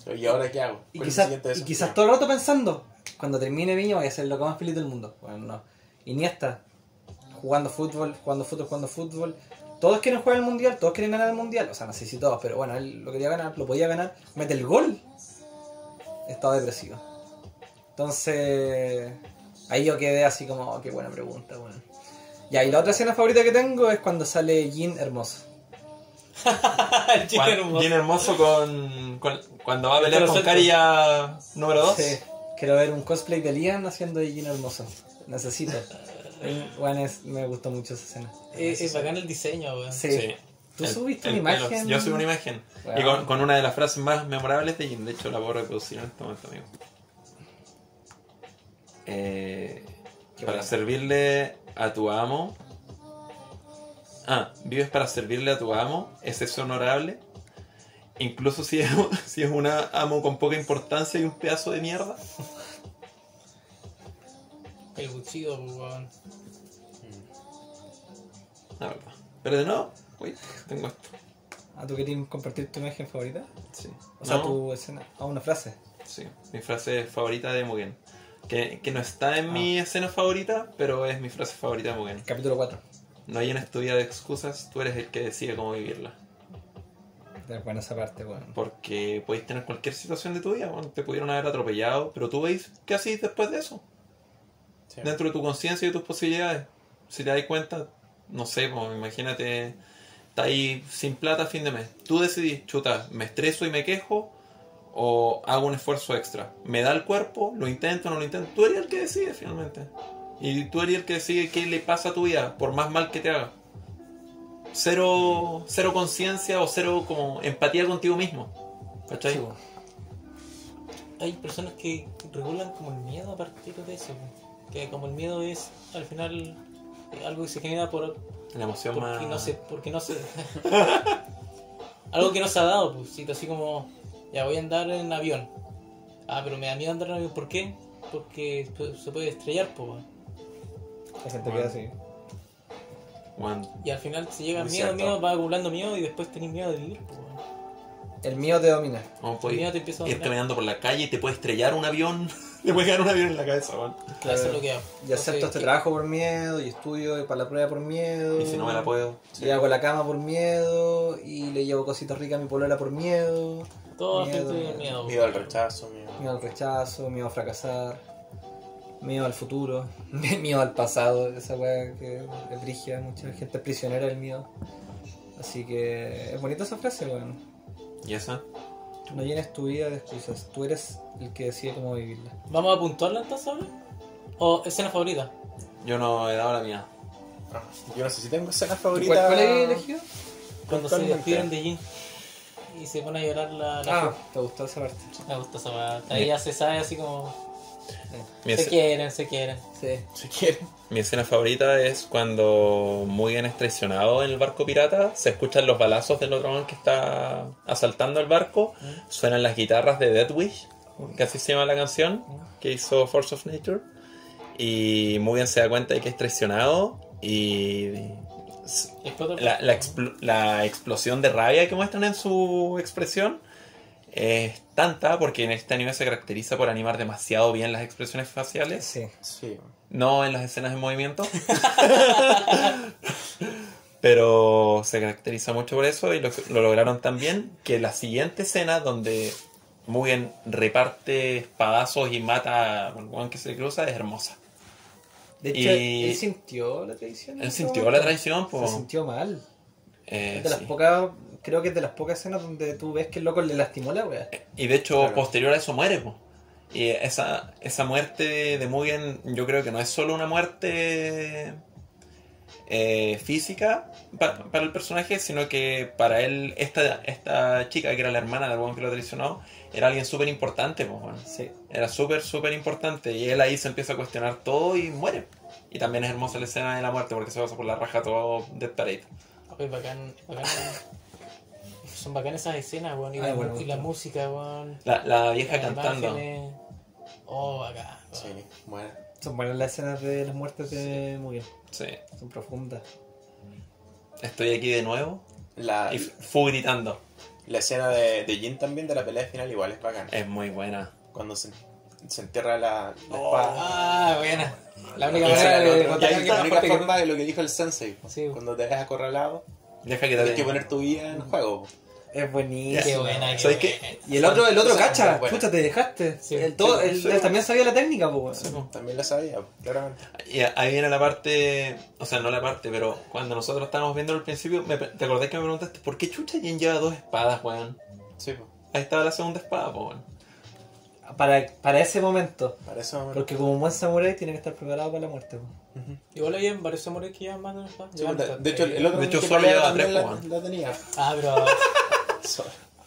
¿Y ahora qué hago? Y ¿Cuál es el quizás, y todo el rato pensando, cuando termine Viña voy a ser loco más feliz del mundo. Bueno, no. Iniesta, jugando fútbol, jugando fútbol, jugando fútbol. Todos quieren jugar el mundial, todos quieren ganar el mundial. O sea, no sé si todos, pero bueno, él lo quería ganar, lo podía ganar. Mete el gol. Estado depresivo. Entonces, ahí yo quedé así como, oh, qué buena pregunta, bueno. Ya, y la otra escena favorita que tengo es cuando sale Jean hermoso. El chico Juan- hermoso. Bien hermoso con, con- cuando va a El pelear con. Caria número 2. Sí, quiero ver un cosplay de Lian haciendo de hermoso. Necesito. Bueno, es- me gustó mucho esa escena. Es, es bacán el diseño, weón. Sí. ¿Tú subiste una imagen? Yo subí una imagen. Wow. Y con, con una de las frases más memorables de Jim. De hecho, la puedo reproducir en este momento, amigo. Eh, para bueno. servirle a tu amo. Ah, vives para servirle a tu amo. ¿Es eso honorable? Incluso si es, si es un amo con poca importancia y un pedazo de mierda. El cuchillo, pues, weón. La verdad. Pero de nuevo, uy, tengo esto. ¿A tú querías compartir tu imagen favorita? Sí. O sea, No, tu escena. Ah, una frase. Sí, mi frase favorita de Mugen. Que, que no está en Ah. mi escena favorita, pero es mi frase favorita de Mugen. Capítulo 4. No hay en tu vida de excusas, tú eres el que decide cómo vivirla. Es buena esa parte, bueno. Porque podéis tener cualquier situación de tu vida, bueno, te pudieron haber atropellado, pero tú veis qué hacéis después de eso. Sí. Dentro de tu conciencia y de tus posibilidades. Si te das cuenta, no sé, pues, imagínate, está ahí sin plata a fin de mes. Tú decidís, chuta, me estreso y me quejo, o hago un esfuerzo extra. ¿Me da el cuerpo? ¿Lo intento o no lo intento? Tú eres el que decide finalmente. Y tú eres el que decide qué le pasa a tu vida, por más mal que te haga. Cero, cero conciencia o cero como empatía contigo mismo. ¿Cachai? Sí. Hay personas que regulan como el miedo a partir de eso. Que como el miedo es al final eh, algo que se genera por La emoción más... porque no sé, porque no sé. algo que no se ha dado, pues, sí, así como ya voy a andar en avión. Ah, pero me da miedo andar en avión, ¿por qué? Porque se puede estrellar, pues. La gente Bueno. queda así. Bueno, Y al final se llega Muy miedo, cierto. miedo, va acumulando miedo y después tenés miedo de vivir, pues. El miedo te domina. ¿cómo El miedo puedes te empieza a ir dominar. caminando por la calle y te puede estrellar un avión? te puede caer un avión en la cabeza, weón. Claro, eso es lo que hago. Y acepto este que- trabajo por miedo, y estudio para la prueba por miedo. Y si no me la puedo. Y hago la cama por miedo, y le llevo cositas ricas a mi polola por miedo. Todo Miedo, miedo. el miedo. Miedo al rechazo, miedo. Miedo al rechazo, miedo a fracasar, miedo al futuro, miedo al pasado, esa weá que es brígida, mucha gente es prisionera del miedo. Así que es bonita esa frase, weón. ¿Y esa? No llenes tu vida de excusas, tú eres el que decide cómo vivirla. ¿Vamos a puntuarla entonces ahora? ¿O escena favorita? Yo no he dado la mía. Ah, yo no sé si tengo escena ¿Cuál, favorita. cuál has elegido? Cuando se despiden de Jin y se pone a llorar la, la Ah, te gustó esa parte. Me gusta esa weá. Ahí ya se sabe así como. Mi, Se quieren, se quieren. Sí. Si quieren. mi escena favorita es cuando Mugen es traicionado en el barco pirata. Se escuchan los balazos del otro man que está asaltando el barco. Suenan las guitarras de Death Wish, que así se llama la canción que hizo Force of Nature. Y Mugen se da cuenta de que es traicionado y s- Y explota el- la, la expl- la explosión de rabia que muestran en su expresión es tanta porque en este anime se caracteriza por animar demasiado bien las expresiones faciales, Sí. Sí. no en las escenas de movimiento. Pero se caracteriza mucho por eso y lo, lo lograron también que la siguiente escena donde Mugen reparte espadazos y mata al weón que se le cruza es hermosa. De hecho, Y- él sintió la traición. Él sintió momento. la traición, pues. Se sintió mal. Eh, de las sí. pocas, creo que es de las pocas escenas donde tú ves que el loco le lastimó la wea. Y de hecho, Claro. posterior a eso muere, pues. Y esa, esa muerte de Mugen, yo creo que no es solo una muerte eh, física pa- para el personaje, sino que para él, esta, esta chica que era la hermana del weón que lo traicionó, era alguien súper importante, pues, bueno. Sí. Era súper, súper importante. Y él ahí se empieza a cuestionar todo y muere. Y también es hermosa la escena de la muerte porque se pasa por la raja todo Death Parade. Oye, bacán, bacán. Son bacanas esas escenas, weón. Y, Ay, la, bueno, y me la gustó. música, weón. La, la vieja las cantando. imágenes. Oh, bacán. weón. Sí, bueno. Son buenas las escenas de las muertes de Mugen. Sí. Son profundas. Estoy aquí de nuevo. La, Y Fu gritando. la escena de, de Jin también de la pelea final igual es bacana. Es muy buena. Cuando se, se entierra la, la Oh, espada. ah, buena. La única manera de contar la única forma de lo que dijo el sensei. Sí. Cuando te ves acorralado, Deja que te tienes que poner tu vida en juego. Es buenísimo. Qué buena. Y el otro, el otro O sea, cacha, muy buena. pucha, te dejaste. Sí. el todo, Sí, él, sí. él también sabía la técnica, pues. weón. También lo sabía, claramente. Y ahí viene la parte, o sea, no la parte, pero cuando nosotros estábamos viendo al principio, me ¿te acordás que me preguntaste por qué chucha Jin lleva dos espadas, weón? Sí, po. Ahí estaba la segunda espada, po, weón. Para, para ese momento. Para eso. Porque como un buen samurái tiene que estar preparado para la muerte. po. Ujú. Igual había varios samuráis que llevan más de una espada. Sí, de, de hecho, el otro De hecho, que solo lleva tres, la, la tenía. Ah, pero.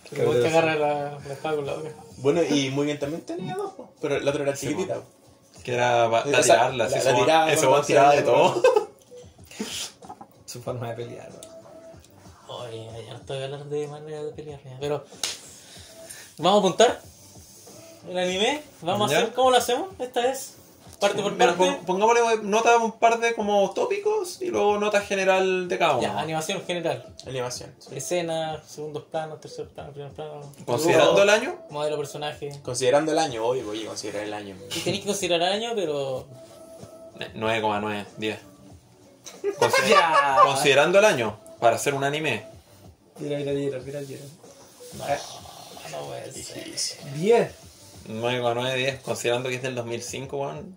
Que igual que agarra la, la espada con la boca. Bueno, y muy bien también tenía dos, pero el otro era Sí, chiquitita. Que era para sea, tirarla, la- la ese tiraba ese weón tiraba de todo. Su forma de pelear. Oye, ya no estoy a hablar de manera de pelear. Pero. Vamos a apuntar. El anime. Vamos ¿Ya? a hacer. ¿Cómo lo hacemos esta vez? Parte por Mira, parte. pon- pongámosle nota un par de como tópicos y luego nota general de cada uno. Ya, animación general. Animación. sí. Escena, segundos planos, tercer plano, primer plano. Considerando el año, Modelo personaje. Considerando el año, obvio, voy a considerar el año. Y tenéis que considerar año, pero. eh, 9,9, 10. Consider- Considerando el año, para hacer un anime, Mira, mira, mira, mira, mira. No, no puede ser. Difícil. 10. 9,9, 10, considerando que es del 2005, weón.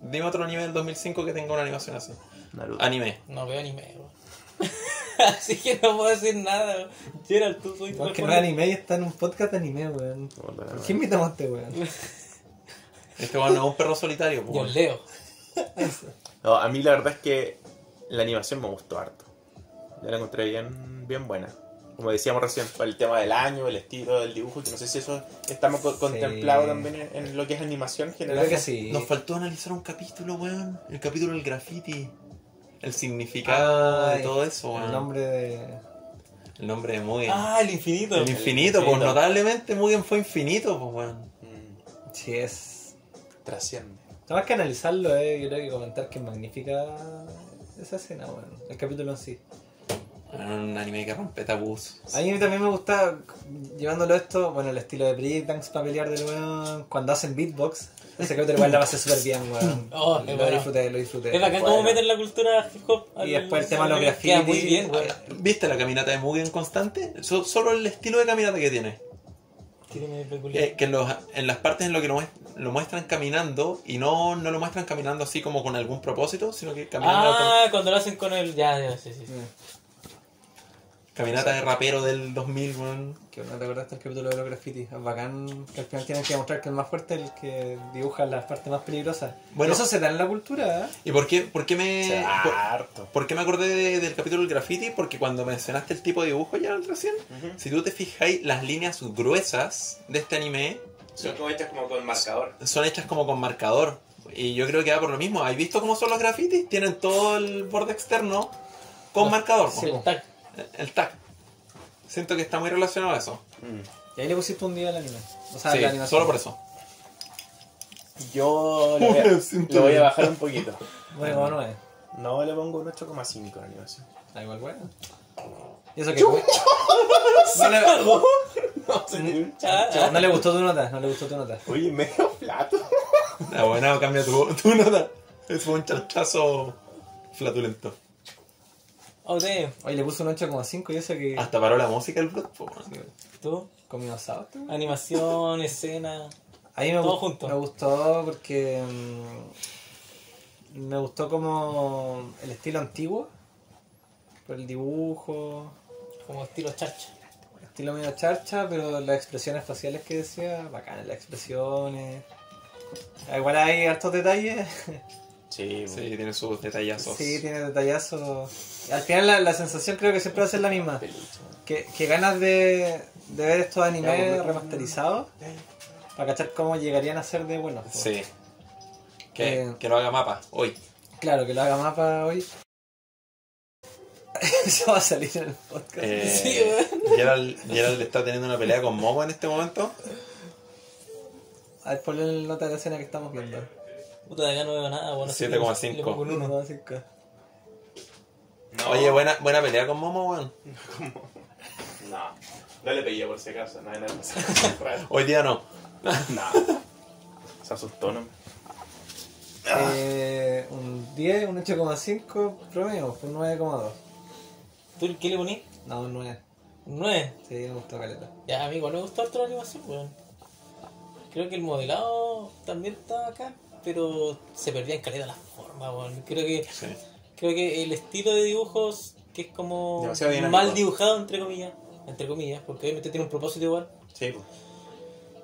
Dime otro anime del 2005 que tenga una animación así. Naruto. Anime. No veo anime, weón. Así que no puedo decir nada, weón. Gerald, tú soy Porque no es anime y está en un podcast de anime, weón. ¿Por qué invitamos a este weón? Este weón no es un perro solitario, Yo weón. leo. No, a mí la verdad es que la animación me gustó harto. Yo la encontré bien, bien buena. Como decíamos recién, el tema del año, el estilo del dibujo, que no sé si eso estamos co- contemplado también en, lo que es animación general. Creo que sí. Nos faltó analizar un capítulo, weón. El capítulo del graffiti. El significado Ay, de todo eso, weón. El nombre de. El nombre de Mugen. Ah, el infinito. el infinito, pues infinito. notablemente Mugen fue infinito, pues weón. Mm, Sí, es. trasciende. Nada más que analizarlo, eh, yo creo que comentar que es magnífica esa escena, weón. El capítulo en sí. Un anime que rompe tabús. A mí también me gusta, llevándolo esto, bueno, el estilo de breakdance para pelear del weón, cuando hacen beatbox. Ese capítulo igual la pasé súper bien, weón. Oh, lo bueno. disfruté, lo disfruté. Es bacán cómo meten la cultura hip hop. Y después el tema de los Queda graffiti. muy bien, weón. ¿Viste la caminata de Mugen constante? So- solo el estilo de caminata que tiene. Tiene peculiar. Que, que en, los- en las partes en lo que lo, lo muestran caminando y no, no lo muestran caminando así como con algún propósito, sino que caminando con- Ah, cuando lo hacen con el. Ya, ya, sí, sí. sí. Caminata de rapero del 2000, weón. Que no te acordaste del capítulo de los graffiti. Es bacán que al final tienen que demostrar que el más fuerte es el que dibuja las partes más peligrosas. Bueno. eso se da en la cultura, ¿eh? ¿Y por qué, por qué me... O sea, por- harto. ¿Por qué me acordé de- del capítulo del graffiti? Porque cuando mencionaste el tipo de dibujo ya recién, Ujú. si tú te fijáis, las líneas gruesas de este anime Son como hechas como con marcador. son hechas como con marcador. Y yo creo que va por lo mismo. ¿Has visto cómo son los grafitis? Tienen todo el borde externo con marcador. Sí, tag. El tag. Siento que está muy relacionado a eso. Mm. Y ahí le pusiste un día al anime. O sea, sí, la animación. solo por eso. Yo le voy, a, le voy a bajar un poquito. Bueno, como no es. No, le pongo un 8,5 en animación. Da igual, bueno. Y eso que. no, le, No, Ah, no le gustó tu nota, no le gustó tu nota. Oye, medio plato. Ah, bueno, cambia tu, tu nota. Es un chanchazo flatulento. Oh, damn. Oye, le puso un 8,5 y eso que. Hasta paró la música el blog. ¿Tú? Comió asado. Animación, escena. A mí me, Todo junto. me gustó porque Me gustó como el estilo antiguo, por el dibujo, Como estilo charcha. estilo medio charcha, pero las expresiones faciales que decía, bacanas las expresiones. Ah, Igual hay hartos detalles. Sí, Sí, tiene sus detallazos. Sí, tiene detallazos. Al final la, la sensación creo que siempre va a ser la misma. Que, que ganas de, de ver estos animes pues, remasterizados para cachar cómo llegarían a ser de buenos. Sí. Que, Eh, que lo haga mapa hoy. Claro, que lo haga mapa hoy. Eso va a salir en el podcast. Eh, Sí, Gerald, Gerald está teniendo una pelea con Momo en este momento. A ver, ponle el nota de la escena que estamos viendo. Puta, de acá no veo nada, bueno. 7,5. Le pongo un uno. Uno, cinco. No, Oye, buena, buena pelea con Momo, weón. No, no le pegué por si acaso, no hay nada más. Hoy día no. No. Se asustó, ¿no? Eh, un 10, un 8,5 promedio, un 9,2. ¿Tú qué le poní? No, un 9. Un 9. Sí, me gustó caleta. Ya, amigo, me gustó harto la animación, weón. Creo que el modelado también estaba acá, pero se perdía en caleta la forma, weón. Creo que, Sí. creo que el estilo de dibujos, que es como mal dibujado, entre comillas, entre comillas, porque obviamente tiene un propósito igual, Sí, pues.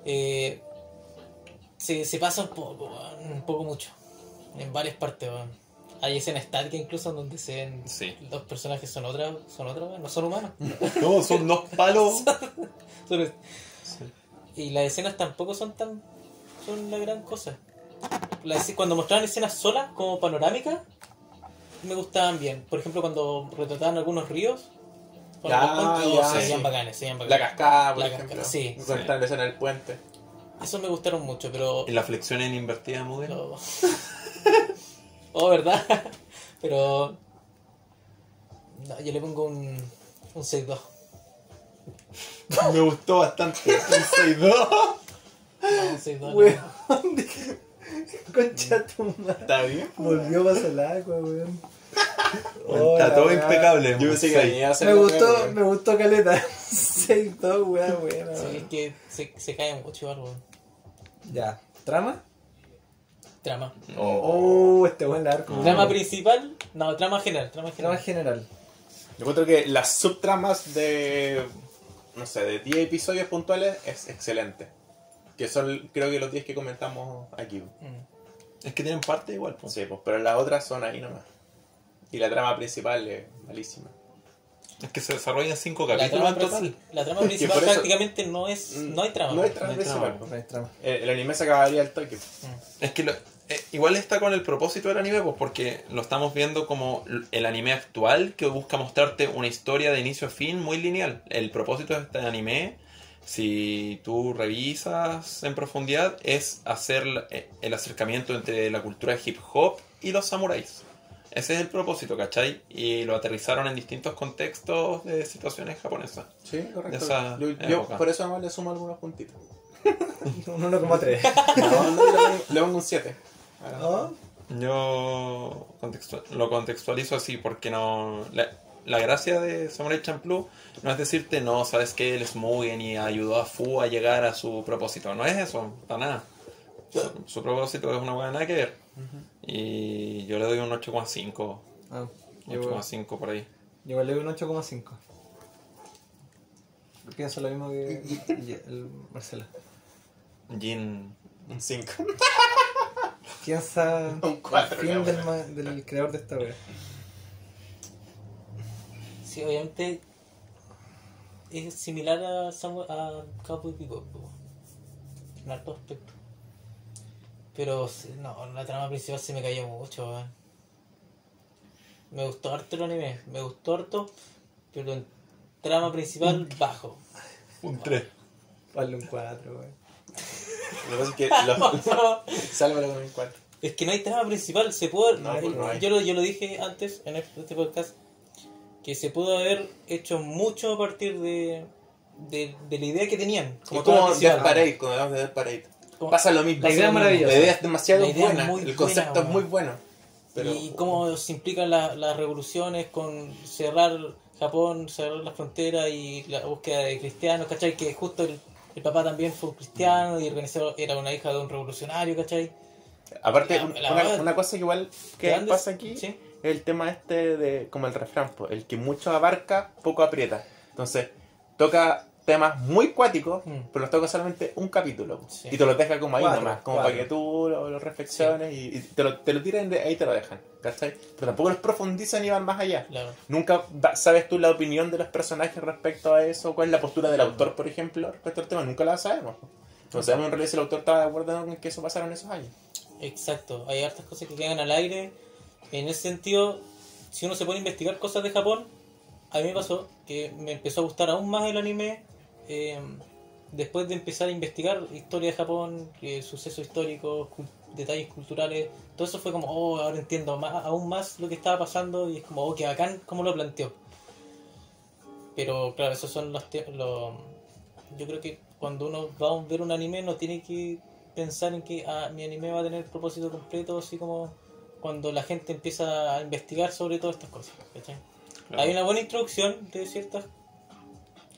eh, se, se pasa un poco, weón, un poco mucho, en varias partes, weón. Hay escenas estáticas incluso en donde se ven Sí. los personajes son otras, son otras, weón, no son humanos. No, son dos palos. Son- Y las escenas tampoco son tan. son la gran cosa. Cuando mostraban escenas solas, como panorámicas, me gustaban bien. Por ejemplo, cuando retrataban algunos ríos, Ya, los puentes, ya, se veían sí. bacanes, se veían La bacanes. cascada, por La ejemplo. cascada, sí. Cuando está en la escena del puente. Esos me gustaron mucho, pero. Y la flexión en invertida Mugen. pero- oh, ¿verdad? pero. No, yo le pongo un. un 6-2. Me gustó bastante. Un 6-2. No, un 6-2. Weón, concha tu madre. ¿Está bien? Volvió para el agua, weón. Está todo impecable. Yo pensé que Sí. venía a hacer Me la gustó, pega, me gustó caleta. 6-2, weón, weón. Sí, es que se, se cae mucho igual, weón. Ya. ¿Trama? Trama. Oh, este buen arco. Trama principal, no, trama general, trama Trama general. general. Yo encuentro que las subtramas de, no sé, de 10 episodios puntuales es excelente. Que son, creo que los 10 que comentamos aquí. Mm. Es que tienen parte igual. Pues. Sí, pues, pero las otras son ahí nomás. Y la trama principal es malísima. Es que se desarrollan cinco La capítulos trama, en total. la trama principal eso- prácticamente no es, no hay trama. No hay trama No hay principal. trama. No hay trama. El, el anime se acabaría al toque. Es que lo- eh, igual está con el propósito del anime, pues porque lo estamos viendo como el anime actual que busca mostrarte una historia de inicio a fin muy lineal. El propósito de este anime, si tú revisas en profundidad, es hacer eh, el acercamiento entre la cultura hip hop y los samuráis. Ese es el propósito, ¿cachai? Y lo aterrizaron en distintos contextos de situaciones japonesas. Sí, correcto. Esa Yo, yo por eso además le sumo algunos puntitos. Un 1,3. No, no, le, pongo, un 7. ¿No? Yo contextu- lo contextualizo así porque no. La, la gracia de Samurai Champloo no es decirte, no, sabes que él es Mugen y ayudó a Fu a llegar a su propósito. No es eso, para nada. Su, su propósito es una buena nada que ver. Y yo le doy un 8,5. Ah, yo, 8,5 por ahí. yo le doy un 8,5. Pienso lo mismo que el Marcelo. Jin. Un 5. Piensa el fin del, del creador de esta wea. Sí, obviamente es similar a, Samu- a Cowboy Bebop en hartos aspectos. Pero no, la trama principal se me cayó mucho, weón. Me gustó harto el anime, me gustó harto, pero en trama principal bajo. Un 3. Vale un 4, wea. Lo que pasa es que. Lo, sálvalo con un 4. Es que no hay trama principal, se pudo... No, no hay. Yo, lo, yo lo dije antes en este podcast, que se pudo haber hecho mucho a partir de, de, de la idea que tenían. Es como principal. Death Parade, cuando hablamos de Death Parade. Como- Pasa lo mismo. La idea es maravillosa. La idea es demasiado idea es buena. muy el buena, concepto es weón. muy bueno. Pero, y cómo se implican la- las revoluciones con cerrar Japón, cerrar la frontera y la búsqueda de cristianos, ¿cachai? Que justo el, el papá también fue cristiano y organizó, era una hija de un revolucionario, ¿cachai? Aparte, La- la una, una cosa que igual que pasa aquí Sí. Es el tema este de como el refrán, po, el que mucho abarca, poco aprieta. Entonces, toca temas muy cuáticos, Mm. pero los toca solamente un capítulo. Sí. Y te los deja como ahí Cuatro, nomás, como cuatro. para que tú lo, lo reflexiones y, y te, lo, te lo tiran de ahí te lo dejan. ¿Cachai? Pero tampoco los profundizan y van más allá. Claro. Nunca da- sabes tú la opinión de los personajes respecto a eso, cuál es la postura del autor, por ejemplo, respecto al tema. Nunca la sabemos. No sabemos en realidad si el autor estaba de acuerdo en que eso pasara en esos años. Exacto, hay hartas cosas que quedan al aire. En ese sentido, si uno se pone a investigar cosas de Japón, a mí me pasó que me empezó a gustar aún más el anime eh, después de empezar a investigar historia de Japón, sucesos históricos, detalles culturales. Todo eso fue como, oh, ahora entiendo más, aún más lo que estaba pasando y es como, oh, qué bacán cómo lo planteó. Pero claro, esos son los, los... Yo creo que cuando uno va a ver un anime no tiene que pensar en que ah, mi anime va a tener propósito completo, así como cuando la gente empieza a investigar sobre todas estas cosas. ¿cachai? Claro. Hay una buena introducción de ciertas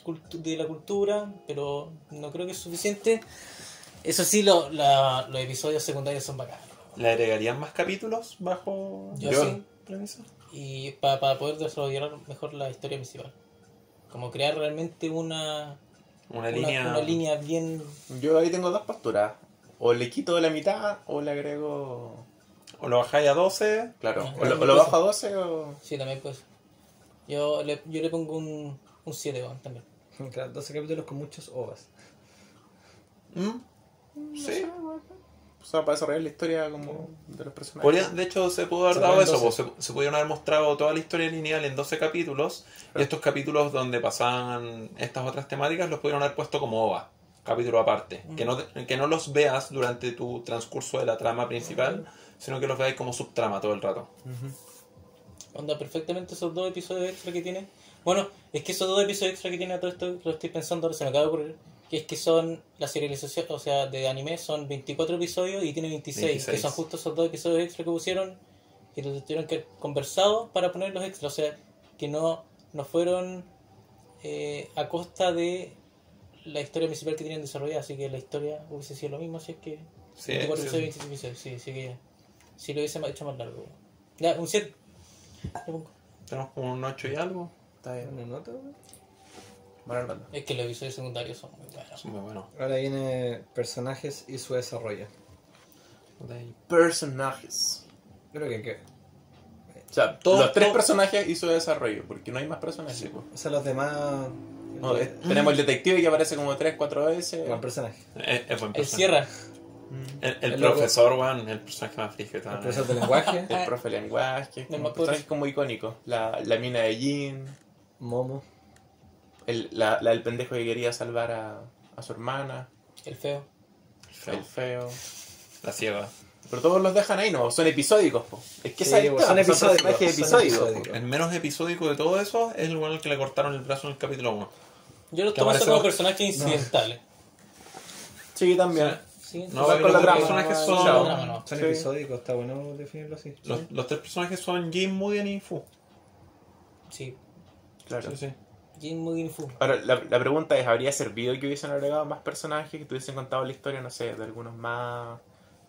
cultu- de la cultura, pero no creo que es suficiente. Eso sí, lo- la- los episodios secundarios son bacanos. ¿Le agregarían más capítulos bajo Yo sí. premisa? Y para poder desarrollar mejor la historia principal. Como crear realmente una, Una, una, línea. una línea bien... Yo ahí tengo dos posturas. O le quito la mitad o le agrego. O lo bajáis a 12. Claro, o lo, o lo bajo a 12 o. Sí, también pues. Yo le, yo le pongo un, un 7 weón, también. Claro, 12 capítulos con muchos ovas. ¿Mm? Sí. O sea, para desarrollar la historia como de los personajes. Podría- de hecho, se pudo haber Se dado eso. 12. pues, se, se pudieron haber mostrado toda la historia lineal en 12 capítulos. Y estos capítulos donde pasaban estas otras temáticas los pudieron haber puesto como OVA. Capítulo aparte. Que, no, que no los veas durante tu transcurso de la trama principal, sino que los veáis como subtrama todo el rato. Onda perfectamente esos dos episodios extra que tiene. Bueno, es que esos dos episodios extra que tiene a todo esto, lo estoy pensando ahora, se me acaba de ocurrir. Que es que son la serialización, o sea, de anime son 24 episodios y tiene 26, 26. que son justo esos dos episodios extra que pusieron y los tuvieron que haber conversado para poner los extras. O sea, que no, no fueron eh, a costa de la historia principal que tenían desarrollada, así que la historia hubiese sido lo mismo si es que Sí, 24 sí. episodios, 26 episodios, sí, sí que si lo hubiese hecho más largo. Ya, un 7. Le pongo. Tenemos como un 8 y algo. Está bien. ¿Una nota, güey? Bueno, Armando. Es que los episodios secundarios son muy buenos. Es muy bueno. Ahora viene personajes y su desarrollo. Personajes. Creo que, que O sea, Todo- los tres personajes y su desarrollo, porque no hay más personajes. o sea, los demás. No, eh, eh, tenemos el detective que aparece como 3, 4 veces. buen personaje. Es, es buen El personaje. Sierra. El, el El loco- profesor, weón, el personaje más frígido. El profesor de lenguaje, El profe de lenguaje, No como me un personaje acuerdo. como icónico. La, la mina de Jean, Momo. el, la, la del pendejo que quería salvar a, a su hermana, El feo. el feo. La ciega. Pero todos los dejan ahí, no, son episódicos. po. Es que Sí, esa es el son episódicos. El menos episódico de todo eso es el al que le cortaron el brazo en el capítulo 1. Yo los tomo como personajes incidentales. Sí, también. Sí, No, pero los trama, personajes son- no. Son Sí. episódicos, está bueno definirlo así. Los, los tres personajes son Jim, Mugen y Fu. Sí. Claro. Sí, sí. Jin Mugen Fu. Ahora, la, la pregunta es, ¿habría servido que hubiesen agregado más personajes, que tuviesen contado la historia, no sé, de algunos más,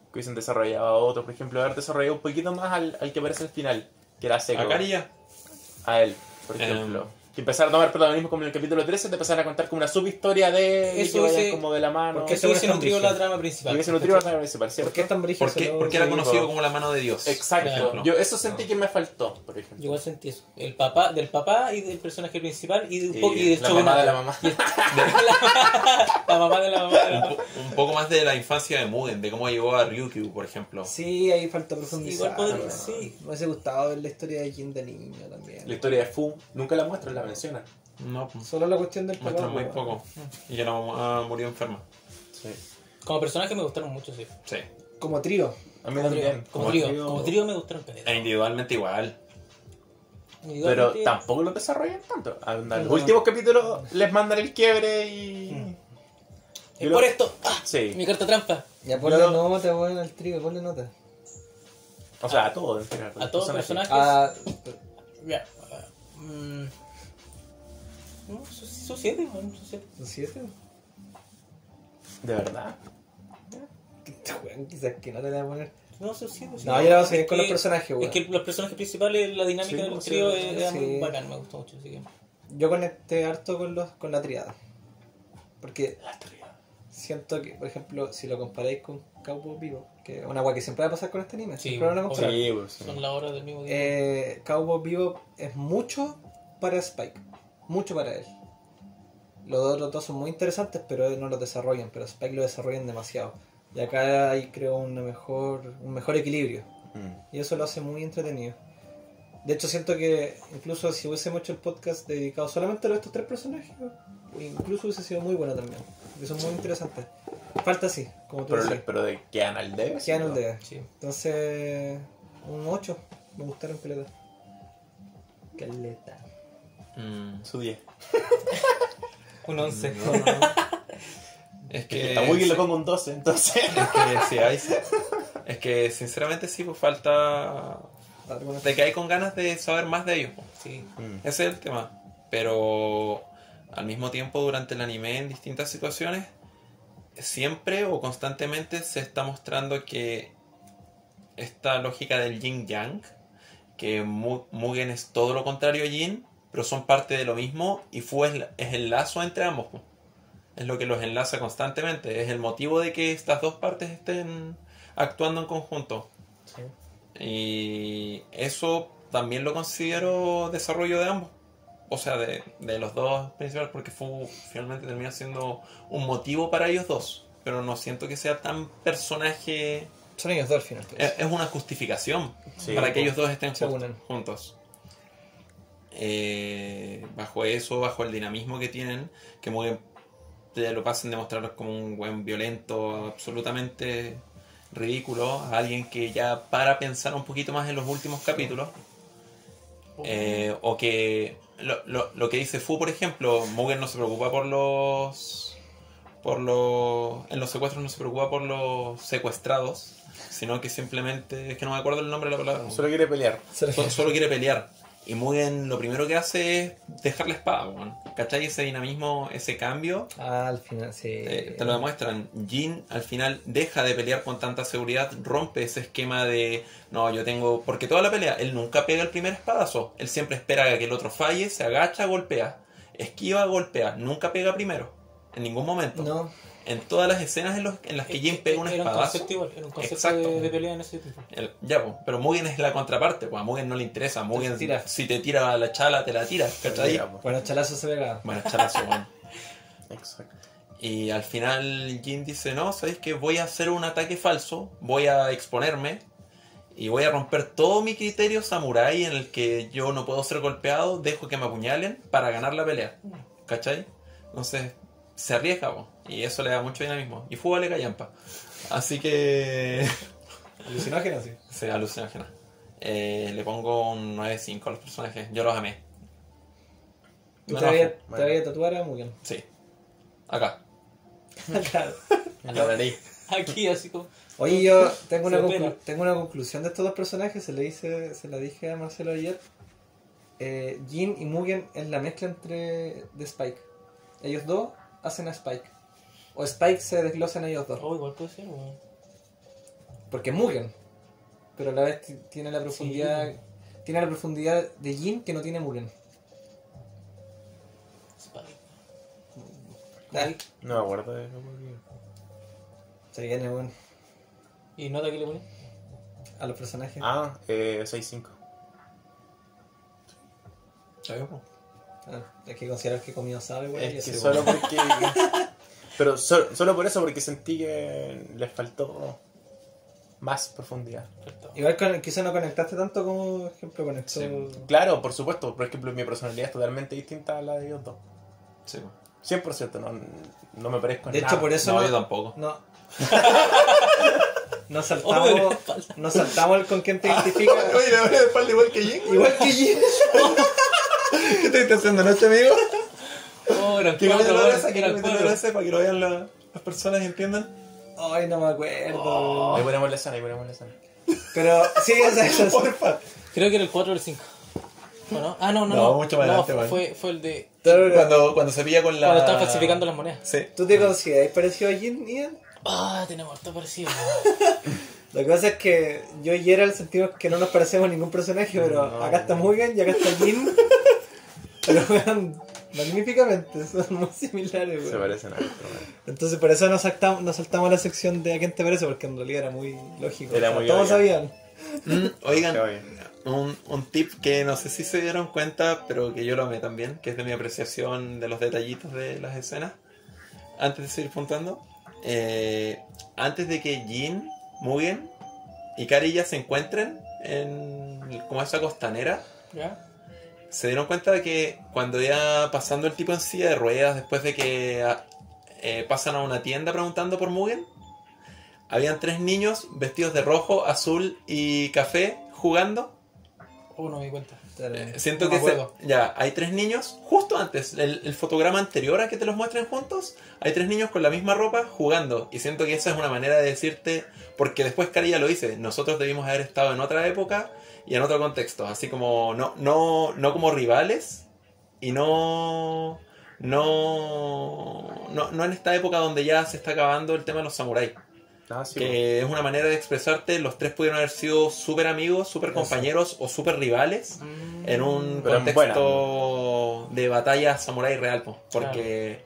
que hubiesen desarrollado a otros? Por ejemplo, haber desarrollado un poquito más al, al que aparece al final, que era Seco. A Karilla. A él, por Em. ejemplo. Que empezar a tomar protagonismo como en el capítulo 13, te empezaron a contar como una subhistoria de Eso que como de la mano. ¿Por qué Eso se hubiese nutrido la trama Y principal. hubiese nutrido la trama principal, ¿Por ¿cierto? qué es tan brígido? Porque, porque era conocido como la mano de Dios. Exacto. Claro. Yo eso sentí que me faltó, por Yo ejemplo. igual sentí eso. El papá, del papá y del personaje principal y, de un Y poco y del la mamá de la mamá. La mamá de la mamá de la Un, mamá. po- un poco más de la infancia de Mugen, de cómo llegó a Ryukyu, por ejemplo. Sí, ahí falta profundizar. Igual podría- ¿no? sí. Me hubiese gustado ver la historia de Jin de niño también. La historia de Fu, nunca la muestran, la mencionan. No, pues, Solo la cuestión del muestran muy poco. Y que la mamá murió enferma. Sí. Como personaje me gustaron mucho, sí. Sí. Como trío. A mí Como trío, también. como Como trío, trío. como trío me gustaron caleta. E individualmente igual. Pero Individualmente- tampoco lo desarrollan tanto. Los No. últimos capítulos les mandan el quiebre y. Es lo- por esto. ¡Ah! Sí. Mi carta trampa. Ya ponle Yo- nota, weón, al trío, ponle nota. O sea, a todo en general. A todos los personajes. personajes. Ah, Ya. ah, mm, no, su siete, su siete. ¿son siete? De verdad. Quizás que no te la voy a poner. No, sí, sí, sí. No, yo la voy a seguir Es con los personajes, weón. Es que los personajes principales, la dinámica Sí, del pues, trío sí, era sí. muy bacán, me gustó mucho. Así que... Yo conecté harto con, los, con la triada. Porque siento que, por ejemplo, si lo comparáis con Cowboy Vivo, que es una agua que siempre va a pasar con este anime, Sí, siempre lo van a comparar. Sí, pues, sí. Son las horas del mismo día. Eh, Cowboy Vivo es mucho para Spike, mucho para él. Los otros dos son muy interesantes, pero no los desarrollan, pero Spike lo desarrollan demasiado. Y acá hay, creo, una mejor, un mejor equilibrio. Mm. Y eso lo hace muy entretenido. De hecho, siento que incluso si hubiésemos hecho el podcast dedicado solamente a estos tres personajes, incluso hubiese sido muy bueno también. Porque son muy interesantes. Falta sí, como tú Pero, decías. pero de quedan al debe. Quedan el de. Sí. Entonces, un 8. Me gustaron caleta. Caleta. Mm, Su 10. Un 11. no, no, no. Es que. Está muy bien le pongo un 12, entonces. Es que sí. Es que sinceramente sí, pues falta. De que hay con ganas de saber más de ellos. pues. Sí. Mm. Ese es el tema. Pero al mismo tiempo, durante el anime, en distintas situaciones, siempre o constantemente se está mostrando que esta lógica del yin yang, que Mu- Mugen es todo lo contrario a Yin, pero son parte de lo mismo y Fu es, el lazo entre ambos. Es lo que los enlaza constantemente. Es el motivo de que estas dos partes estén actuando en conjunto. Y eso también lo considero desarrollo de ambos. O sea, de, de los dos principales, porque Fu finalmente termina siendo un motivo para ellos dos. Pero no siento que sea tan personaje. Son ellos dos al final. pues. Es, es una justificación Sí, para que ellos dos estén Se juntos. Eh, bajo eso, bajo el dinamismo que tienen, que muy te lo pasan de mostrarlos como un buen violento absolutamente ridículo, a alguien que ya para pensar un poquito más en los últimos capítulos, eh, o que lo, lo- lo que dice Fu, por ejemplo, Mugen no se preocupa por los por los en los secuestros no se preocupa por los secuestrados, sino que simplemente es que no me acuerdo el nombre de la palabra. Solo quiere pelear. Se So- solo quiere pelear. Y Mugen lo primero que hace es dejar la espada, weón. ¿Cachai? Ese dinamismo, ese cambio, Ah, al final, sí. eh, te lo demuestran. Jin al final deja de pelear con tanta seguridad, rompe ese esquema de, no, yo tengo... Porque toda la pelea, él nunca pega el primer espadazo. Él siempre espera a que el otro falle, se agacha, golpea. Esquiva, golpea. Nunca pega primero. En ningún momento. No, En todas las escenas en, los- en las que Jin pega un Era un espadazo... concepto igual, era un concepto Exacto. de, de pelea en ese tiempo. El- ya, po, pero Mugen es la contraparte, pues a Mugen no le interesa. Mugen, tira. si te tira la chala, te la tira, ¿cachai? Pues. bueno, chalazo se pega. Bueno, chalazo, weón. Exacto. Y al final Jin dice, no, ¿sabéis que voy a hacer un ataque falso? Voy a exponerme y voy a romper todo mi criterio samurai en el que yo no puedo ser golpeado, dejo que me apuñalen para ganar la pelea. ¿Cachai? Entonces se arriesga, po, y eso le da mucho dinamismo. Y Fu vale callampa. Así que... Alucinógeno, sí. Sí, alucinógena. Eh, le pongo un 9-5 a los personajes. Yo los amé. ¿Tú Me te habías enojo. te habías tatuado muy bien. Sí. Acá. claro. En la nariz. Aquí, así como. Oye, yo tengo una, conclu- tengo una conclusión de estos dos personajes, se le hice, se la dije a Marcelo ayer. Eh, Jin y Mugen es la mezcla entre de Spike. Ellos dos hacen a Spike. O Spike se desglosa en ellos dos. Oh, igual puede ser, weón. Porque es Mugen. Pero a la vez ti- tiene la profundidad. Tiene la profundidad de Jin que no tiene Mugen. Spike. Ah, No me acuerdo de eso. se viene weón, ¿Y nota que le pones? a los personajes. Ah, eh, 6-5. Ah, hay que considerar que comido sabe, weón. y Es que solo porque. Pero so- solo por eso, porque sentí que les faltó más profundidad. Igual con, quizá no conectaste tanto como, por ejemplo, conectó. Sí. Claro, por supuesto. Por ejemplo, mi personalidad es totalmente distinta a la de ellos dos. Sí, po. 100%, no, no me parezco en De nada. hecho, por eso No, no, yo tampoco. no. Nos saltamos, de la nos saltamos el con quien te identifica. Oye, la verdad, espalda igual que Jin. Igual que Jin. ¿Qué te estás haciendo noche, amigo? Oh, eran ¿Qué cuatro? ¿Qué eran cuatro. ese? Para que lo vean la- las personas y entiendan. Ay, no me acuerdo. Ahí ponemos la escena, ahí ponemos la escena. Pero sí, exacto. Porfa. Creo que era el 4 o el 5. ¿O no? Ah, no, no. No, No, mucho más No, adelante, fue, fue, fue el de. Cuando, cuando se pilla con la... Cuando estaban falsificando las monedas. Sí. ¿Tú te consideras parecido a Jin, Ian? Ah, tenemos harto parecido. Lo que pasa es que yo y Gerald sentimos que no nos parecemos a ningún personaje, pero No. acá está Mugen y acá está Jin. pero weón, magníficamente, son muy similares, Se parecen a weón. Entonces por eso nos saltamos, nos saltamos la sección de a quién te parece, porque en realidad era muy lógico. Era O sea, muy todos obvio. sabían. Mm, oigan, un, un tip que no sé si se dieron cuenta, pero que yo lo amé también, que es de mi apreciación de los detallitos de las escenas. Antes de seguir puntuando, eh, antes de que Jin, Mugen y Karilla se encuentren en como esa costanera, ¿Ya? se dieron cuenta de que cuando ya pasando el tipo en silla de ruedas, después de que ah, eh, pasan a una tienda preguntando por Mugen, habían tres niños vestidos de rojo, azul y café jugando. Oh, no me di cuenta. Eh, Siento No que se- ya hay tres niños justo antes, el, el fotograma anterior a que te los muestren juntos, hay tres niños con la misma ropa jugando y siento que esa es una manera de decirte, porque después Carilla lo dice, nosotros debimos haber estado en otra época y en otro contexto, así como no no no como rivales y no no no, no en esta época donde ya se está acabando el tema de los samuráis Ah, sí, que es una manera de expresarte, los tres pudieron haber sido súper amigos, súper compañeros o súper rivales en un Pero contexto de batalla samurái real, po, porque.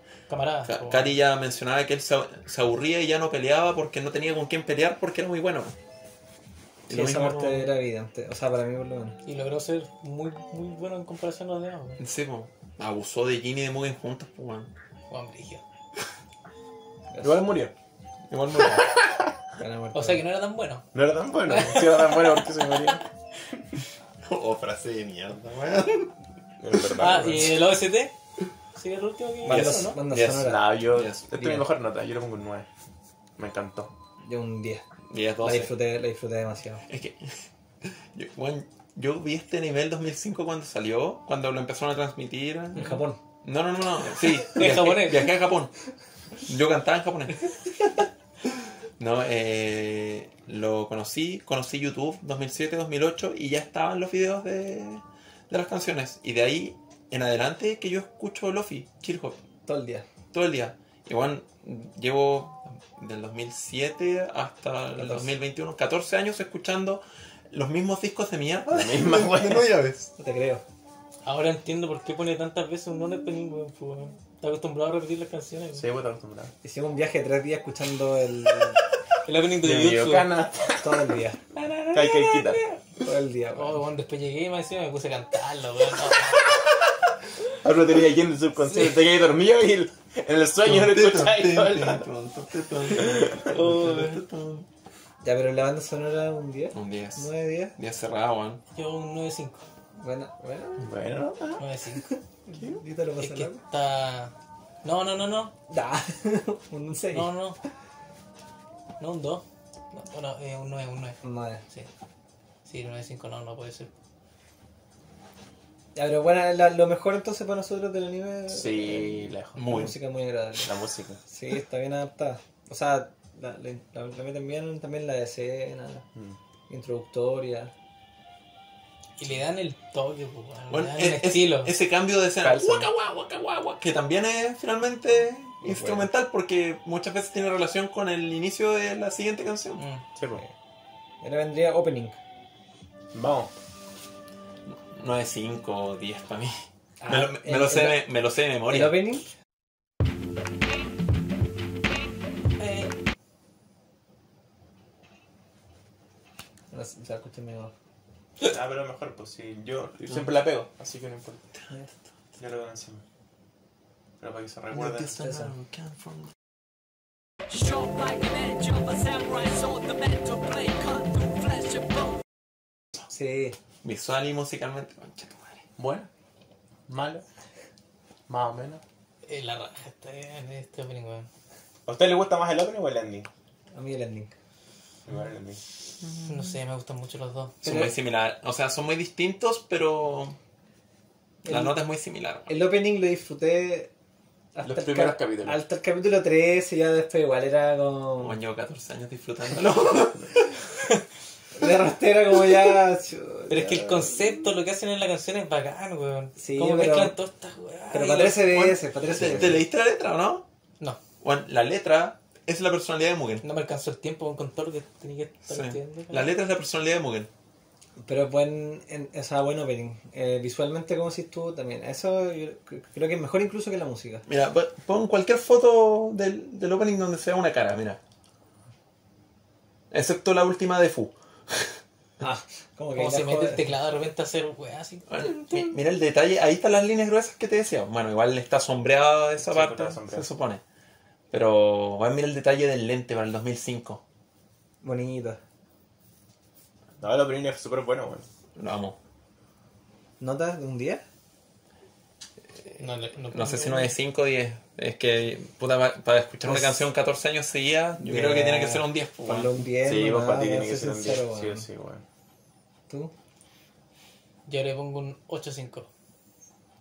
Kari ya mencionaba que él se, se aburría y ya no peleaba porque no tenía con quién pelear porque era muy bueno. Y Sí, lo esa mismo- parte era evidente. O sea, para mí por lo menos. Y logró ser muy, muy bueno en comparación a los demás. Sí, po. abusó de Jin y de Mugen juntos, pues bueno. Juan Brigio. Igual murió. Igual murió. O sea que no era tan bueno. No era tan bueno. Si era tan bueno, ¿por qué se murió? oh, frase de mierda, weón. Es verdad. Ah, weón. y el OST. ¿Sigue el último que no? banda Yes. sonora. Nah, yo. Yes. Esta es Bien. mi mejor nota. Yo le pongo un 9. Me encantó. Yo un 10. 10, La 12. disfruté, la disfruté demasiado. Es que yo, weón, yo vi este nivel 2005 cuando salió, cuando lo empezaron a transmitir. En Japón. No, no, no, no. Sí, En viajé, japonés. viajé a Japón. Yo cantaba en japonés. No, eh, lo conocí, conocí YouTube 2007-2008 y ya estaban los videos de, de las canciones. Y de ahí en adelante que yo escucho Lofi, Chill Hop, Todo el día. todo el día. Igual llevo del 2007 hasta el 14. 2021, 14 años escuchando los mismos discos de mierda. La misma. No te creo. Ahora entiendo por qué pone tantas veces un non opening, ¿Estás acostumbrado a repetir las canciones? Sí, pues estás acostumbrado. Hicimos un viaje de tres días escuchando el. el opening de YouTube. Todo el día. Caiquita. Todo el día, weón. Oh, bueno, después llegué y me decía, me puse a cantarlo, weón. Ahora lo tenía aquí en el subconsciente, te quedé dormido y en el sueño lo escucháis. Ya, pero la banda sonora un 10. Un 10. 9 10. 10 cerrado, weón. Yo un 9 5. Bueno, bueno. Bueno, 9 5. ¿Quién? Dítalo más es que está... No, no, no, no. Da. un 6. No, no. No, un 2. No, no, eh, un 9, un 9. Un 9. Sí. Sí, 9, 5 no, no puede ser. Ya, pero bueno, la- lo mejor entonces para nosotros del anime Sí, eh, lejos. la música es muy agradable. La música. Sí, está bien adaptada. O sea, la, la- la meten bien también la escena Mm. introductoria. Y le dan el toque, pues. Bueno, le dan es- el es- estilo. ese cambio de escena, guaca, guaca, que también es finalmente instrumental porque muchas veces tiene relación con el inicio de la siguiente canción. Mm. Sí, pues. Ahora vendría opening. Vamos. 9, 5, 10 para mí. Ah, me, lo, me el- lo sé, el- me, me lo sé de ¿El memoria. opening? Eh, No sé, se escucha medio. Ah, pero mejor, pues sí. Yo siempre la pego, así que no importa. Yo lo veo encima. Pero para que se recuerde. Sí. Visual y musicalmente, concha tu madre. Bueno. Malo. Más o menos. eh, la raja está en este opening, weón. ¿A usted le gusta más el opening o el ending? A mí el ending. Igual ending. No sé, me gustan mucho los dos. Son Pero- muy similares. O sea, son muy distintos, pero la El- nota es muy similar. El opening lo disfruté hasta, Los el, primeros cap- capítulos. hasta el capítulo 13 y ya después igual era como... Como llevo 14 años disfrutándolo. De resto era como ya... Pero es que el concepto, lo que hacen en la canción es bacán, weón. Sí, Como pero- mezclan todas estas weas. Pero y para los- 13 veces, para 13 ¿Te, veces. te leíste la letra o no? No. Bueno, la letra es la personalidad de Mugen. No me alcanzó el tiempo con todo lo que tenía que estar Sí. estudiando. La letra es la personalidad de Mugen. Pero es buen, en, o sea, buen opening. Eh, visualmente, como decís tú, también. Eso yo cre- creo que es mejor incluso que la música. Mira, pon- pon cualquier foto del, del opening donde sea una cara, mira. Excepto la última de Fu. Ah, como que Como se mete el teclado de repente a hacer weá así. Mi- Mira el detalle, ahí están las líneas gruesas que te decía. Bueno, igual está sombreada esa Sí, parte, se supone. Pero bueno, mira el detalle del lente para el 2005. Bonito. No, el opening es súper bueno, weón. Lo amo. ¿Notas de un día? No, le- No sé si no es 5 o 10. Es que, puta, pa- para escuchar una canción 14 años seguida, yo Yeah. creo que tiene que ser un 10. pues, Ponle un 10. Sí, pues para ti a tiene que ser un 10. sincero, Sí sí, weón. ¿Tú? Yo le pongo un 8-5.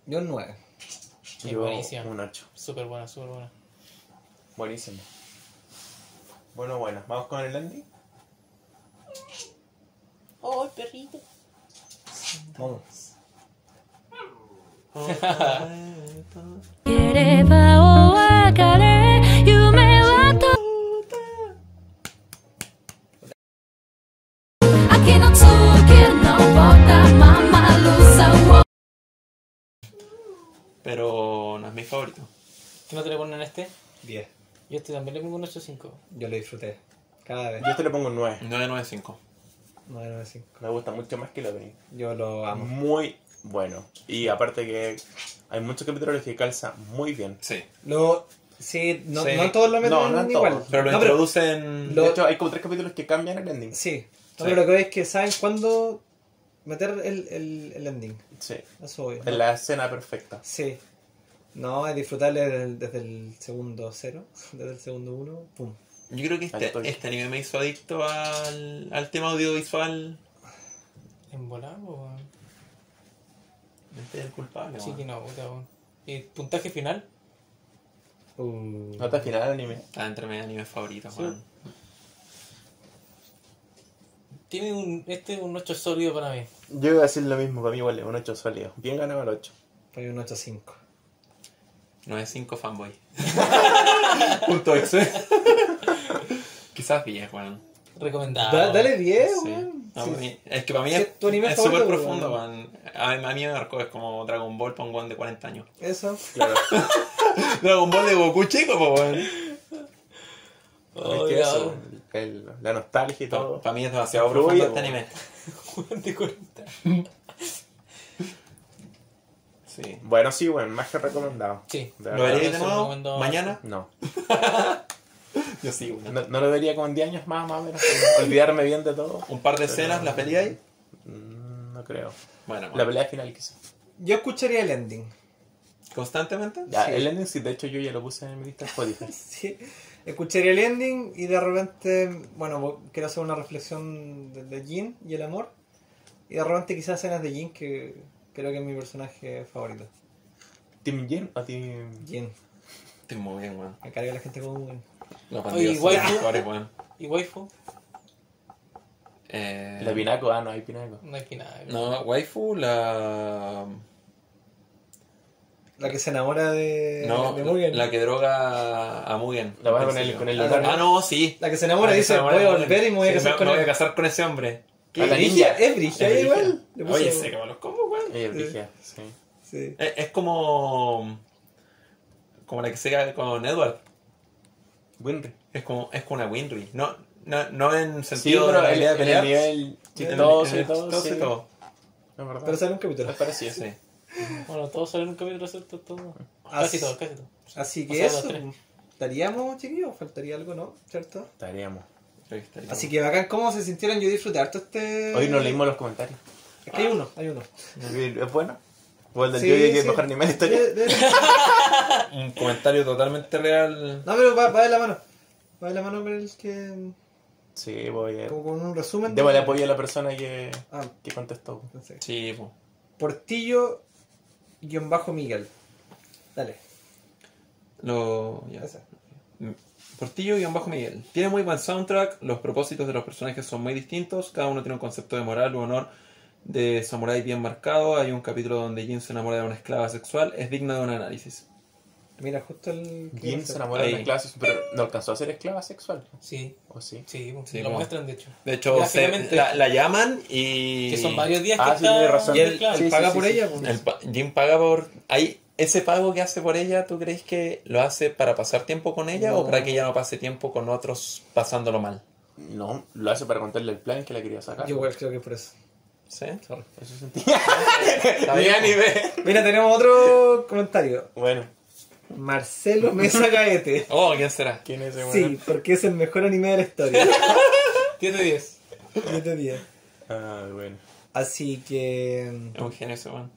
Yo un 9. Es Yo buenísima. un 8. Súper buena, súper buena. Buenísimo. Bueno, bueno, vamos con el Andy. Oh, perrito. Vamos. Pero no es mi favorito. ¿Qué no te le ponen este? 10. Yo este también le pongo un 8-5. Yo lo disfruté. Cada vez. Yo te le pongo un 9. 995. 9, 9, 5. Me gusta mucho más que el opening. Yo lo amo. Muy bueno. Y aparte que hay muchos capítulos que calza muy bien. Sí. Lo, sí, no, Sí. no todos lo meten No, no en igual. todos. Pero lo No, introducen. Lo- De hecho, hay como tres capítulos que cambian el ending. Sí. No, Sí. pero lo que veo es que saben cuándo meter el, el, el ending. Sí. Eso voy. Es la escena perfecta. Sí. No, es disfrutarle desde el, desde el segundo cero, desde el segundo uno, pum. Yo creo que este, este anime me hizo adicto al, al tema audiovisual. En volado. Este es el culpable. Sí que no, puta. ¿Y puntaje final? Uh, Nota final del anime. Está entre mis animes favoritos, Sí. weón. Tiene un, este es un 8 sólido para mí. Yo iba a decir lo mismo, para mí igual es un 8 sólido. Bien ganado el 8. Hay un 8-5. 9.5 fanboy. Punto exe. Quizás 10, weón. Recomendado. Da- dale 10, Sí. weón. No, Sí. para mí- es que para mí Sí, es tu anime es favorito, súper profundo, weón. A, mí- a mí me marcó, es como Dragon Ball para un weón de 40 años. Eso. Claro. Dragon Ball de Goku chico, pues, weón. Oh, es que eso, el- la nostalgia y todo. Para mí es demasiado Fluye, profundo este anime. weón de 40. Sí. Bueno, sí, bueno, más que recomendado. Sí. De ¿Lo veréis de nuevo? ¿Mañana? No. Yo sí, weón. no. no lo vería con 10 años más, más o menos. Olvidarme bien de todo. Un par de escenas, ¿la peleáis? Mm, No creo. Bueno, La bueno. pelea final quizás. Yo escucharía el ending. ¿Constantemente? Ya, Sí. el ending sí, de hecho yo ya lo puse en mi lista de Spotify. Sí. Escucharía el ending y de repente, bueno, quiero hacer una reflexión de, de Jin y el amor. Y de repente quizás escenas de Jin que creo que es mi personaje favorito. ¿Team Jen o Team...? Jin. Estoy muy bien, weón. Me carga la gente como un... Los bandidos igual son tú- mejores, weón. ¿Y waifu? Eh, La Pinaco, ah, no hay Pinaco. No hay final. No, waifu, la... La que se enamora de, No, de Mugen. la que droga a Mugen. La vas con el- con el Ah. Ah, no, sí. La que se enamora La y que se dice, enamora voy a de Mugen. volver y me voy a Sí, casar con me voy a él. casar con ese hombre. A la ninja. Es Brigia Es igual. brígida. Le puse- Oye, que me los weón. Ella es sí. Sí. Es, es como... Como la que se cae con Edward. Winry. Es como, es como una Winry. No, no, no en Sí, sentido pero de la el nivel en el- chistoso en y todo, sí. todo. Es verdad. Pero sale un capítulo. Me parecía. Sí. Bueno, todos salen en un capítulo, ¿cierto? Todo. Casi sí. todo, casi todo. Así O que sea, eso. ¿Estaríamos, chiquillos? ¿Faltaría algo, no? ¿Cierto? Estaríamos. Así que bacán, ¿cómo se sintieron? Yo disfruté harto este... Hoy no leímos los comentarios. Es que hay uno, hay uno. ¿Es bueno? O el del Sí, yo que es sí. mejor anime de la historia. De- de- Un comentario totalmente real. No, pero va, va de la mano. Va de la mano con el que... Sí, voy a... Como con un resumen. de- Démosle apoyo a la persona que, Ah, que contestó. no sé. Sí, po. Portillo guion bajo Miguel. Dale. Lo... ya. Portillo y bajo Miguel. Tiene muy buen soundtrack, los propósitos de los personajes son muy distintos, cada uno tiene un concepto de moral u honor de samurái bien marcado, hay un capítulo donde Jin se enamora de una esclava sexual, es digno de un análisis. Mira, justo el. Jin se enamora de Ahí. la clase, pero no alcanzó a ser esclava sexual. Sí, ¿O sí? sí, pues, Sí, lo como- muestran de hecho. De hecho, se- la, la llaman y. Que son varios días Ah, que sí, está razón. Y él, él Sí, paga sí, por sí, ella. sí. pues. El pa- Jim paga por. Hay, ¿Ese pago que hace por ella, tú crees que lo hace para pasar tiempo con ella o No. para que ella no pase tiempo con otros pasándolo mal? No, lo hace para contarle el plan que la quería sacar. Yo igual creo que por eso. ¿Sí? Sorry. Eso sentía. Está Ni bien. A ni B. Mira, tenemos otro comentario. Bueno, Marcelo Mesa Gaete. Oh, ¿quién será? ¿quién es ese Sí, porque es el mejor anime de la historia. 10 de 10. Yo te digo. Ah, bueno. Así que. Es un genio ese man.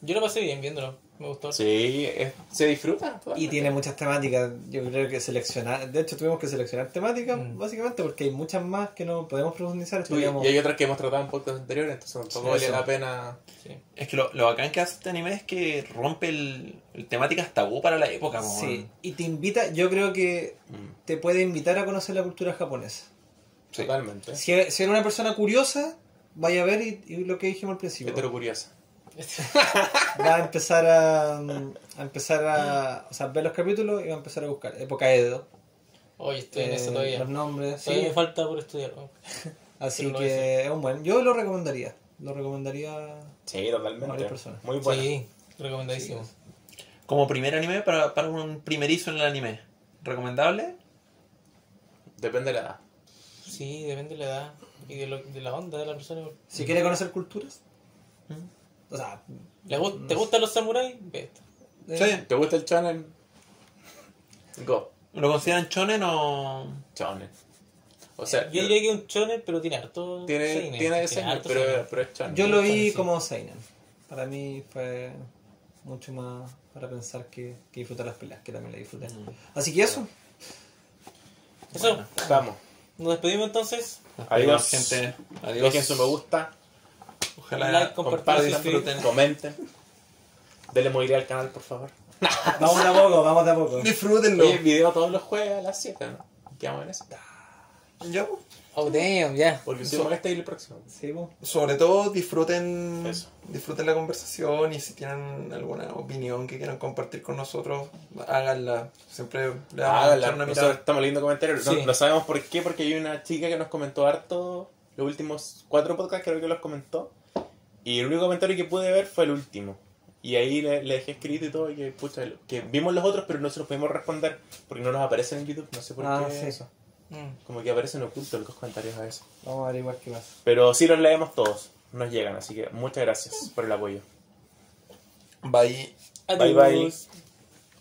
Yo lo pasé bien viéndolo. Me gustó. Sí, es- se disfruta. Y tiene muchas temáticas. Yo creo que seleccionar. De hecho, tuvimos que seleccionar temáticas, Mm. básicamente, porque hay muchas más que no podemos profundizar. Sí, podríamos- y hay otras que hemos tratado en podcast anteriores, entonces tampoco Sí, vale la pena. Sí. Es que lo, lo bacán que hace este anime es que rompe el, el temáticas tabú para la época. po, Sí, y te invita, yo creo que Mm, te puede invitar a conocer la cultura japonesa. Sí. Totalmente. Si, si eres una persona curiosa, vaya a ver y, y lo que dijimos al principio. Hetero curiosa. Va a empezar a, a empezar a, o sea, ver los capítulos y va a empezar a buscar. Época Edo. Oye, estoy en eh, eso todavía. Los nombres, Todavía sí. me falta por estudiar. Así pero que es un buen. Yo lo recomendaría. Lo recomendaría. Sí, totalmente. Varias personas. Muy bueno. Sí, recomendadísimo. Como primer anime para, para un primerizo en el anime. ¿Recomendable? Depende de la edad. Sí, depende de la edad y de, lo- de la onda de la persona. Si quiere conocer culturas. O sea, ¿Le gu- ¿Te gustan los samuráis? Ve esto. eh, Sí. ¿Te gusta el shonen? Go. ¿Lo consideran chonen o...? Shonen. O sea, Yo diría que es un shonen, pero tiene harto tiene, seinen, tiene ese, harto pero, seinen. pero es shonen. yo lo vi Sí. como Seinen. Para mí fue mucho más para pensar que, que disfrutar las peleas, que también la disfruté. Así que eso. Eso, Vamos. nos despedimos entonces. Adiós. gente. Adiós. Dejen su me gusta, Ojalá Like, compartan, suscribir. comenten. Denle movilidad al canal, por favor. Vamos de a poco, vamos de a poco. Disfrútenlo. Oye, video todos los jueves a las 7, ¿no? Quedamos en eso. Ya, Oh, damn, ya. Porque si molesta ir el próximo. Sí, po. Sobre todo disfruten Eso. disfruten la conversación y si tienen alguna opinión que quieran compartir con nosotros, háganla. Siempre le vamos a Háganla. echar una Nosotros mirada. estamos leyendo comentarios. No, no sabemos por qué, porque hay una chica que nos comentó harto los últimos cuatro podcasts, creo que los comentó. Y el único comentario que pude ver fue el último. Y ahí le, le dejé escrito y todo, y que, pucha, que vimos los otros, pero no se los pudimos responder porque no nos aparecen en YouTube. No sé por Ah, qué sí. eso. Mm. Como que aparecen ocultos los comentarios a veces. Vamos a averiguar qué pasa. Pero sí los leemos todos. Nos llegan, así que muchas gracias por el apoyo. Bye. Bye, bye.